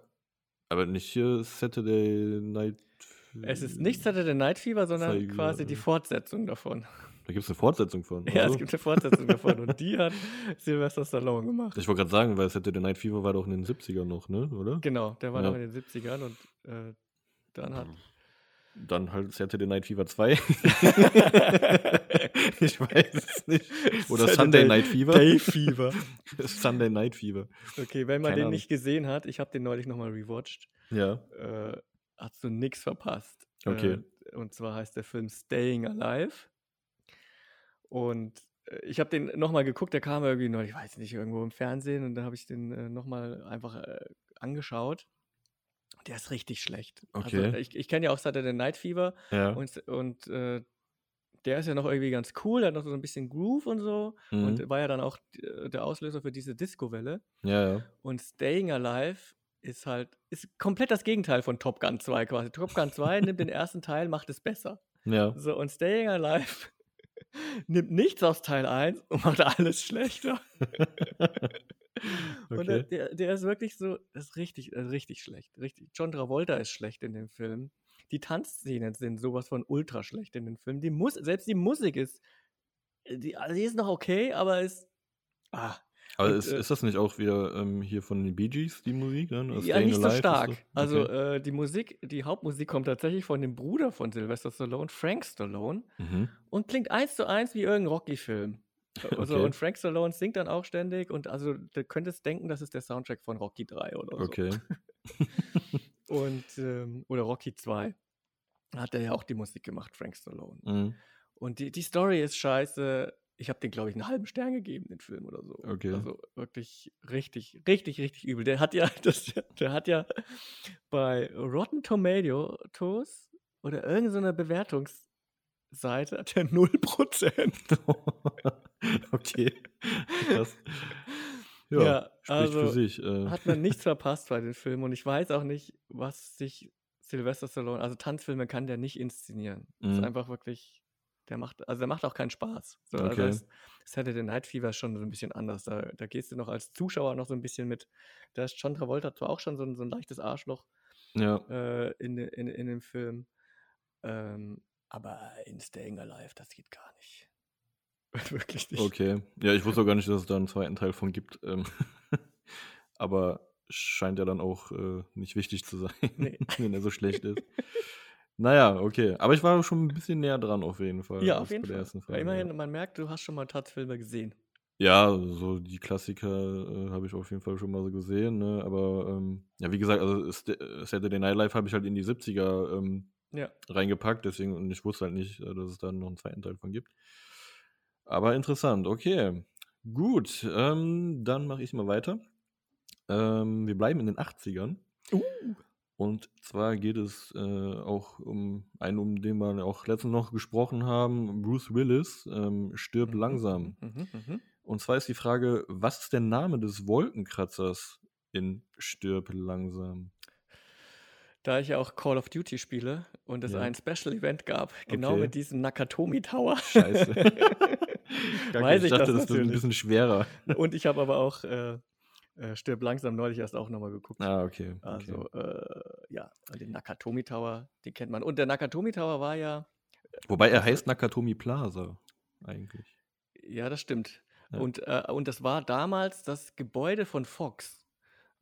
aber nicht hier Saturday Night. Es ist nicht Saturday Night Fever, sondern Zeige, quasi die. Fortsetzung davon. Da gibt es eine Fortsetzung von. Ja, es also. gibt eine Fortsetzung davon und die hat Sylvester Stallone gemacht. Ich wollte gerade sagen, weil Saturday Night Fever war doch in den 70ern noch, ne? Oder? Genau, der war Ja. noch in den 70ern und äh, dann hat. Dann halt Saturday Night Fever 2. ich weiß es nicht. Oder Saturday Sunday Night Fever. Day Fever. Sunday Night Fever. Okay, wenn man Keine den Ahnung. nicht gesehen hat, ich habe den neulich nochmal rewatcht, Ja. äh, hast du nichts verpasst. Okay. Äh, und zwar heißt der Film Staying Alive. Und äh, ich habe den nochmal geguckt, der kam irgendwie neulich, ich weiß nicht, irgendwo im Fernsehen und da habe ich den äh, nochmal einfach äh, angeschaut. Der ist richtig schlecht. Also, Okay. ich ich kenne ja auch Saturday Night Fever Ja. und, und äh, der ist ja noch irgendwie ganz cool, der hat noch so ein bisschen Groove und so Mhm. und war ja dann auch äh, der Auslöser für diese Disco-Welle. ja, ja. Und Staying Alive ist halt, ist komplett das Gegenteil von Top Gun 2 quasi. Top Gun 2 nimmt den ersten Teil, macht es besser. Ja. So, und Staying Alive nimmt nichts aus Teil 1 und macht alles schlechter. Und der, okay. der, der ist wirklich so, das ist richtig, äh, richtig schlecht. Richtig. John Travolta ist schlecht in dem Film. Die Tanzszenen sind sowas von ultra schlecht in dem Film. Die Mus selbst die Musik ist, äh, die, also die ist noch okay, aber ist, ah, Aber Und, ist, äh, ist das nicht auch wieder ähm, hier von den Bee Gees, die Musik? Dann? Also Ja, Staying nicht so stark. Also okay. äh, die Musik, die Hauptmusik kommt tatsächlich von dem Bruder von Sylvester Stallone, Frank Stallone, mhm. und klingt eins zu eins wie irgendein Rocky-Film. Also, Okay. Und Frank Stallone singt dann auch ständig und also du könntest denken, das ist der Soundtrack von Rocky 3 oder so. Okay. Und ähm, oder Rocky 2. Hat er ja auch die Musik gemacht, Frank Stallone. Mhm. Und die, die Story ist scheiße. Ich habe den, glaube ich, einen halben Stern gegeben, den Film oder so. Okay. Also wirklich richtig, richtig, richtig übel. Der hat ja, das, der hat ja bei Rotten Tomatoes oder irgendeiner Bewertungsseite hat er 0%. okay. Krass. Ja, Ja, also für sich. Äh. Hat man nichts verpasst bei den Filmen und ich weiß auch nicht, was sich Sylvester Stallone, also Tanzfilme kann der nicht inszenieren. Das ist Mhm. einfach wirklich, der macht, also der macht auch keinen Spaß. So, Okay. Also das Saturday Night Fever schon so ein bisschen anders. Da, da gehst du noch als Zuschauer noch so ein bisschen mit. Da ist John Travolta zwar auch schon so ein, so ein leichtes Arschloch Ja. äh, in, in, in dem Film, ähm, aber in Staying Alive, das geht gar nicht. Wirklich nicht. Okay. Ja, ich wusste auch gar nicht, dass es da einen zweiten Teil von gibt. Ähm, aber scheint ja dann auch äh, nicht wichtig zu sein, Nee. wenn er so schlecht ist. Naja, okay. Aber ich war schon ein bisschen näher dran auf jeden Fall. Ja, auf jeden bei der Fall. ersten Ja, Frage, immerhin, Ja, man merkt, du hast schon mal Tanzfilme gesehen. ja so die Klassiker äh, habe ich auf jeden Fall schon mal so gesehen. Ne? Aber ähm, ja, wie gesagt, also äh, Saturday Night Live habe ich halt in die 70er ähm, Ja. reingepackt, deswegen, und ich wusste halt nicht, äh, dass es da noch einen zweiten Teil von gibt. Aber interessant, okay. Gut, ähm, dann mache ich mal weiter. Ähm, wir bleiben in den 80ern. Uh. Und zwar geht es äh, auch um einen, um den wir auch letztens noch gesprochen haben, Bruce Willis, ähm, stirb Mhm, langsam. Mhm, mhm. Und zwar ist die Frage, was ist der Name des Wolkenkratzers in Stirb langsam? Da ich ja auch Call of Duty spiele und es Ja. ein Special Event gab, genau Okay. mit diesem Nakatomi Tower. Scheiße. Weiß ich dachte, das das wird ein bisschen schwerer. Und ich habe aber auch äh, äh, Stirb langsam neulich erst auch nochmal geguckt. Ah, okay. okay. Also, äh, ja, den Nakatomi Tower, den kennt man. Und der Nakatomi Tower war ja, Wobei er also- heißt Nakatomi Plaza eigentlich. ja, das stimmt. Ja. Und, äh, und das war damals das Gebäude von Fox, äh,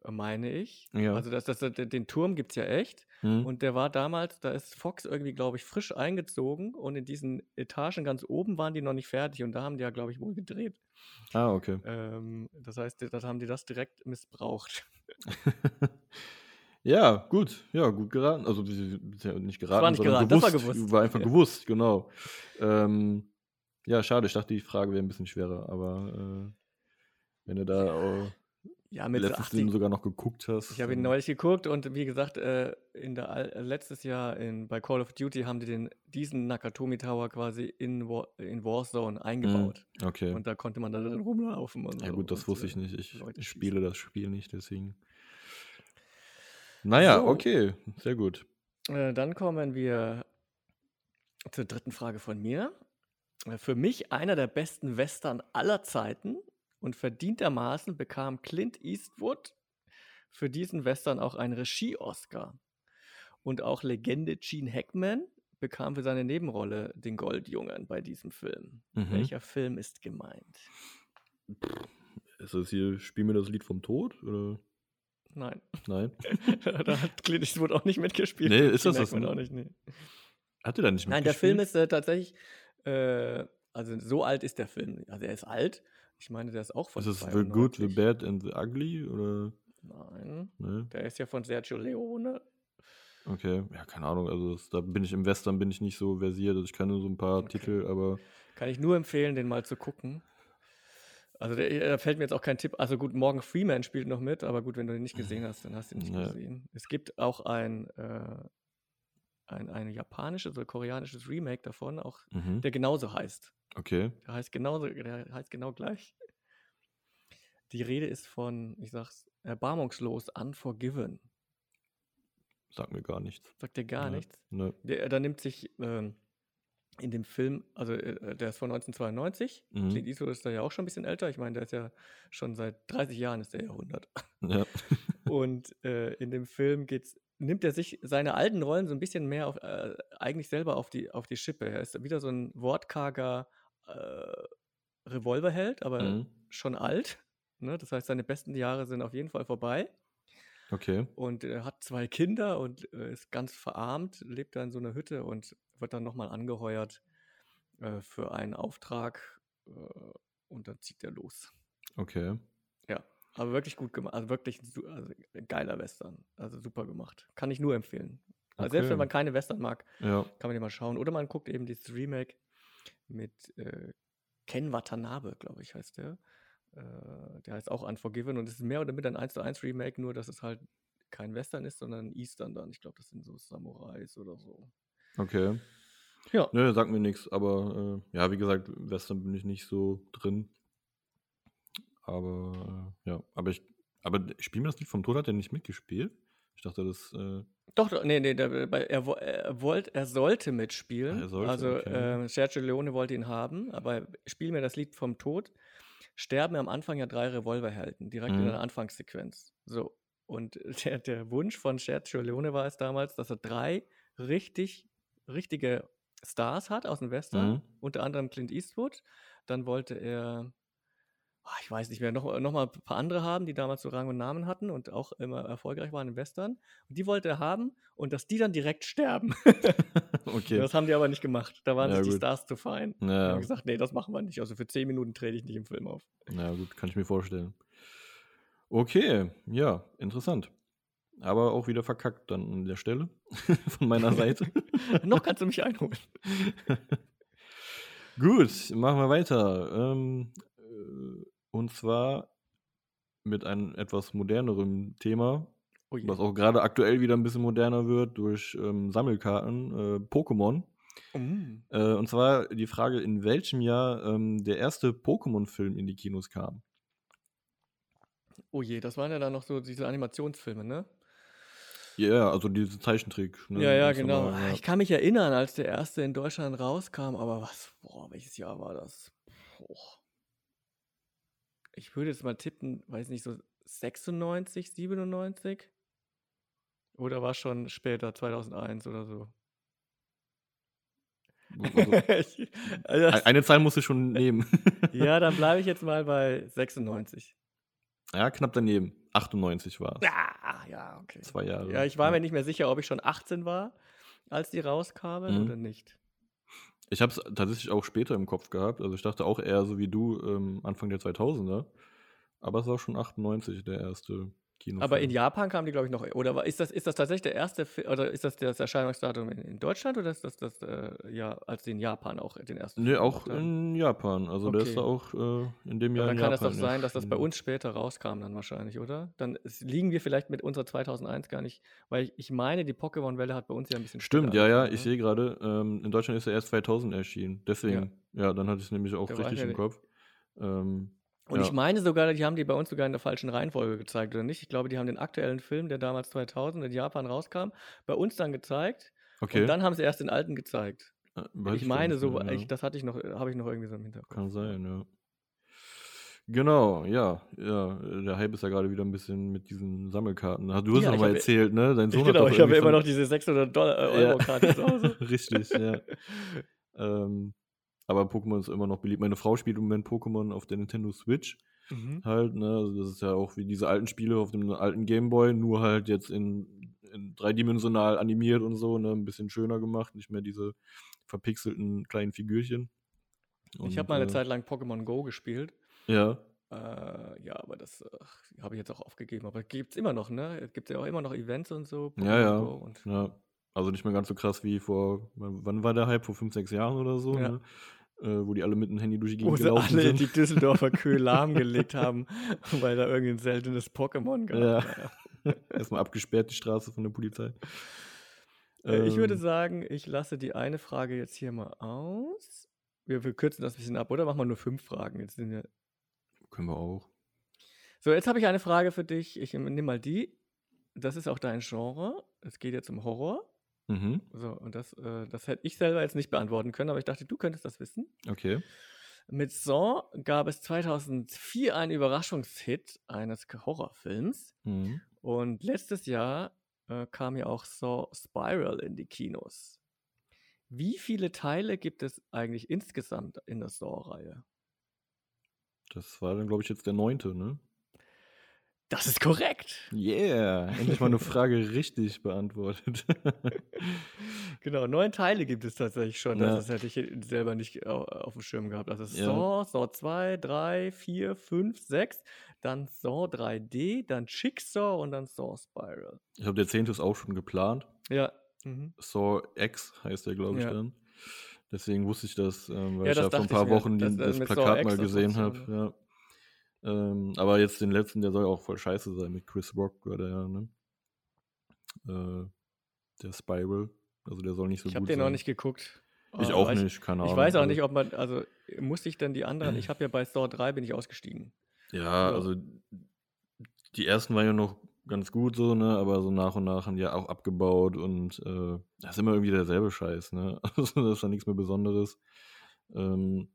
meine ich. Ja. Also das, das, den Turm gibt es ja echt. Hm? Und der war damals, da ist Fox irgendwie, glaube ich, frisch eingezogen und in diesen Etagen ganz oben waren die noch nicht fertig und da haben die ja, glaube ich, wohl gedreht. ah, okay. Ähm, das heißt, das haben die das direkt missbraucht. ja, gut. Ja, gut geraten. Also nicht geraten, war nicht sondern geraten, das war gewusst. gewusst. War einfach Ja. gewusst, genau. Ähm, ja, schade. Ich dachte, die Frage wäre ein bisschen schwerer, aber äh, wenn du da äh, Ja, mit letztens 80, den sogar noch geguckt hast. Ich habe ihn dann- neulich geguckt und wie gesagt, äh, in der, äh, letztes Jahr in, bei Call of Duty haben die den, diesen Nakatomi Tower quasi in, War, in Warzone eingebaut. Hm, Okay. Und da konnte man da drin rumlaufen. Und ja, so gut, das und, wusste äh, ich nicht. Ich, ich spiele das Spiel nicht, deswegen. Naja, So. okay. Sehr gut. Äh, dann kommen wir zur dritten Frage von mir. Äh, Für mich einer der besten Western aller Zeiten und verdientermaßen bekam Clint Eastwood für diesen Western auch einen Regie-Oscar. Und auch Legende Gene Hackman bekam für seine Nebenrolle den Goldjungen bei diesem Film. Mhm. Welcher Film ist gemeint? Ist das hier, spiel mir das Lied vom Tod? Oder? Nein, Nein. da hat Clint Eastwood auch nicht mitgespielt. Nee, ist Gene das das Hackman nicht? auch nicht, nee. Hat er da nicht Nein, der Film mitgespielt? ist äh, tatsächlich, äh, also so alt ist der Film. Also er ist alt. Ich meine, der ist auch von Ist es The Good, The 92. Bad and The Ugly? Oder? Nein, Ne? der ist ja von Sergio Leone. Okay, ja, keine Ahnung. Also das, da bin ich im Western bin ich nicht so versiert. Also ich nur so ein paar Okay. Titel, aber Kann ich nur empfehlen, den mal zu gucken. Also der, da fällt mir jetzt auch kein Tipp. Also gut, Morgan Freeman spielt noch mit, aber gut, wenn du den nicht gesehen hast, dann hast du ihn nicht Ja. gesehen. Es gibt auch ein, äh, ein, ein japanisches oder koreanisches Remake davon, auch mhm. der genauso heißt. okay. Der heißt genauso, der heißt genau gleich. Die Rede ist von, ich sag's, erbarmungslos, unforgiven. Sagt mir gar nichts. Sagt dir gar Ne, nichts. Ne. Der, da nimmt sich ähm, in dem Film, also äh, der ist von 1992. Mhm. Clint Eastwood ist da ja auch schon ein bisschen älter. Ich meine, der ist ja schon seit 30 Jahren ist der Jahrhundert. Ja. Und äh, in dem Film geht's, nimmt er sich seine alten Rollen so ein bisschen mehr auf, äh, eigentlich selber auf die, auf die Schippe. Er ist wieder so ein wortkarger äh, Revolverheld, aber Mhm. schon alt. Ne? Das heißt, seine besten Jahre sind auf jeden Fall vorbei. Okay. Und er hat zwei Kinder und äh, ist ganz verarmt, lebt da in so einer Hütte und wird dann nochmal angeheuert äh, für einen Auftrag. Äh, und dann zieht er los. Okay. Ja, aber wirklich gut gemacht. Also wirklich also geiler Western. Also super gemacht. Kann ich nur empfehlen. Also selbst wenn man keine Western mag, Ja. kann man den mal schauen. Oder man guckt eben dieses Remake mit äh, Ken Watanabe, glaube ich, heißt der. Äh, der heißt auch Unforgiven und es ist mehr oder minder ein 1 zu 1 Remake, nur dass es halt kein Western ist, sondern ein Eastern dann. Ich glaube, das sind so Samurais oder so. Okay. Ja. Ne, sagt mir nichts, aber äh, ja, wie gesagt, Western bin ich nicht so drin. Aber äh, ja, aber ich, aber spiel mir das Lied vom Tod hat er nicht mitgespielt. Ich dachte, das, äh, Doch, doch, nee, nee, der, bei- er, wo- er, wollt, er sollte mitspielen. Ah, er sollte, also okay. äh, Sergio Leone wollte ihn haben, aber spiel mir das Lied vom Tod. Sterben am Anfang ja drei Revolverhelden, direkt in Mhm. der Anfangssequenz. So. Und der, der Wunsch von Sergio Leone war es damals, dass er drei richtig, richtige Stars hat aus dem Western, Mhm. unter anderem Clint Eastwood. Dann wollte er, ich weiß nicht mehr, noch, noch mal ein paar andere haben, die damals so Rang und Namen hatten und auch immer erfolgreich waren im Western. Und die wollte er haben und dass die dann direkt sterben. okay. Das haben die aber nicht gemacht. Da waren Ja, sich die gut. Stars zu fein. Die Ja, haben gesagt, nee, das machen wir nicht. Also für zehn Minuten trete ich nicht im Film auf. ja, gut, kann ich mir vorstellen. Okay, ja, interessant. Aber auch wieder verkackt dann an der Stelle von meiner Seite. Noch kannst du mich einholen. Gut, machen wir weiter. Ähm, äh, und zwar mit einem etwas moderneren Thema, Oh was auch gerade aktuell wieder ein bisschen moderner wird durch ähm, Sammelkarten, äh, Pokémon. Mm. Äh, und zwar die Frage, in welchem Jahr ähm, der erste Pokémon-Film in die Kinos kam. oh je, das waren ja dann noch so diese Animationsfilme, ne? Ja, also diese Zeichentrick. Ne? Ja, ja, genau. normal, ja. Ich kann mich erinnern, als der erste in Deutschland rauskam, aber was, boah, welches Jahr war das? Boah. Ich würde jetzt mal tippen, weiß nicht, so 96, 97? Oder war schon später, 2001 oder so? Also, also eine Zahl musst du schon nehmen. ja, dann bleibe ich jetzt mal bei 96. ja, knapp daneben. 98 war es. Ja, ja, okay. Zwei Jahre. Ja, ich war mir nicht mehr sicher, ob ich schon 18 war, als die rauskamen Mhm. oder nicht. Ich habe es tatsächlich auch später im Kopf gehabt. Also ich dachte auch eher so wie du ähm, Anfang der 2000er. Aber es war schon 98 der erste Kinofilm. Aber in Japan kam die, glaube ich, noch. Oder war- ist das, ist das tatsächlich der erste oder ist das das Erscheinungsdatum in, in Deutschland oder ist das das, äh, ja, als die in Japan auch den ersten Nee, Film auch in Japan. Also der ist Okay. auch äh, in dem Ja, Jahr dann in kann es Japan doch sein, dass das bei uns später rauskam, dann wahrscheinlich, oder? Dann liegen wir vielleicht mit unserer 2001 gar nicht, weil ich, ich meine, die Pokémon-Welle hat bei uns ja ein bisschen Stimmt, ja, ja, ich ne? sehe gerade, ähm, in Deutschland ist er erst 2000 erschienen. Deswegen, ja, dann hatte ich es nämlich auch war richtig ja im Kopf. Ähm, Und ja. ich meine sogar, die haben die bei uns sogar in der falschen Reihenfolge gezeigt, oder nicht? Ich glaube, die haben den aktuellen Film, der damals 2000 in Japan rauskam, bei uns dann gezeigt. okay. Und dann haben sie erst den alten gezeigt. Äh, weiß ich meine, so, ja. ich, das hatte ich noch, habe ich noch irgendwie so im Hinterkopf. Kann sein, ja. Genau, ja, ja. Der Hype ist ja gerade wieder ein bisschen mit diesen Sammelkarten. Ah, Du hast Ja, noch ich mal hab- erzählt, ne? Dein Sohn hat genau, doch ich habe immer noch diese 600 Dollar, äh, Ja. Euro Karte zu Hause. Richtig, ja. ähm, aber Pokémon ist immer noch beliebt. Meine Frau spielt im Moment Pokémon auf der Nintendo Switch Mhm. halt, ne? Also das ist ja auch wie diese alten Spiele auf dem alten Gameboy, nur halt jetzt in, in dreidimensional animiert und so, ne? Ein bisschen schöner gemacht, nicht mehr diese verpixelten kleinen Figürchen. Ich Und, habe mal eine äh, Zeit lang Pokémon Go gespielt. Ja, Äh, ja, aber das äh, habe ich jetzt auch aufgegeben. Aber gibt es immer noch, ne? Es gibt ja auch immer noch Events und so. Ja, ja. Go und Ja, also nicht mehr ganz so krass wie vor, wann wann war der Hype? Vor fünf, sechs Jahren oder so, Ja. ne? Äh, wo die alle mit dem Handy durch die wo Gegend sie gelaufen alle sind. die Düsseldorfer Kühe lahmgelegt haben, weil da irgendein seltenes Pokémon gab. Ja. Erstmal abgesperrt, die Straße von der Polizei. Äh, Ich würde Ähm, sagen, ich lasse die eine Frage jetzt hier mal aus. Wir, wir kürzen das ein bisschen ab, oder? Machen wir nur fünf Fragen. Jetzt sind wir Können wir auch. So, jetzt habe ich eine Frage für dich. Ich nehme mal die. Das ist auch dein Genre. Es geht jetzt um Horror. Mhm. So, und das, äh, das hätte ich selber jetzt nicht beantworten können, aber ich dachte, du könntest das wissen. Okay. Mit Saw gab es 2004 einen Überraschungshit eines Horrorfilms. Mhm. Und letztes Jahr äh, kam ja auch Saw Spiral in die Kinos. Wie viele Teile gibt es eigentlich insgesamt in der Saw-Reihe? Das war dann, glaube ich, jetzt der neunte, ne? Das ist korrekt. Yeah, endlich mal eine Frage richtig beantwortet. Genau, neun Teile gibt es tatsächlich schon. Ja. Das hätte ich selber nicht au- auf dem Schirm gehabt. Das ist Ja. Saw, Saw 2, 3, 4, 5, 6, dann Saw 3D, dann Jigsaw und dann Saw Spiral. ich glaube, der zehnte ist auch schon geplant. Ja. Mhm. Saw X heißt der, glaube ich, Ja. dann. Deswegen wusste ich das, ähm, weil Ja, ich das ja vor ein paar Wochen das Saw Plakat mal das gesehen habe. Ja. Ähm, aber jetzt den letzten, der soll auch voll scheiße sein mit Chris Rock, war der ja, ne? Äh, der Spiral. Also der soll nicht so Ich gut habe den sein. noch nicht geguckt. Ich Äh, auch weil nicht, keine Ich, Ahnung. ich weiß auch Also- nicht, ob man, also muss ich denn die anderen, ich habe ja bei Saw 3 bin ich ausgestiegen. Ja, Ja. also die ersten waren ja noch ganz gut so, ne? Aber so nach und nach haben die ja auch abgebaut und äh, das ist immer irgendwie derselbe Scheiß, ne? Also das ist ja nichts mehr Besonderes. Ähm,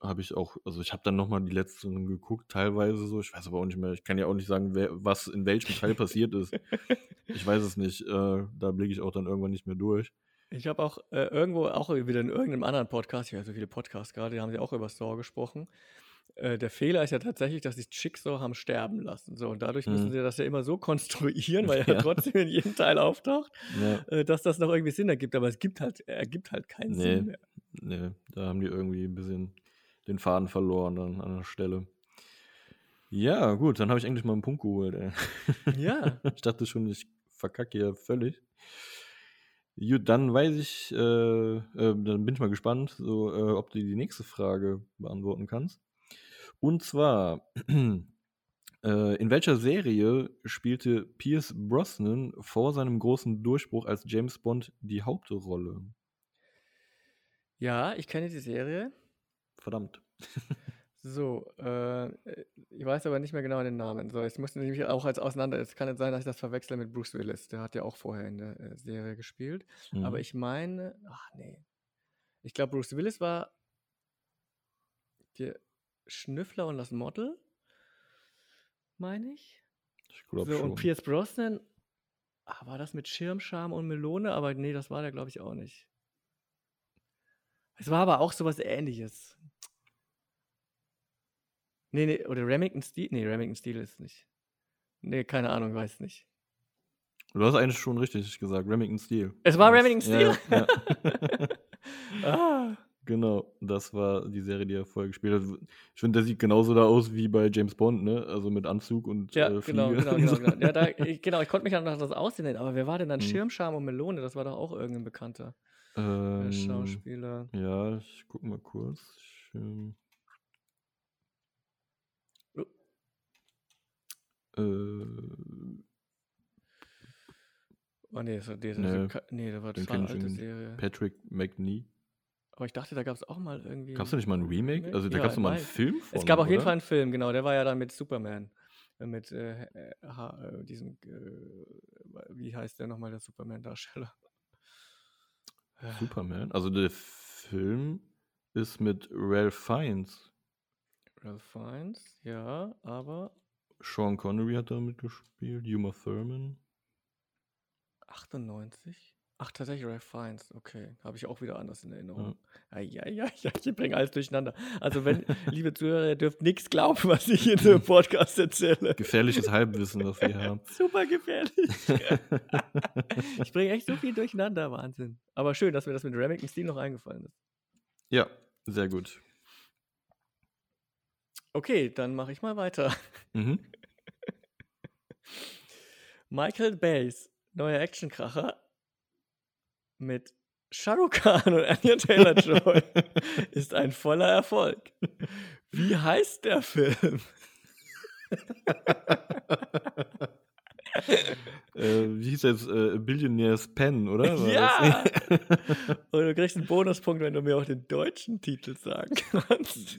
habe ich auch, also ich habe dann nochmal die letzten geguckt, teilweise so. Ich weiß aber auch nicht mehr, ich kann ja auch nicht sagen, wer, was in welchem Teil passiert ist. Ich weiß es nicht. Äh, da blicke ich auch dann irgendwann nicht mehr durch. Ich habe auch äh, irgendwo, auch wieder in irgendeinem anderen Podcast, ich höre so viele Podcasts gerade, die haben sie auch über Saw gesprochen. Äh, der Fehler ist ja tatsächlich, dass sie Jigsaw haben sterben lassen. So, und dadurch müssen Mhm. sie das ja immer so konstruieren, weil er Ja. trotzdem in jedem Teil auftaucht, Ja, äh, dass das noch irgendwie Sinn ergibt. Aber es gibt halt, er ergibt halt keinen Nee. Sinn mehr. nee, da haben die irgendwie ein bisschen den Faden verloren an der Stelle. Ja, gut, dann habe ich endlich mal einen Punkt geholt, ey. Ja. ich dachte schon, ich verkacke hier völlig. Gut, dann weiß ich, äh, äh, dann bin ich mal gespannt, so, äh, ob du die nächste Frage beantworten kannst. Und zwar, äh, in welcher Serie spielte Pierce Brosnan vor seinem großen Durchbruch als James Bond die Hauptrolle? Ja, ich kenne die Serie. Verdammt. So, äh, ich weiß aber nicht mehr genau den Namen. So, jetzt musste nämlich auch als auseinander. Es kann nicht sein, dass ich das verwechsle mit Bruce Willis. Der hat ja auch vorher in der äh, Serie gespielt. Aber Mhm. ich meine, ach nee. Ich glaube, Bruce Willis war der Schnüffler und das Model, meine ich. Ich glaube So, und schon. Pierce Brosnan, ah, war das mit Schirmscham und Melone? Aber nee, das war der, glaube ich, auch nicht. Es war aber auch sowas ähnliches. Nee, nee, oder Remington Steel? Nee, Remington Steel ist nicht. Nee, keine Ahnung, weiß nicht. Du hast eigentlich schon richtig gesagt, Remington Steel. Es war Remington Steel? Ja, ja. ah, genau, das war die Serie, die er vorher gespielt hat. Ich finde, der sieht genauso da aus wie bei James Bond, ne? Also mit Anzug und ja, äh, genau, Fliege genau, genau, so. genau. Ja, da, ich, genau, ich konnte mich an das Aussehen nennen, aber wer war denn dann Hm. Schirmscham und Melone? Das war doch auch irgendein bekannter Ähm, Schauspieler. ja, ich guck mal kurz. Ich, ähm, Oh. äh, Oh nee, das war, nee, Nee, Ka- nee, das war, das war eine alte Serie. Patrick McNee. Aber ich dachte, da gab es auch mal irgendwie. Gab es da nicht mal ein Remake? Also da Ja, gab es mal einen. Film von, Es gab auf jeden? Fall einen Film, genau, der war ja dann mit Superman. Äh, Mit äh, äh, diesem, äh, wie heißt der nochmal, der Superman-Darsteller? Äh, Superman. Also der Film ist mit Ralph Fiennes. Ralph Fiennes, ja, aber Sean Connery hat da mitgespielt. Uma Thurman. 98? Ach, tatsächlich Ralph Fiennes, okay. Habe ich auch wieder anders in Erinnerung. Ja, ja, ja, ich bringe alles durcheinander. Also, wenn, liebe Zuhörer, ihr dürft nichts glauben, was ich in dem Podcast erzähle. Gefährliches Halbwissen, was wir haben. Super gefährlich. ich bringe echt so viel durcheinander, Wahnsinn. Aber schön, dass mir das mit Remington Steel noch eingefallen ist. ja, sehr gut. Okay, dann mache ich mal weiter. Mhm. Michael Bays neuer Actionkracher mit Shah Rukh Khan und Anya Taylor-Joy ist ein voller Erfolg. Wie heißt der Film? äh, wie hieß das? Äh, Billionaire's Pen, oder? War Ja! Und du kriegst einen Bonuspunkt, wenn du mir auch den deutschen Titel sagen kannst.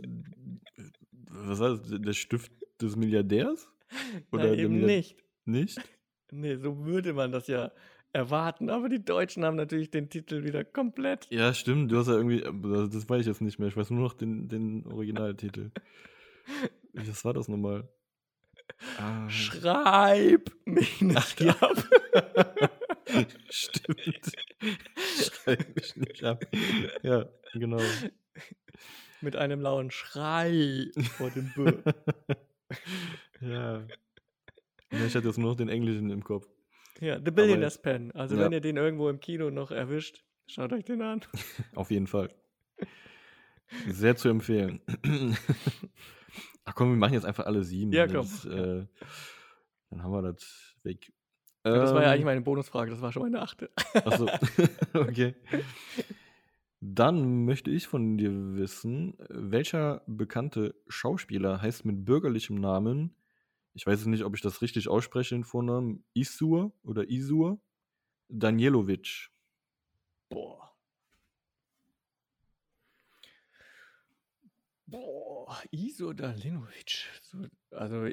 was war das? Der Stift des Milliardärs? Oder Nein, eben Milliard- nicht. Nicht? Nee, so würde man das ja erwarten. Aber die Deutschen haben natürlich den Titel wieder komplett. Ja, stimmt. Du hast ja irgendwie. Das weiß ich jetzt nicht mehr. Ich weiß nur noch den, den Originaltitel. Was war das nochmal? Ah, Schreib mich nicht ja. ab. Stimmt. Schreib mich nicht ab. Ja, genau. Mit einem lauen Schrei vor dem B. ja. ja. Ich hatte jetzt nur noch den Englischen im Kopf. Ja, The Billionaire's Pen. Also, Ja. wenn ihr den irgendwo im Kino noch erwischt, schaut euch den an. Auf jeden Fall. Sehr zu empfehlen. Ach komm, wir machen jetzt einfach alle sieben. Ja, Das, komm. äh, dann haben wir das weg. Das war ja Ähm, eigentlich meine Bonusfrage, das war schon meine achte. Achso, okay. Dann möchte ich von dir wissen, welcher bekannte Schauspieler heißt mit bürgerlichem Namen, ich weiß nicht, ob ich das richtig ausspreche, den Vornamen, Isur oder Isur Danielovic. Boah. Boah, Iso Dalinovic. So, also,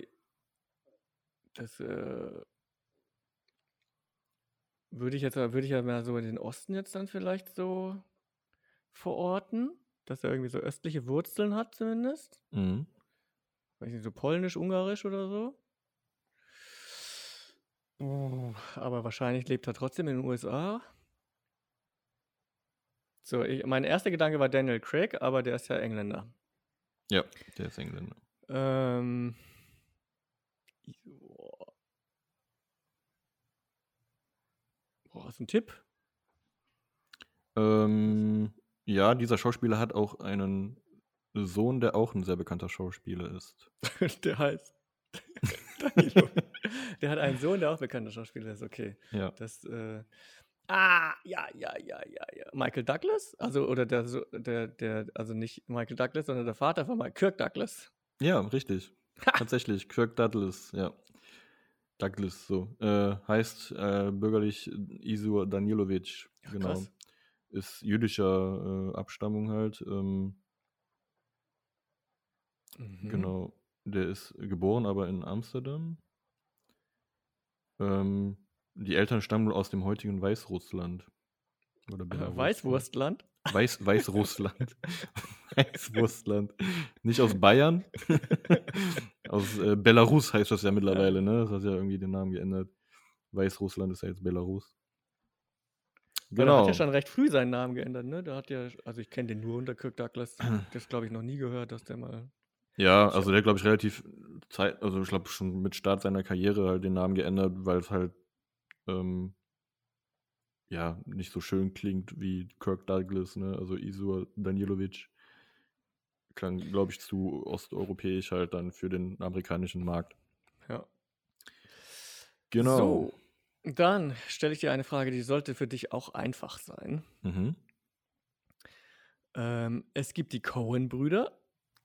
das äh, würde ich jetzt würde ich ja mal so in den Osten jetzt dann vielleicht so verorten, dass er irgendwie so östliche Wurzeln hat zumindest. Mhm. Weiß nicht, so polnisch, ungarisch oder so. Oh, aber wahrscheinlich lebt er trotzdem in den USA. So, ich, mein erster Gedanke war Daniel Craig, aber der ist ja Engländer. Ja, der ist Engländer. Ähm, boah. Boah, hast du einen Tipp? Ähm, ja, dieser Schauspieler hat auch einen Sohn, der auch ein sehr bekannter Schauspieler ist. der heißt Danilo. Der hat einen Sohn, der auch bekannter Schauspieler ist. Okay. Ja. Das, äh, ah, ja, ja, ja, ja, ja. Michael Douglas? Also, oder der, der, der, also nicht Michael Douglas, sondern der Vater von Mike, Kirk Douglas. Ja, richtig. Tatsächlich, Kirk Douglas, ja. Douglas, so. Äh, heißt äh, bürgerlich Isur Danilovic, Ach, genau. krass. Ist jüdischer äh, Abstammung halt. Ähm, Mhm. Genau. Der ist geboren, aber in Amsterdam. Ähm, die Eltern stammen aus dem heutigen Weißrussland. Oder Belarus. Weißwurstland? Weiß, Weißrussland. Weißwurstland. Nicht aus Bayern. aus äh, Belarus heißt das ja mittlerweile, ne? Das hat ja irgendwie den Namen geändert. Weißrussland ist ja jetzt Belarus. Weil Der hat Genau. ja schon recht früh seinen Namen geändert, ne? Der hat ja, also ich kenne den nur unter Kirk Douglas. Das glaube ich noch nie gehört, dass der mal. Ja, also der glaube ich, relativ Zeit, also ich glaube schon mit Start seiner Karriere halt den Namen geändert, weil es halt ähm, ja nicht so schön klingt wie Kirk Douglas, ne? Also Isur Danilovic klang, glaube ich, zu osteuropäisch halt dann für den amerikanischen Markt. Ja. Genau. So, dann stelle ich dir eine Frage, die sollte für dich auch einfach sein. Mhm. Ähm, es gibt die Cohen-Brüder,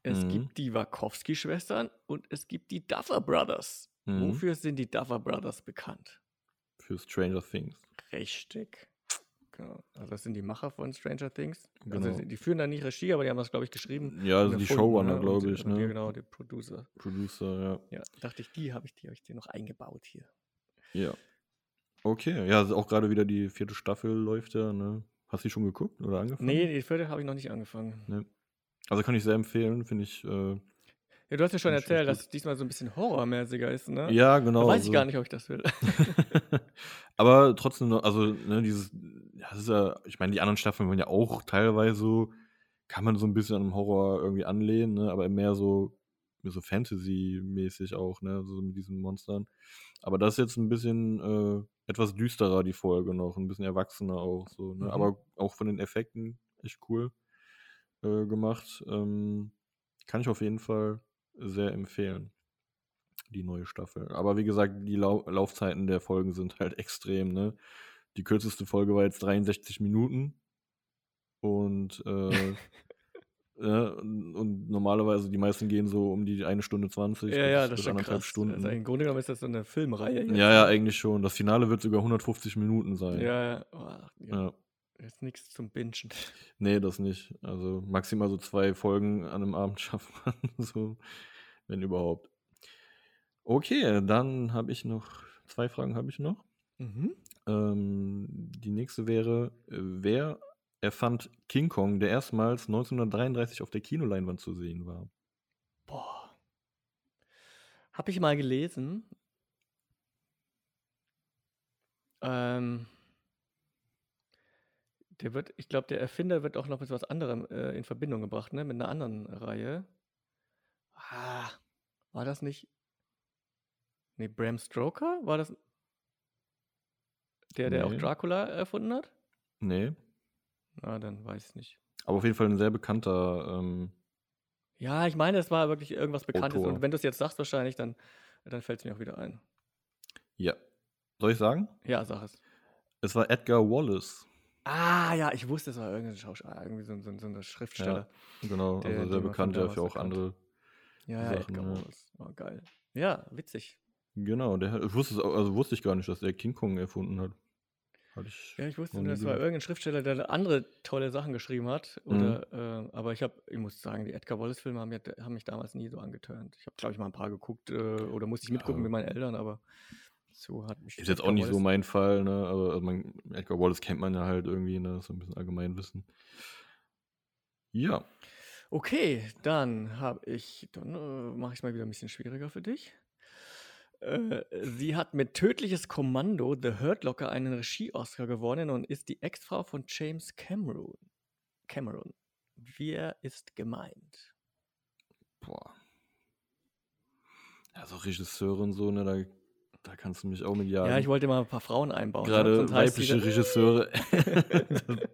es Mhm. gibt die Wachowski-Schwestern und es gibt die Duffer Brothers. Mhm. Wofür sind die Duffer Brothers bekannt? Für Stranger Things. Richtig. Genau. Also das sind die Macher von Stranger Things. Genau. Also die, führen da nicht Regie, aber die haben das, glaube ich, geschrieben. Ja, also die Showrunner, ne? glaube ich, ne? Genau, die Producer. Producer, ja. Ja, dachte ich, die habe ich, die habe ich dir noch eingebaut hier. Ja. Okay, ja, also auch gerade wieder die vierte Staffel läuft ja, ne? Hast du die schon geguckt oder angefangen? Nee, die vierte habe ich noch nicht angefangen. Ne. Also kann ich sehr empfehlen, finde ich. Äh, Ja, du hast ja schon erzählt, dass es diesmal so ein bisschen horrormäßiger ist, ne? ja, genau. Da weiß ich also- gar nicht, ob ich das will. Aber trotzdem also, ne, dieses, das ist ja, ich meine, die anderen Staffeln waren ja auch teilweise so, kann man so ein bisschen an den Horror irgendwie anlehnen, ne, aber mehr so, mehr so Fantasy-mäßig auch, ne, so mit diesen Monstern. Aber das ist jetzt ein bisschen äh, etwas düsterer, die Folge noch, ein bisschen erwachsener auch, so, ne, Mhm. aber auch von den Effekten echt cool äh, gemacht. Ähm, kann ich auf jeden Fall sehr empfehlen die neue Staffel. Aber wie gesagt, die Lau Laufzeiten der Folgen sind halt extrem, ne? Die kürzeste Folge war jetzt 63 Minuten. Und, äh, ja, und und normalerweise, die meisten gehen so um die eine Stunde 20 ja, ja, bis, das ist anderthalb krass. Stunden. Also Im Grunde genommen ist das so eine Filmreihe jetzt. ja, ja, ne? eigentlich schon. Das Finale wird sogar 150 Minuten sein. Ja, ja. Oh, ja. Ja. Ist nichts zum Bingen. Nee, das nicht. Also maximal so zwei Folgen an einem Abend schafft man, so, wenn überhaupt. Okay, dann habe ich noch, zwei Fragen habe ich noch. Mhm. Ähm, die nächste wäre, äh, wer erfand King Kong, der erstmals 1933 auf der Kinoleinwand zu sehen war? Boah. Hab ich mal gelesen. Ähm, der wird, ich glaube, der Erfinder wird auch noch mit was anderem äh, in Verbindung gebracht, ne? Mit einer anderen Reihe. Ah, war das nicht? Nee, Bram Stoker? War das der, der auch Nee. Dracula erfunden hat? Nee, Na, dann weiß ich nicht. aber auf jeden Fall ein sehr bekannter. Ähm, Ja, ich meine, es war wirklich irgendwas Bekanntes. Autor. Und wenn du es jetzt sagst, wahrscheinlich, dann, dann fällt es mir auch wieder ein. ja. Soll ich sagen? Ja, sag es. Es war Edgar Wallace. Ah, ja, ich wusste, es war irgendein Schauspieler, irgendwie so, so, so ein Schriftsteller. Genau, Der- also sehr bekannt ja damals für auch erkannt. andere. Ja, ja, Sachen, Edgar ja. Wallace. Oh, geil. Ja, witzig. Genau, der hat- ich wusste also wusste ich gar nicht, dass der King Kong erfunden hat. Ich. Ja, ich wusste, nur, es war irgendein Schriftsteller, der andere tolle Sachen geschrieben hat. Mhm. Oder, äh, aber ich habe, ich muss sagen, die Edgar Wallace-Filme haben, haben mich damals nie so angetönt. Ich habe, glaube ich, mal ein paar geguckt äh, oder musste ich mitgucken Ja. mit meinen Eltern, aber so hat mich. Ist jetzt auch nicht so Wallace- mein Fall, ne? Aber also man, Edgar Wallace kennt man ja halt irgendwie, ne? So ein bisschen Allgemeinwissen. Ja. Okay, dann habe ich, dann äh, mache ich es mal wieder ein bisschen schwieriger für dich. Äh, sie hat mit Tödliches Kommando The Hurt Locker einen Regie-Oscar gewonnen und ist die Ex-Frau von James Cameron. Cameron. Wer ist gemeint? Boah. Ja, so Regisseure und so, ne? Da, da kannst du mich auch mit jagen. Ja, ich wollte mal ein paar Frauen einbauen. ne? Gerade sie weibliche Regisseure.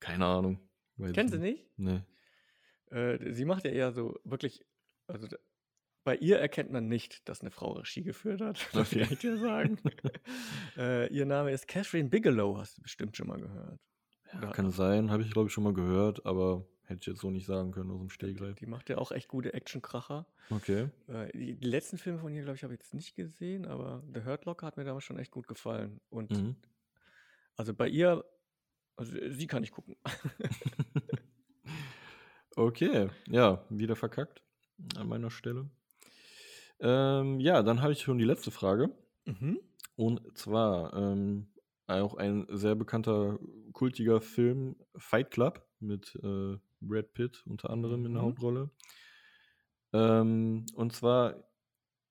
Keine Ahnung. Ich du nicht? Nee. Äh, sie macht ja eher so wirklich, also bei ihr erkennt man nicht, dass eine Frau Regie geführt hat, das Okay. kann ich dir sagen. äh, ihr Name ist Catherine Bigelow, hast du bestimmt schon mal gehört. Ja, kann sein, habe ich glaube ich schon mal gehört, aber hätte ich jetzt so nicht sagen können aus dem Stegreif. Die macht ja auch echt gute Actionkracher. Okay. Äh, die, die letzten Filme von ihr, glaube ich, habe ich jetzt nicht gesehen, aber The Hurt Locker hat mir damals schon echt gut gefallen. Und Mhm. also bei ihr, also sie kann ich gucken. Okay, ja, wieder verkackt an meiner Stelle. Ähm, ja, dann habe ich schon die letzte Frage. Mhm. Und zwar ähm, auch ein sehr bekannter, kultiger Film, Fight Club, mit äh, Brad Pitt unter anderem in der Mhm. Hauptrolle. Ähm, und zwar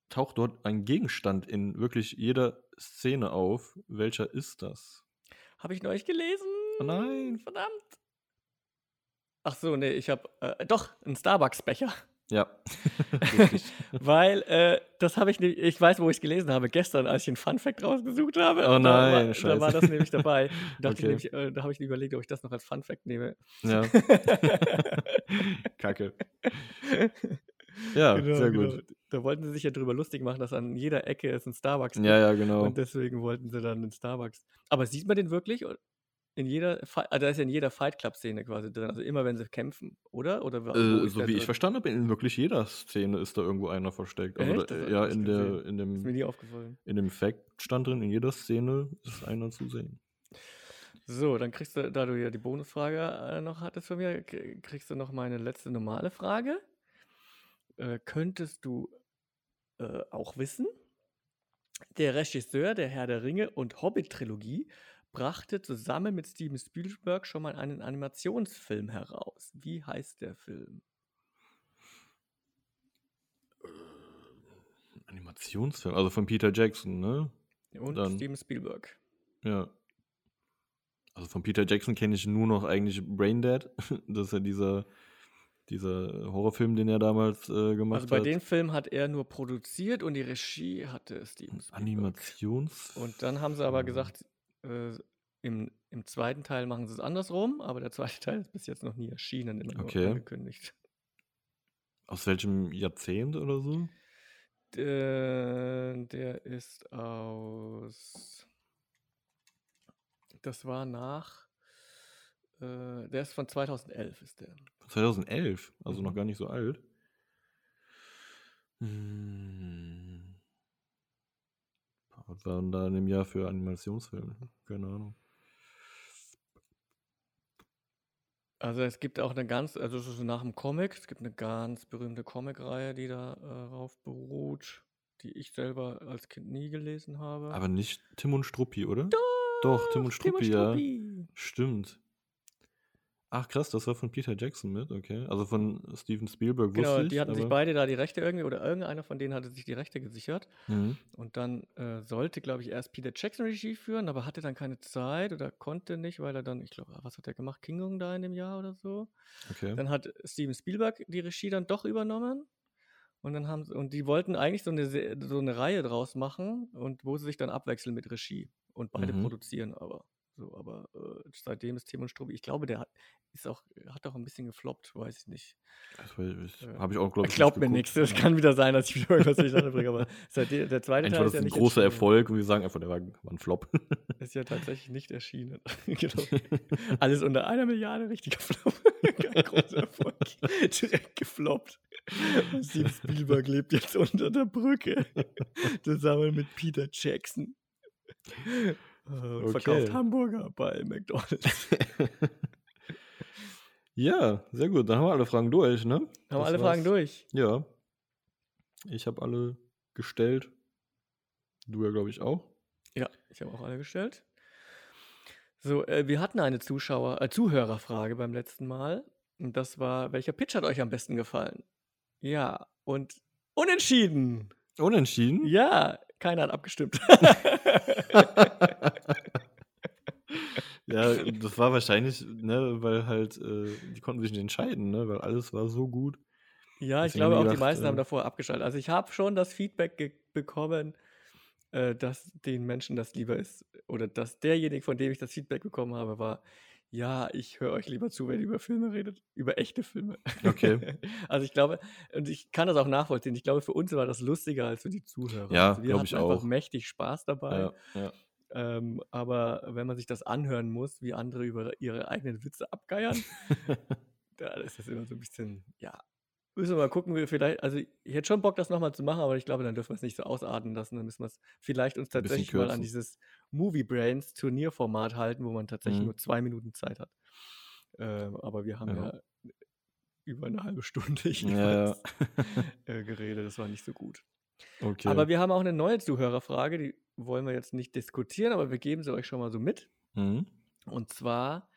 taucht dort ein Gegenstand in wirklich jeder Szene auf. Welcher ist das? Habe ich neulich gelesen. Oh nein. Verdammt. Ach so, nee, ich habe äh, doch einen Starbucks-Becher. Ja. Weil, äh, das habe ich nicht, ich weiß, wo ich es gelesen habe, gestern, als ich einen Fun-Fact rausgesucht habe. Oh da nein, war, Da war das nämlich dabei. Da, Okay. ich nämlich, äh, da habe ich überlegt, ob ich das noch als Fun-Fact nehme. Ja, kacke. Ja, Genau, sehr genau. gut. Da wollten sie sich ja drüber lustig machen, dass an jeder Ecke es einen Starbucks gibt. Ja, ja, genau. Und deswegen wollten sie dann einen Starbucks. Aber sieht man den wirklich? In jeder, ah, da ist ja in jeder Fight Club-Szene quasi drin. Also immer, wenn sie kämpfen, oder? Oder Äh, so wie ich drin? verstanden habe, in wirklich jeder Szene ist da irgendwo einer versteckt. Also da, ja, ich in, der, gesehen. in, Ist mir dem, nie aufgefallen. in dem Fact stand drin, in jeder Szene ist einer zu sehen. So, dann kriegst du, da du ja die Bonusfrage äh, noch hattest von mir, kriegst du noch meine letzte normale Frage. Äh, könntest du äh, auch wissen, der Regisseur der Herr der Ringe und Hobbit-Trilogie brachte zusammen mit Steven Spielberg schon mal einen Animationsfilm heraus. Wie heißt der Film? Animationsfilm, also von Peter Jackson, ne? Und Dann- Steven Spielberg. Ja. Also von Peter Jackson kenne ich nur noch eigentlich Braindead. Das ist ja dieser, dieser Horrorfilm, den er damals äh, gemacht Also bei hat. dem Film hat er nur produziert und die Regie hatte Steven Spielberg. Animationsfilm. Und dann haben sie aber gesagt, äh, im, im zweiten Teil machen sie es andersrum, aber der zweite Teil ist bis jetzt noch nie erschienen, immer Okay. angekündigt. Aus welchem Jahrzehnt oder so? Der, der ist aus. Das war nach. Äh, der ist von 2011, ist der. 2011, also noch Mhm. gar nicht so alt. Hm. Was war denn da in dem Jahr für Animationsfilme? Keine Ahnung. Also es gibt auch eine ganz, also es ist nach dem Comic, es gibt eine ganz berühmte Comicreihe, die darauf beruht, die ich selber als Kind nie gelesen habe. Aber nicht Tim und Struppi, oder? Doch, Tim und Struppi, ja. Struppi. Stimmt. Ach krass, das war von Peter Jackson mit, okay. Also von Steven Spielberg Genau, wusste ich. die hatten sich aber- beide da die Rechte irgendwie, oder irgendeiner von denen hatte sich die Rechte gesichert. Mhm. Und dann äh, sollte, glaube ich, erst Peter Jackson Regie führen, aber hatte dann keine Zeit oder konnte nicht, weil er dann, ich glaube, was hat er gemacht? King Kong da in dem Jahr oder so. Okay. Dann hat Steven Spielberg die Regie dann doch übernommen. Und dann haben und die wollten eigentlich so eine, so eine Reihe draus machen und wo sie sich dann abwechseln mit Regie und beide Mhm. produzieren aber. So, aber äh, seitdem ist Tim und Struppi, ich glaube, der hat, ist auch, hat auch ein bisschen gefloppt, weiß ich nicht. Das Äh, Habe ich auch, glaube ich, Glaubt mir nichts. Es kann wieder sein, dass ich wieder irgendwas durcheinander bringe, aber seitdem, der zweite Eigentlich Teil war ist das ja ein großer. Erfolg und wir sagen einfach, der war, war ein Flop. Ist ja tatsächlich nicht erschienen. genau. Alles unter einer Milliarde, richtiger Flop. Kein großer Erfolg. Direkt gefloppt. Und Steven Spielberg lebt jetzt unter der Brücke. Zusammen mit Peter Jackson. Äh, Und verkauft Okay. Hamburger bei McDonalds. ja, sehr gut. Dann haben wir alle Fragen durch, ne? Haben wir alle Fragen war's. durch? Ja. Ich habe alle gestellt. Du ja, glaube ich, auch. Ja, ich habe auch alle gestellt. So, äh, wir hatten eine Zuschauer, äh, Zuhörerfrage beim letzten Mal. Und das war, welcher Pitch hat euch am besten gefallen? Ja, und unentschieden. Unentschieden? Ja, keiner hat abgestimmt. Ja, das war wahrscheinlich, ne, weil halt, äh, die konnten sich nicht entscheiden, ne, weil alles war so gut. ja, ich Deswegen glaube haben auch, die die gedacht, meisten haben äh, davor abgeschaltet. Also ich habe schon das Feedback bekommen, äh, dass den Menschen das lieber ist. Oder dass derjenige, von dem ich das Feedback bekommen habe, war, ja, ich höre euch lieber zu, wenn ihr über Filme redet. Über echte Filme. Okay. also ich glaube, und ich kann das auch nachvollziehen. Ich glaube, für uns war das lustiger als für die Zuhörer. Ja, also wir hatten ich einfach auch. mächtig Spaß dabei. Ja, ja. Ähm, aber wenn man sich das anhören muss, wie andere über ihre eigenen Witze abgeiern, da ist das immer so ein bisschen, ja, müssen wir mal gucken, wie wir vielleicht, also ich hätte schon Bock, das nochmal zu machen, aber ich glaube, dann dürfen wir es nicht so ausarten lassen. Dann müssen wir es vielleicht uns tatsächlich mal an dieses Movie Brains Turnierformat halten, wo man tatsächlich Mhm. nur zwei Minuten Zeit hat. Ähm, aber wir haben Ja. ja. über eine halbe Stunde jeweils ja. äh, geredet. Das war nicht so gut. Okay. Aber wir haben auch eine neue Zuhörerfrage, die wollen wir jetzt nicht diskutieren, aber wir geben sie euch schon mal so mit. Mhm. Und zwar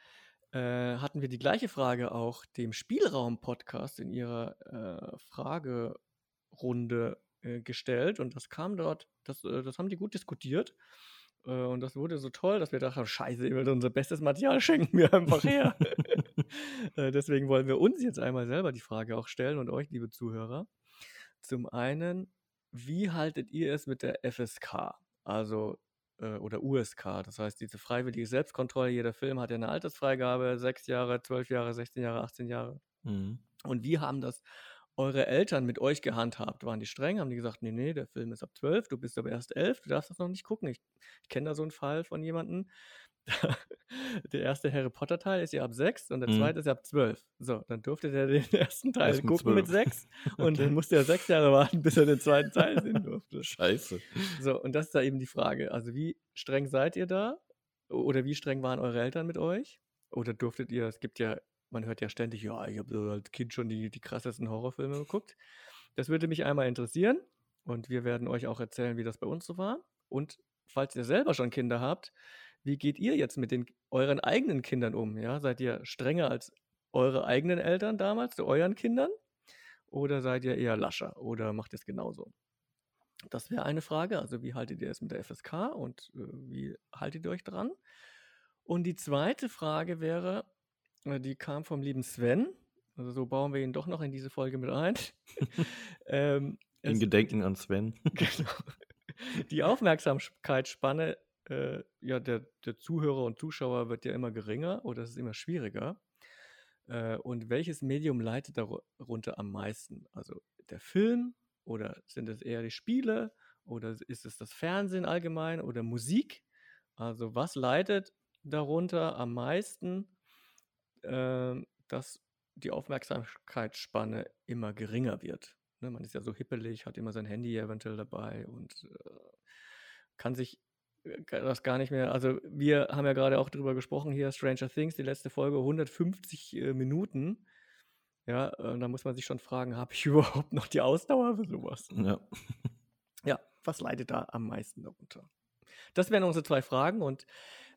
äh, hatten wir die gleiche Frage auch dem Spielraum-Podcast in ihrer äh, Fragerunde äh, gestellt. Und das kam dort, das, äh, das haben die gut diskutiert. Äh, und das wurde so toll, dass wir dachten, scheiße, ihr wollt unser bestes Material schenken wir einfach her. Deswegen wollen wir uns jetzt einmal selber die Frage auch stellen und euch, liebe Zuhörer. Zum einen, wie haltet ihr es mit der FSK? Also, äh, oder USK, das heißt, diese freiwillige Selbstkontrolle. Jeder Film hat ja eine Altersfreigabe, sechs Jahre, zwölf Jahre, 16 Jahre, 18 Jahre. Mhm. Und wie haben das eure Eltern mit euch gehandhabt? Waren die streng? Haben die gesagt, nee, nee, der Film ist ab 12, du bist aber erst 11, du darfst das noch nicht gucken? Ich, ich kenne da so einen Fall von jemandem. Der erste Harry Potter Teil ist ja ab 6 und der Mhm. zweite ist ja ab 12. So, dann durfte der den ersten Teil Erst mit gucken mit 12. 6 und dann Okay. musste er sechs Jahre warten, bis er den zweiten Teil sehen durfte. Scheiße. So, und das ist da eben die Frage. Also, wie streng seid ihr da? Oder wie streng waren eure Eltern mit euch? Oder durftet ihr, es gibt ja, man hört ja ständig, ja, ich habe als Kind schon die, die krassesten Horrorfilme geguckt. Das würde mich einmal interessieren und wir werden euch auch erzählen, wie das bei uns so war. Und falls ihr selber schon Kinder habt, wie geht ihr jetzt mit den, euren eigenen Kindern um? Ja? Seid ihr strenger als eure eigenen Eltern damals zu euren Kindern? Oder seid ihr eher lascher? Oder macht ihr es genauso? Das wäre eine Frage. Also, wie haltet ihr es mit der FSK und äh, wie haltet ihr euch dran? Und die zweite Frage wäre, die kam vom lieben Sven. Also, so bauen wir ihn doch noch in diese Folge mit ein. ähm, In Gedenken an Sven. genau, die Aufmerksamkeitsspanne äh, ja, der, der Zuhörer und Zuschauer wird ja immer geringer oder es ist immer schwieriger. Äh, und welches Medium leitet darunter am meisten? Also der Film oder sind es eher die Spiele oder ist es das Fernsehen allgemein oder Musik? Also was leitet darunter am meisten, ähm, dass die Aufmerksamkeitsspanne immer geringer wird? Ne, man ist ja so hippelig, hat immer sein Handy eventuell dabei und äh, kann sich äh, das gar nicht mehr. Also, wir haben ja gerade auch drüber gesprochen hier, Stranger Things, die letzte Folge, 150 äh, Minuten. Ja, äh, da muss man sich schon fragen, habe ich überhaupt noch die Ausdauer für sowas? Ja. Ja, was leidet da am meisten darunter? Das wären unsere zwei Fragen und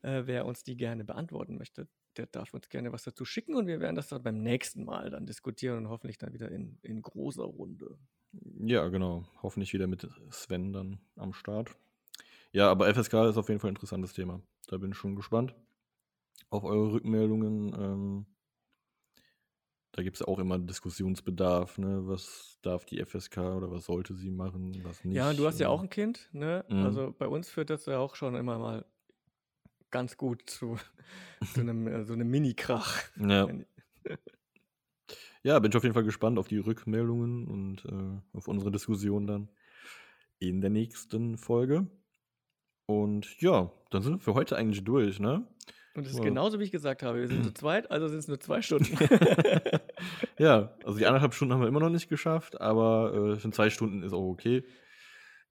äh, wer uns die gerne beantworten möchte, der darf uns gerne was dazu schicken und wir werden das dann beim nächsten Mal dann diskutieren und hoffentlich dann wieder in, in großer Runde. Ja, genau. Hoffentlich wieder mit Sven dann am Start. Ja, aber FSK ist auf jeden Fall ein interessantes Thema. Da bin ich schon gespannt auf eure Rückmeldungen. Ähm, da gibt es auch immer Diskussionsbedarf. Ne? Was darf die FSK oder was sollte sie machen, was nicht. Ja, und du hast ja ähm, auch ein Kind, ne? Mhm. Also bei uns führt das ja auch schon immer mal ganz gut zu, zu einem, äh, so einem Mini-Krach. Ja. Ja, bin ich auf jeden Fall gespannt auf die Rückmeldungen und äh, auf unsere Diskussion dann in der nächsten Folge. Und ja, dann sind wir für heute eigentlich durch, ne? Und es ist genauso, wie ich gesagt habe. Wir sind zu zweit, also sind es nur zwei Stunden. Ja, also die anderthalb Stunden haben wir immer noch nicht geschafft, aber äh, finde zwei Stunden ist auch okay.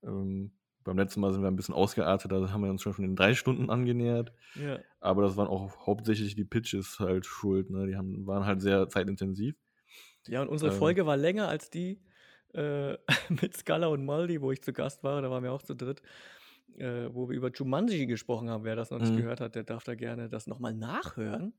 Ähm, beim letzten Mal sind wir ein bisschen ausgeartet, da haben wir uns schon in drei Stunden angenähert. ja. Aber das waren auch hauptsächlich die Pitches halt schuld, ne? Die haben, waren halt sehr zeitintensiv. ja, und unsere Ähm. Folge war länger als die äh, mit Scala und Maldi, wo ich zu Gast war. Da waren wir auch zu dritt. Äh, wo wir über Jumanji gesprochen haben. Wer das noch nicht Mhm. gehört hat, der darf da gerne das nochmal nachhören.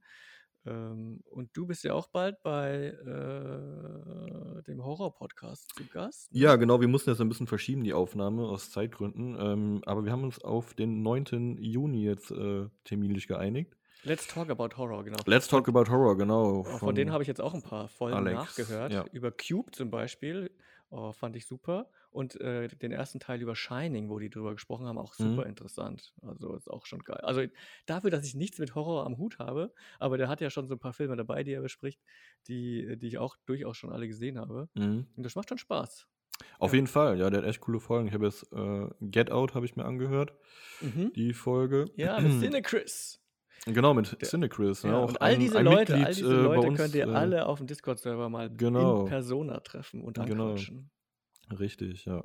Ähm, und du bist ja auch bald bei äh, dem Horror-Podcast zu Gast. ne? Ja, genau, wir mussten jetzt ein bisschen verschieben, die Aufnahme, aus Zeitgründen. Ähm, aber wir haben uns auf den 9. Juni jetzt äh, terminlich geeinigt. Let's Talk About Horror, genau. Let's Talk About Horror, genau. Oh, Von, denen habe ich jetzt auch ein paar Folgen Alex, nachgehört. ja. Über Cube zum Beispiel. Oh, fand ich super. Und äh, den ersten Teil über Shining, wo die drüber gesprochen haben, auch super Mhm. interessant. Also ist auch schon geil. Also dafür, dass ich nichts mit Horror am Hut habe, aber der hat ja schon so ein paar Filme dabei, die er bespricht, die, die ich auch durchaus schon alle gesehen habe. Mhm. Und das macht schon Spaß. Auf Ja. jeden Fall, ja, der hat echt coole Folgen. Ich habe jetzt äh, Get Out, habe ich mir angehört, Mhm. die Folge. Ja, mit Cinechris. Genau, mit Cinechris. Ne? Ja, auch und all diese ein Leute, all Mitglied, diese äh, Leute uns, könnt ihr äh, alle auf dem Discord-Server mal genau. in Persona treffen und Genau. anquatschen. Richtig, ja.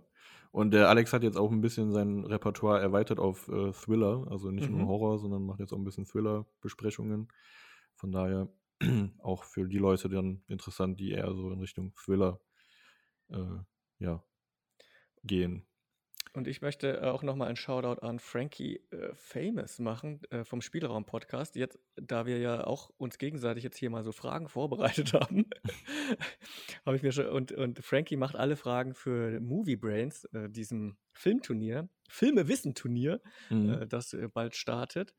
Und der Alex hat jetzt auch ein bisschen sein Repertoire erweitert auf äh, Thriller, also nicht Mhm. nur Horror, sondern macht jetzt auch ein bisschen Thriller-Besprechungen. Von daher auch für die Leute dann interessant, die eher so in Richtung Thriller äh, ja, gehen. Und ich möchte äh, auch nochmal einen Shoutout an Frankie äh, Famous machen äh, vom Spielraum-Podcast. Jetzt, da wir ja auch uns gegenseitig jetzt hier mal so Fragen vorbereitet haben, habe ich mir schon. Und, und Frankie macht alle Fragen für Movie Brains, äh, diesem Filmturnier, Filme-Wissen-Turnier, Mhm. äh, das bald startet.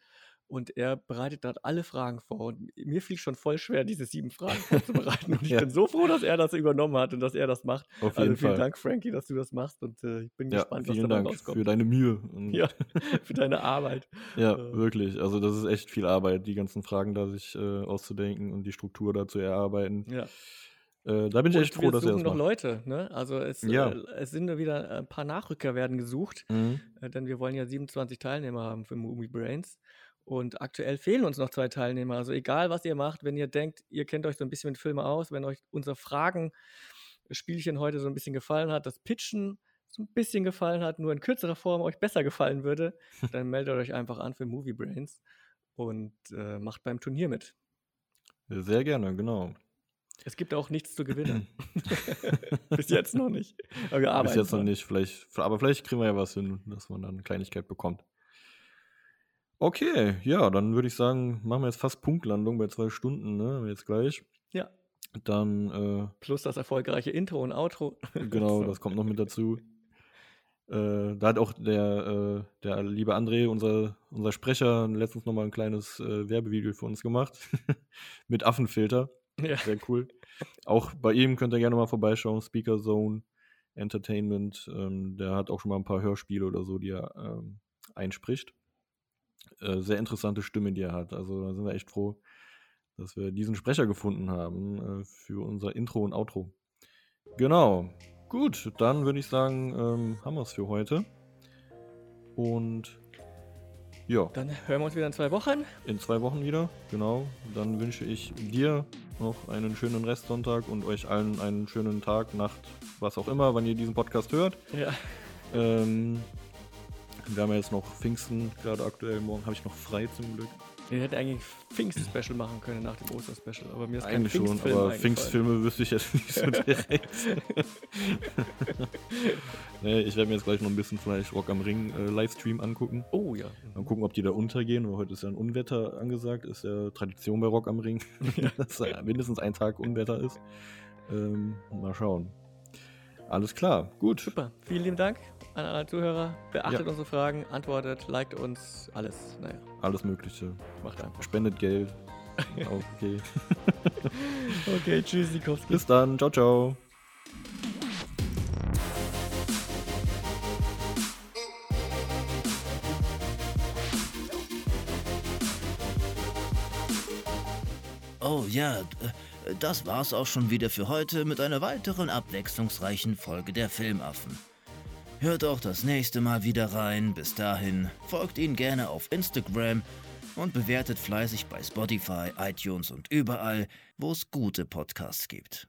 Und er bereitet dort alle Fragen vor. Und mir fiel schon voll schwer, diese sieben Fragen vorzubereiten. Und ich Ja. bin so froh, dass er das übernommen hat und dass er das macht. Auf Also jeden vielen Fall. Dank, Frankie, dass du das machst. Und äh, ich bin Ja, gespannt, was vielen dabei Dank rauskommt. für deine Mühe. Und Ja, für deine Arbeit. Ja, Äh. wirklich. Also das ist echt viel Arbeit, die ganzen Fragen da sich äh, auszudenken und die Struktur da zu erarbeiten. Ja. Äh, da bin ich Und echt froh, dass er suchen das noch macht. Leute. Ne? Also es, Ja. äh, es sind wieder ein paar Nachrücker werden gesucht, Mhm. äh, denn wir wollen ja 27 Teilnehmer haben für Movie Brains. Und aktuell fehlen uns noch zwei Teilnehmer. Also egal, was ihr macht, wenn ihr denkt, ihr kennt euch so ein bisschen mit Filmen aus, wenn euch unser Fragen-Spielchen heute so ein bisschen gefallen hat, das Pitchen so ein bisschen gefallen hat, nur in kürzerer Form euch besser gefallen würde, dann meldet euch einfach an für Movie Brains und äh, macht beim Turnier mit. Sehr gerne, genau. Es gibt auch nichts zu gewinnen. Bis jetzt noch nicht. Aber Bis jetzt noch nicht. Vielleicht, aber vielleicht kriegen wir ja was hin, dass man dann eine Kleinigkeit bekommt. Okay, ja, dann würde ich sagen, machen wir jetzt fast Punktlandung bei zwei Stunden, ne? Jetzt gleich. Ja, Dann, plus das erfolgreiche Intro und Outro. äh, genau, So. das kommt noch mit dazu. Äh, da hat auch der, äh, der liebe André, unser, unser Sprecher, letztens nochmal ein kleines äh, Werbevideo für uns gemacht. mit Affenfilter. Ja. Sehr cool. Auch bei ihm könnt ihr gerne mal vorbeischauen. Speaker Zone Entertainment. Ähm, der hat auch schon mal ein paar Hörspiele oder so, die er ähm, einspricht. Äh, sehr interessante Stimme, die er hat. Also da sind wir echt froh, dass wir diesen Sprecher gefunden haben äh, für unser Intro und Outro. Genau. Gut, dann würde ich sagen, ähm, haben wir es für heute. Und ja, Dann hören wir uns wieder in zwei Wochen. in zwei Wochen wieder. Genau. Dann wünsche ich dir noch einen schönen Restsonntag und euch allen einen schönen Tag, Nacht, was auch immer, wann ihr diesen Podcast hört. Ja, Ähm, wir haben ja jetzt noch Pfingsten gerade aktuell. Morgen habe ich noch frei zum Glück. wir hätten eigentlich Pfingst-Special machen können nach dem Oster-Special, aber mir ist kein Eigentlich schon, aber. Pfingstfilme wüsste ich jetzt nicht so direkt. nee, ich werde mir jetzt gleich noch ein bisschen vielleicht Rock am Ring äh, Livestream angucken. Oh ja. Mal gucken, ob die da untergehen, weil heute ist ja ein Unwetter angesagt, ist ja Tradition bei Rock am Ring, dass da mindestens ein Tag Unwetter ist. Ähm, mal schauen. Alles klar, gut. Super. Vielen lieben Dank an alle Zuhörer. Beachtet Ja. unsere Fragen, antwortet, liked uns, alles. Naja, Alles Mögliche. macht einfach. Spendet Geld. Okay. Okay, tschüss, Sikowski. Bis dann. Ciao, ciao. Oh ja, äh, das war's auch schon wieder für heute mit einer weiteren abwechslungsreichen Folge der Filmaffen. Hört auch das nächste Mal wieder rein. Bis dahin folgt ihnen gerne auf Instagram und bewertet fleißig bei Spotify, iTunes und überall, wo es gute Podcasts gibt.